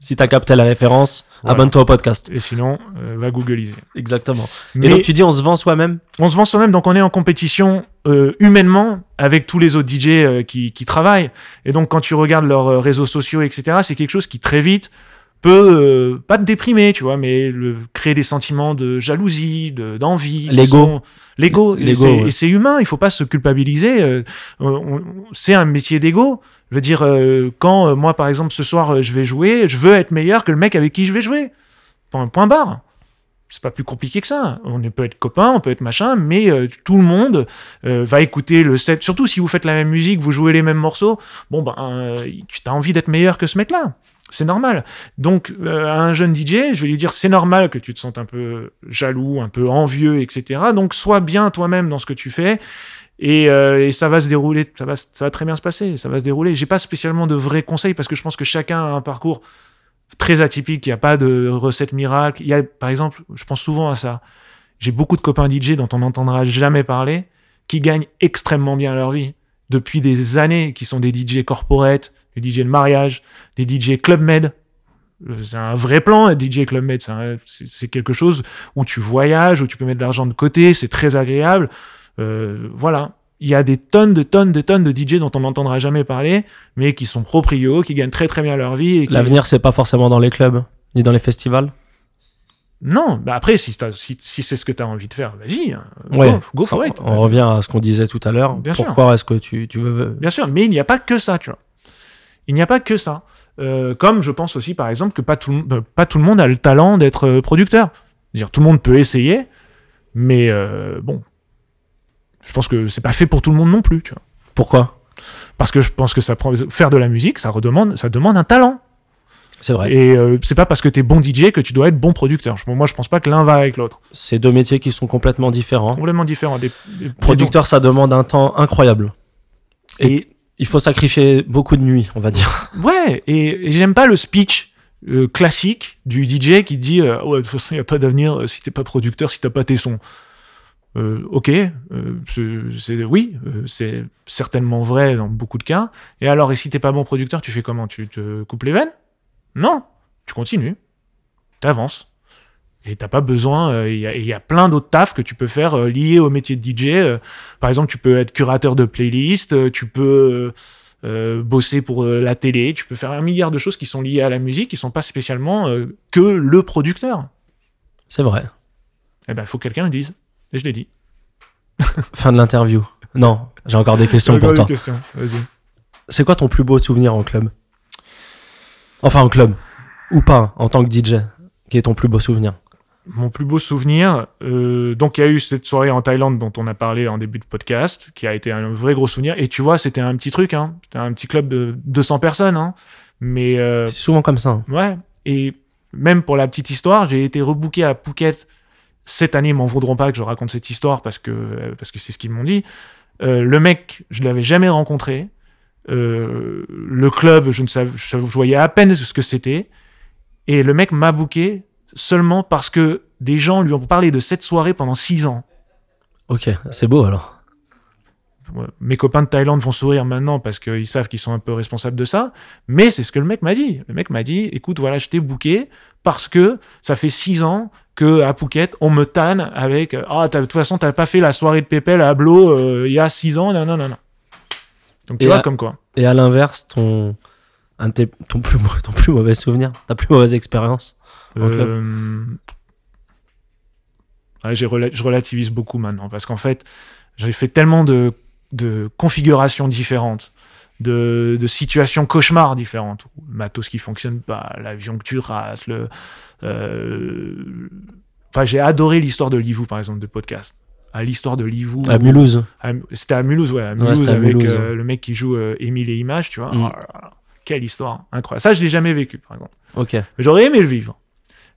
Si t'as capté la référence, Voilà. abonne-toi au podcast. et sinon, euh, va googliser. Exactement. Mais Et donc tu dis on se vend soi-même? On se vend soi-même, donc on est en compétition euh, humainement avec tous les autres DJ euh, qui, qui travaillent. Et donc quand tu regardes leurs réseaux sociaux, etc., c'est quelque chose qui très vite peut euh, pas te déprimer, tu vois, mais le, créer des sentiments de jalousie, de- d'envie. qui L'ego. sont- L'ego. Et c'est- ouais. Humain, il faut pas se culpabiliser. euh, c'est un métier d'ego. Je veux dire, euh, quand euh, moi, par exemple, ce soir, euh, je vais jouer, je veux être meilleur que le mec avec qui je vais jouer. Point, point barre. C'est pas plus compliqué que ça. On peut être copain, on peut être machin, mais euh, tout le monde euh, va écouter le set. Surtout si vous faites la même musique, vous jouez les mêmes morceaux. Bon, ben, euh, tu as envie d'être meilleur que ce mec-là. C'est normal. Donc, à un jeune DJ, je vais lui dire c'est normal que tu te sentes un peu jaloux, un peu envieux, etc. Donc, sois bien toi-même dans ce que tu fais. Et, et ça va se dérouler, ça va, ça va très bien se passer, ça va se dérouler. J'ai pas spécialement de vrais conseils parce que je pense que chacun a un parcours très atypique, il n'y a pas de recette miracle. Il y a, par exemple, je pense souvent à ça. J'ai beaucoup de copains DJ dont on n'entendra jamais parler, qui gagnent extrêmement bien leur vie depuis des années, qui sont des DJ corporate, des DJ de mariage, des DJ Club Med. Euh, C'est un vrai plan, un DJ Club Med. C'est quelque chose où tu voyages, où tu peux mettre de l'argent de côté, c'est très agréable. Euh, voilà. Il y a des tonnes de tonnes de tonnes de DJ dont on n'entendra jamais parler, mais qui sont proprios, qui gagnent très très bien leur vie. Qui... L'avenir, c'est pas forcément dans les clubs, ni dans les festivals? Non, bah après, si, t'as- si, si c'est ce que tu as envie de faire, vas-y. hein. Ouais, go, go Ça, for it. On revient à ce qu'on disait tout à l'heure. Bien sûr. Pourquoi est-ce que tu, tu veux. Bien sûr, mais il n'y a pas que ça, tu vois. Il n'y a pas que ça. Euh, comme je pense aussi, par exemple, que pas tout, le- euh, pas tout le monde a le talent d'être euh, producteur. C'est-à-dire, tout le monde peut essayer, mais euh, bon, je pense que c'est pas fait pour tout le monde non plus, tu vois. Pourquoi? Parce que je pense que ça prend, faire de la musique, ça redemande, ça demande un talent. C'est vrai. Et euh, c'est pas parce que t'es bon DJ que tu dois être bon producteur. Je- moi, je pense pas que l'un va avec l'autre. C'est deux métiers qui sont complètement différents. Complètement différent. Des, des- Producteur, ça demande un temps incroyable. Et, Et- il faut sacrifier beaucoup de nuits, on va dire. Ouais, et, et j'aime pas le speech euh, classique du DJ qui dit euh, ouais de toute façon il y a pas d'avenir euh, si t'es pas producteur, si t'as pas tes sons. Euh, ok, euh, c'est- oui, euh, c'est certainement vrai dans beaucoup de cas. Et alors, et si t'es pas bon producteur, tu fais comment? Tu te coupes les veines? Non, tu continues, t'avances. Et t'as pas besoin. Il y, a- il y a plein d'autres tafs que tu peux faire liés au métier de DJ. par exemple, tu peux être curateur de playlist, tu peux bosser pour la télé, tu peux faire un milliard de choses qui sont liées à la musique, qui sont pas spécialement que le producteur. C'est vrai. Eh ben, il faut que quelqu'un le dise. Et je l'ai dit. Fin de l'interview. Non, j'ai encore des questions pour Encore toi. des questions. Vas-y. C'est quoi ton plus beau souvenir en club? Enfin, en club. Ou pas, en tant que DJ. Qui est ton plus beau souvenir? Mon plus beau souvenir, euh, donc il y a eu cette soirée en Thaïlande dont on a parlé en début de podcast, qui a été un vrai gros souvenir. Et tu vois, c'était un petit truc, hein. c'était un petit club de 200 personnes, hein. mais euh, C'est souvent comme ça. hein. ouais. Et même pour la petite histoire, j'ai été rebooké à Phuket cette année. M'en voudront pas que je raconte cette histoire parce que parce que c'est ce qu'ils m'ont dit. Euh, le mec, je l'avais jamais rencontré. Euh, le club, je ne savais, je, voyais à peine ce que c'était. Et le mec m'a booké seulement parce que des gens lui ont parlé de cette soirée pendant six ans. Ok, c'est beau alors. Mes copains de Thaïlande vont sourire maintenant parce qu'ils savent qu'ils sont un peu responsables de ça. Mais c'est ce que le mec m'a dit. Le mec m'a dit, écoute, voilà, je t'ai booké parce que ça fait six ans que à Phuket, on me tanne avec euh, ah, de toute façon, t'as pas fait la soirée de Pépel à Blo euh, il y a six ans, non, non, non, non. Donc tu Et vois à- comme quoi. Et à l'inverse, ton, un de tes- ton, plus, ton plus mauvais souvenir, ta plus mauvaise expérience en club? Euh, ouais, j'ai rela- je relativise beaucoup maintenant parce qu'en fait, j'ai fait tellement de, de configurations différentes, de, de situations cauchemars différentes. Le matos qui fonctionne pas, l'avion que tu rates, le. euh, Enfin, j'ai adoré l'histoire de Livou, par exemple, de podcast. À l'histoire de Livou. À Mulhouse. À- C'était à Mulhouse, ouais. À Mulhouse, c'était à avec Mulhouse, euh, ouais. le mec qui joue euh, Émile et Images, tu vois. Mm. Oh là, quelle histoire incroyable. Ça, je l'ai jamais vécu, par exemple. Ok. J'aurais aimé le vivre.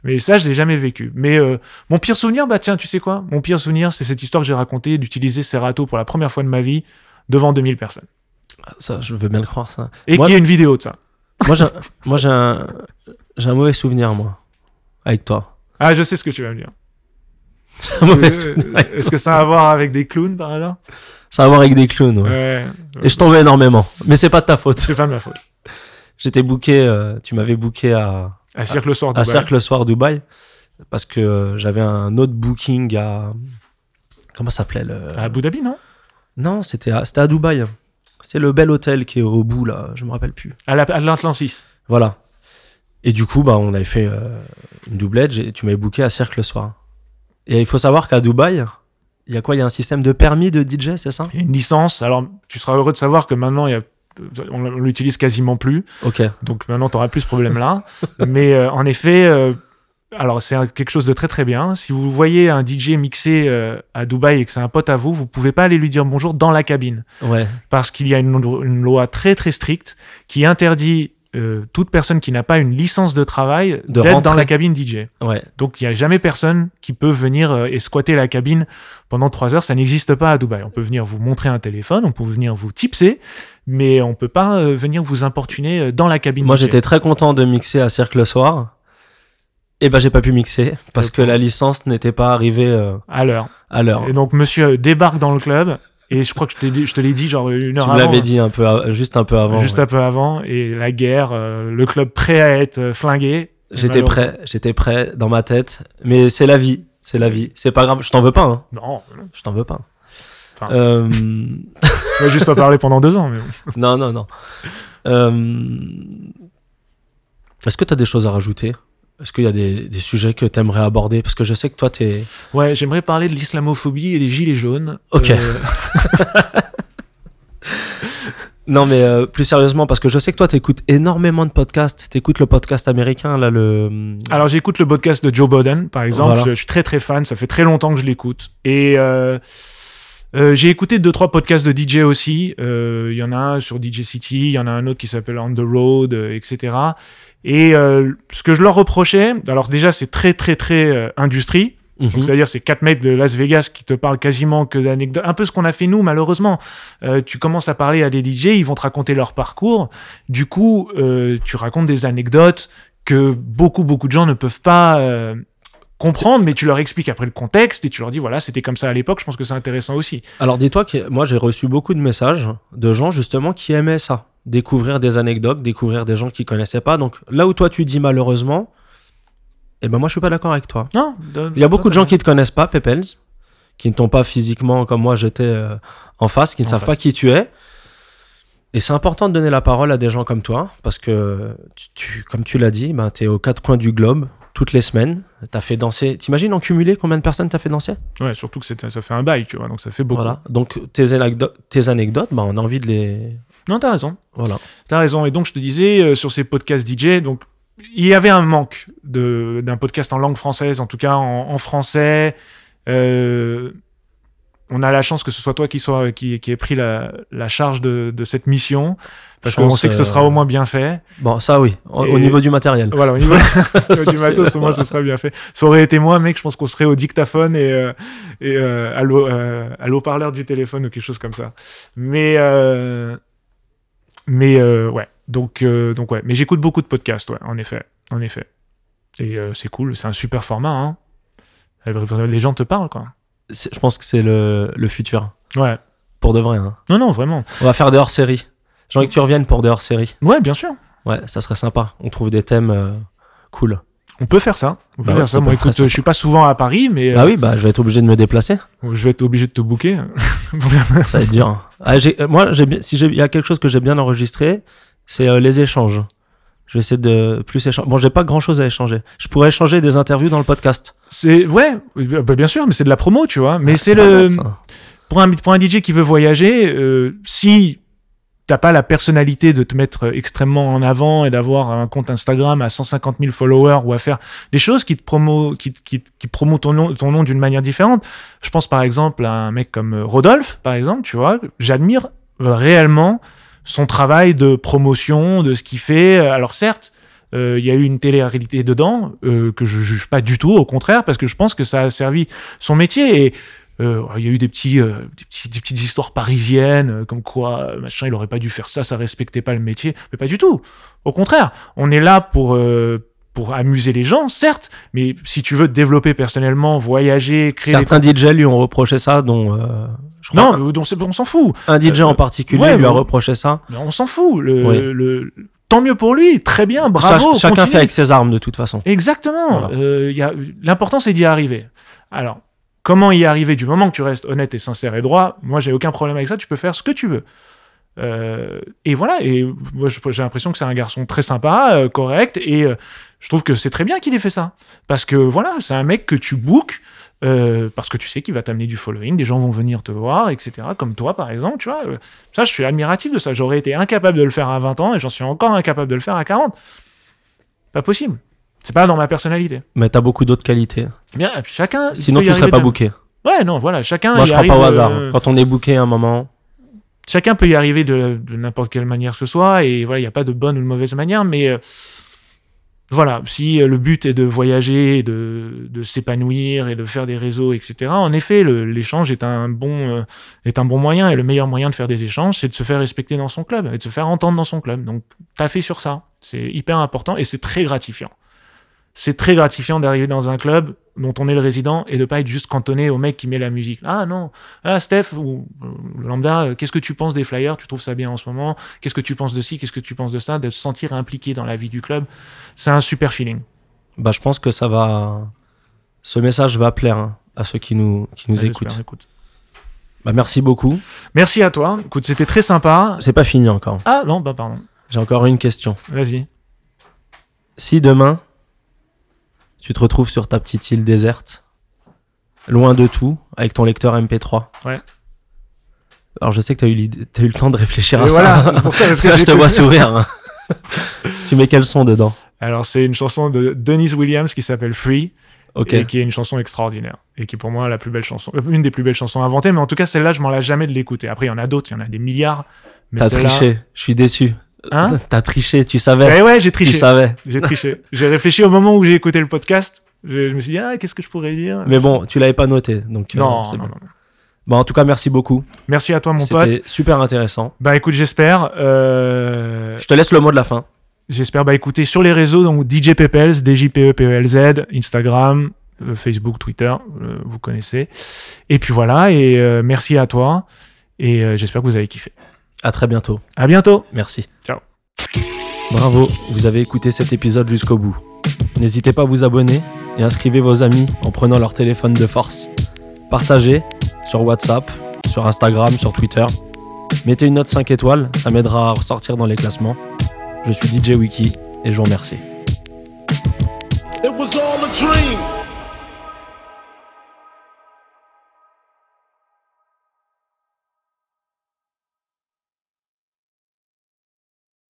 Mais ça, je l'ai jamais vécu. Mais euh, mon pire souvenir, bah tiens, tu sais quoi? Mon pire souvenir, c'est cette histoire que j'ai racontée d'utiliser Serato pour la première fois de ma vie devant 2000 personnes. Ça, je veux bien le croire, ça. Et qu'il y ait une vidéo de ça. Moi, j'ai, un, mauvais souvenir, moi, avec toi. Ah, je sais ce que tu vas me dire. Euh, Est-ce que ça a à voir avec des clowns par hasard? Ça a à voir avec des clowns, ouais. Ouais. Et je t'en veux énormément. Mais c'est pas de ta faute. C'est pas de ma faute. J'étais booké, euh, tu m'avais booké à, À Cirque le soir. à Dubaï. Cercle Soir Dubaï. Parce que j'avais un autre booking à. Comment ça s'appelait le... À Abu Dhabi, non? Non, c'était à, c'était à Dubaï. C'est le bel hôtel qui est au bout, là. Je me rappelle plus. À la- à l'Atlantis. Voilà. Et du coup, bah, on avait fait euh, une doublette et tu m'avais booké à Cirque le soir. Et il faut savoir qu'à Dubaï, il y a quoi? Il y a un système de permis de DJ, c'est ça? Une licence. Alors, tu seras heureux de savoir que maintenant, il y a on l'utilise quasiment plus. Donc maintenant, tu n'auras plus ce problème-là. Mais euh, en effet, euh, alors c'est quelque chose de très très bien. Si vous voyez un DJ mixer euh, à Dubaï et que c'est un pote à vous, vous pouvez pas aller lui dire bonjour dans la cabine. Ouais. Parce qu'il y a une, une loi très très stricte qui interdit euh, toute personne qui n'a pas une licence de travail d'être dans la cabine DJ. Ouais. Donc il n'y a jamais personne qui peut venir euh, et squatter la cabine pendant trois heures. Ça n'existe pas à Dubaï. On peut venir vous montrer un téléphone, on peut venir vous tipser, mais on peut pas euh, venir vous importuner euh, dans la cabine. Moi, j'étais très content de mixer à Cirque le soir. Et ben, j'ai pas pu mixer parce que la licence n'était pas arrivée à l'heure. à l'heure. Et donc monsieur débarque dans le club et je crois que je, t'ai dit- je te l'ai dit genre une heure Tu avant. me l'avais dit un peu, à- juste un peu avant. Juste ouais. un peu avant et la guerre, euh, le club prêt à être euh, flingué. J'étais prêt, j'étais prêt dans ma tête. Mais c'est la vie, c'est la vie. C'est pas grave, je t'en veux pas, hein. Non. Je t'en veux pas. Enfin. Euh, juste pas parler pendant deux ans. Mais non, non, non. Euh, Est-ce que tu as des choses à rajouter? Est-ce qu'il y a des, des sujets que tu aimerais aborder? Parce que je sais que toi, t'es. Ouais, j'aimerais parler de l'islamophobie et des gilets jaunes. Ok. Euh, Non, mais euh, plus sérieusement, parce que je sais que toi, t'écoutes énormément de podcasts. T'écoutes le podcast américain, là, le. Alors j'écoute le podcast de Joe Biden, par exemple. Voilà. Je, je suis très très fan. Ça fait très longtemps que je l'écoute. Et euh, Euh, j'ai écouté deux trois podcasts de DJ aussi. Euh, Il y en a un sur DJ City, il y en a un autre qui s'appelle On the Road, euh, etc. Et euh, ce que je leur reprochais, alors déjà c'est très très très euh, industrie. Mhm. c'est-à-dire, c'est quatre mecs de Las Vegas qui te parlent quasiment que d'anecdotes. Un peu ce qu'on a fait nous, malheureusement. Euh, tu commences à parler à des DJ, ils vont te raconter leur parcours. Du coup, euh, tu racontes des anecdotes que beaucoup, beaucoup de gens ne peuvent pas euh, comprendre, mais tu leur expliques après le contexte et tu leur dis, voilà, c'était comme ça à l'époque. Je pense que c'est intéressant aussi. Alors dis-toi que moi j'ai reçu beaucoup de messages de gens justement qui aimaient ça, découvrir des anecdotes, découvrir des gens qui connaissaient pas. Donc là où toi tu dis malheureusement, eh ben moi je suis pas d'accord avec toi. Non Il y a beaucoup de gens qui te connaissent pas, Pepels, qui ne t'ont pas physiquement comme moi j'étais euh, en face, qui ne En savent face. pas qui tu es. Et c'est important de donner la parole à des gens comme toi, parce que, tu, tu- comme tu l'as dit, ben, tu es aux quatre coins du globe toutes les semaines. Tu as fait danser. T'imagines en cumulé combien de personnes t'as fait danser? Ouais, surtout que ça fait un bail, tu vois, donc ça fait beaucoup. Voilà. Donc tes, anecdo- tes anecdotes, ben, on a envie de les. Non, t'as raison. Voilà. T'as raison. Et donc, je te disais, euh, sur ces podcasts DJ, donc, il y avait un manque de- d'un podcast en langue française, en tout cas en, en français. Euh, on a la chance que ce soit toi qui, soit, qui, qui ait pris la, la charge de, de cette mission. Parce qu'on sait que ce euh, sera au moins bien fait. Bon, ça oui, au, niveau du matériel. Voilà, au niveau du matos, au moins, ce sera bien fait. Ça aurait été moi, mec, je pense qu'on serait au dictaphone et, euh, et euh, à l'eau- euh, l'eau-parleur du téléphone ou quelque chose comme ça. Mais, euh, mais euh, ouais. Donc, euh, donc ouais. Mais j'écoute beaucoup de podcasts, ouais, en effet. En effet. Et euh, c'est cool, c'est un super format, hein. Les gens te parlent, quoi. Je pense que c'est le, le futur, Ouais. pour de vrai. hein. Non, non, vraiment. On va faire des hors-séries. J'ai envie que tu reviennes pour des hors-séries. Ouais, bien sûr. Ouais, ça serait sympa. On trouve des thèmes euh, cool. On peut faire ça. On peut Bah faire ça très écoute, je suis pas souvent à Paris, mais Ah euh, oui, bah je vais être obligé de me déplacer. je vais être obligé de te booker. Ça va être dur. hein. Ah, euh, moi, si il y a quelque chose que j'ai bien enregistré, c'est euh, les échanges. Je vais essayer de plus échanger. Bon, j'ai pas grand chose à échanger. Je pourrais échanger des interviews dans le podcast. C'est ouais, bah, bien sûr, mais c'est de la promo, tu vois. Mais Ah, c'est le pour un pour un DJ qui veut voyager, euh, si t'as pas la personnalité de te mettre extrêmement en avant et d'avoir un compte Instagram à 150 000 followers ou à faire des choses qui te promo qui, qui, qui promo ton nom ton nom d'une manière différente. Je pense par exemple à un mec comme Rodolphe, par exemple, tu vois. J'admire réellement son travail de promotion, de ce qu'il fait. Alors certes, euh, il y a eu une télé-réalité dedans euh, que je juge pas du tout, au contraire, parce que je pense que ça a servi son métier et euh, il y a eu des petits, des petites histoires parisiennes, comme quoi machin, il aurait pas dû faire ça, ça respectait pas le métier, mais pas du tout. Au contraire, on est là pour pour amuser les gens, certes, mais si tu veux te développer personnellement, voyager, créer Certains des DJ lui ont reproché ça, dont euh, je crois non, on s'en fout. un DJ euh, en particulier ouais, lui a reproché ça. Mais on s'en fout. Le, Oui. le- tant mieux pour lui, très bien, bravo. Cha- chacun continue. fait avec ses armes de toute façon. Exactement. Voilà. Euh, L'important, c'est d'y arriver. Alors, comment y arriver du moment que tu restes honnête et sincère et droit? Moi, j'ai aucun problème avec ça. Tu peux faire ce que tu veux. Euh, et voilà. Et moi, j'ai l'impression que c'est un garçon très sympa, euh, correct. Et euh, je trouve que c'est très bien qu'il ait fait ça. Parce que voilà, c'est un mec que tu bookes. parce que tu sais qu'il va t'amener du following, des gens vont venir te voir, etc. Comme toi, par exemple, tu vois. Ça, je suis admiratif de ça. J'aurais été incapable de le faire à 20 ans et j'en suis encore incapable de le faire à 40. Pas possible. C'est pas dans ma personnalité. Mais t'as beaucoup d'autres qualités. Bien, chacun. Sinon, tu serais pas booké. Ouais, non, voilà, chacun. Moi, je crois pas au hasard. Quand on est booké à un moment, Chacun peut y arriver de, n'importe quelle manière que ce soit, et voilà, il n'y a pas de bonne ou de mauvaise manière, mais euh, voilà, si euh, le but est de voyager, de, s'épanouir et de faire des réseaux, etc., en effet, l'échange est un bon euh, est un bon moyen, et le meilleur moyen de faire des échanges, c'est de se faire respecter dans son club, et de se faire entendre dans son club. Donc, t'as fait sur ça, c'est hyper important, et c'est très gratifiant. C'est très gratifiant d'arriver dans un club dont on est le résident et de pas être juste cantonné au mec qui met la musique. Ah non, ah Steph ou euh, lambda, euh, qu'est-ce que tu penses des flyers? Tu trouves ça bien en ce moment? Qu'est-ce que tu penses de ci? Qu'est-ce que tu penses de ça? De se sentir impliqué dans la vie du club, c'est un super feeling. bah, je pense que ça va. Ce message va plaire hein, à ceux qui nous, qui nous Ouais, écoutent. Bah, merci beaucoup. Merci à toi. Écoute, c'était très sympa. C'est pas fini encore. Ah non, bah pardon. J'ai encore une question. Vas-y. Si demain, tu te retrouves sur ta petite île déserte, loin de tout, avec ton lecteur MP3. Ouais. Alors je sais que tu as eu, le temps de réfléchir Et à voilà, ça. pour ça, parce que Là, je te vois sourire. hein. tu mets quel son dedans? Alors c'est une chanson de Denise Williams qui s'appelle Free. Ok. et qui est une chanson extraordinaire et qui est pour moi la plus belle chanson, euh, une des plus belles chansons inventées. Mais en tout cas, celle-là, je m'en lasse jamais de l'écouter. Après, il y en a d'autres, il y en a des milliards. Mais T'as triché. Je suis déçu. Hein T'as triché. Tu savais. Ouais, ouais, j'ai tu triché. savais. J'ai triché. j'ai réfléchi au moment où j'ai écouté le podcast. Je, je me suis dit, ah, qu'est-ce que je pourrais dire? Mais bon, tu l'avais pas noté. Donc, euh, non, c'est bon. en tout cas, merci beaucoup. Merci à toi, mon pote. C'était super intéressant. Bah écoute, j'espère. euh, Je te laisse le mot de la fin. J'espère. Bah écoutez, sur les réseaux, donc DJ Pepels, DJPEPELZ, Instagram, euh, Facebook, Twitter, vous connaissez. Et puis voilà, et merci à toi. Et j'espère que vous avez kiffé. À très bientôt. À bientôt. Merci. Ciao. Bravo, vous avez écouté cet épisode jusqu'au bout. N'hésitez pas à vous abonner et inscrivez vos amis en prenant leur téléphone de force. Partagez sur WhatsApp, sur Instagram, sur Twitter. Mettez une note 5 étoiles, ça m'aidera à ressortir dans les classements. Je suis DJ Wiki et je vous remercie. It was all a dream.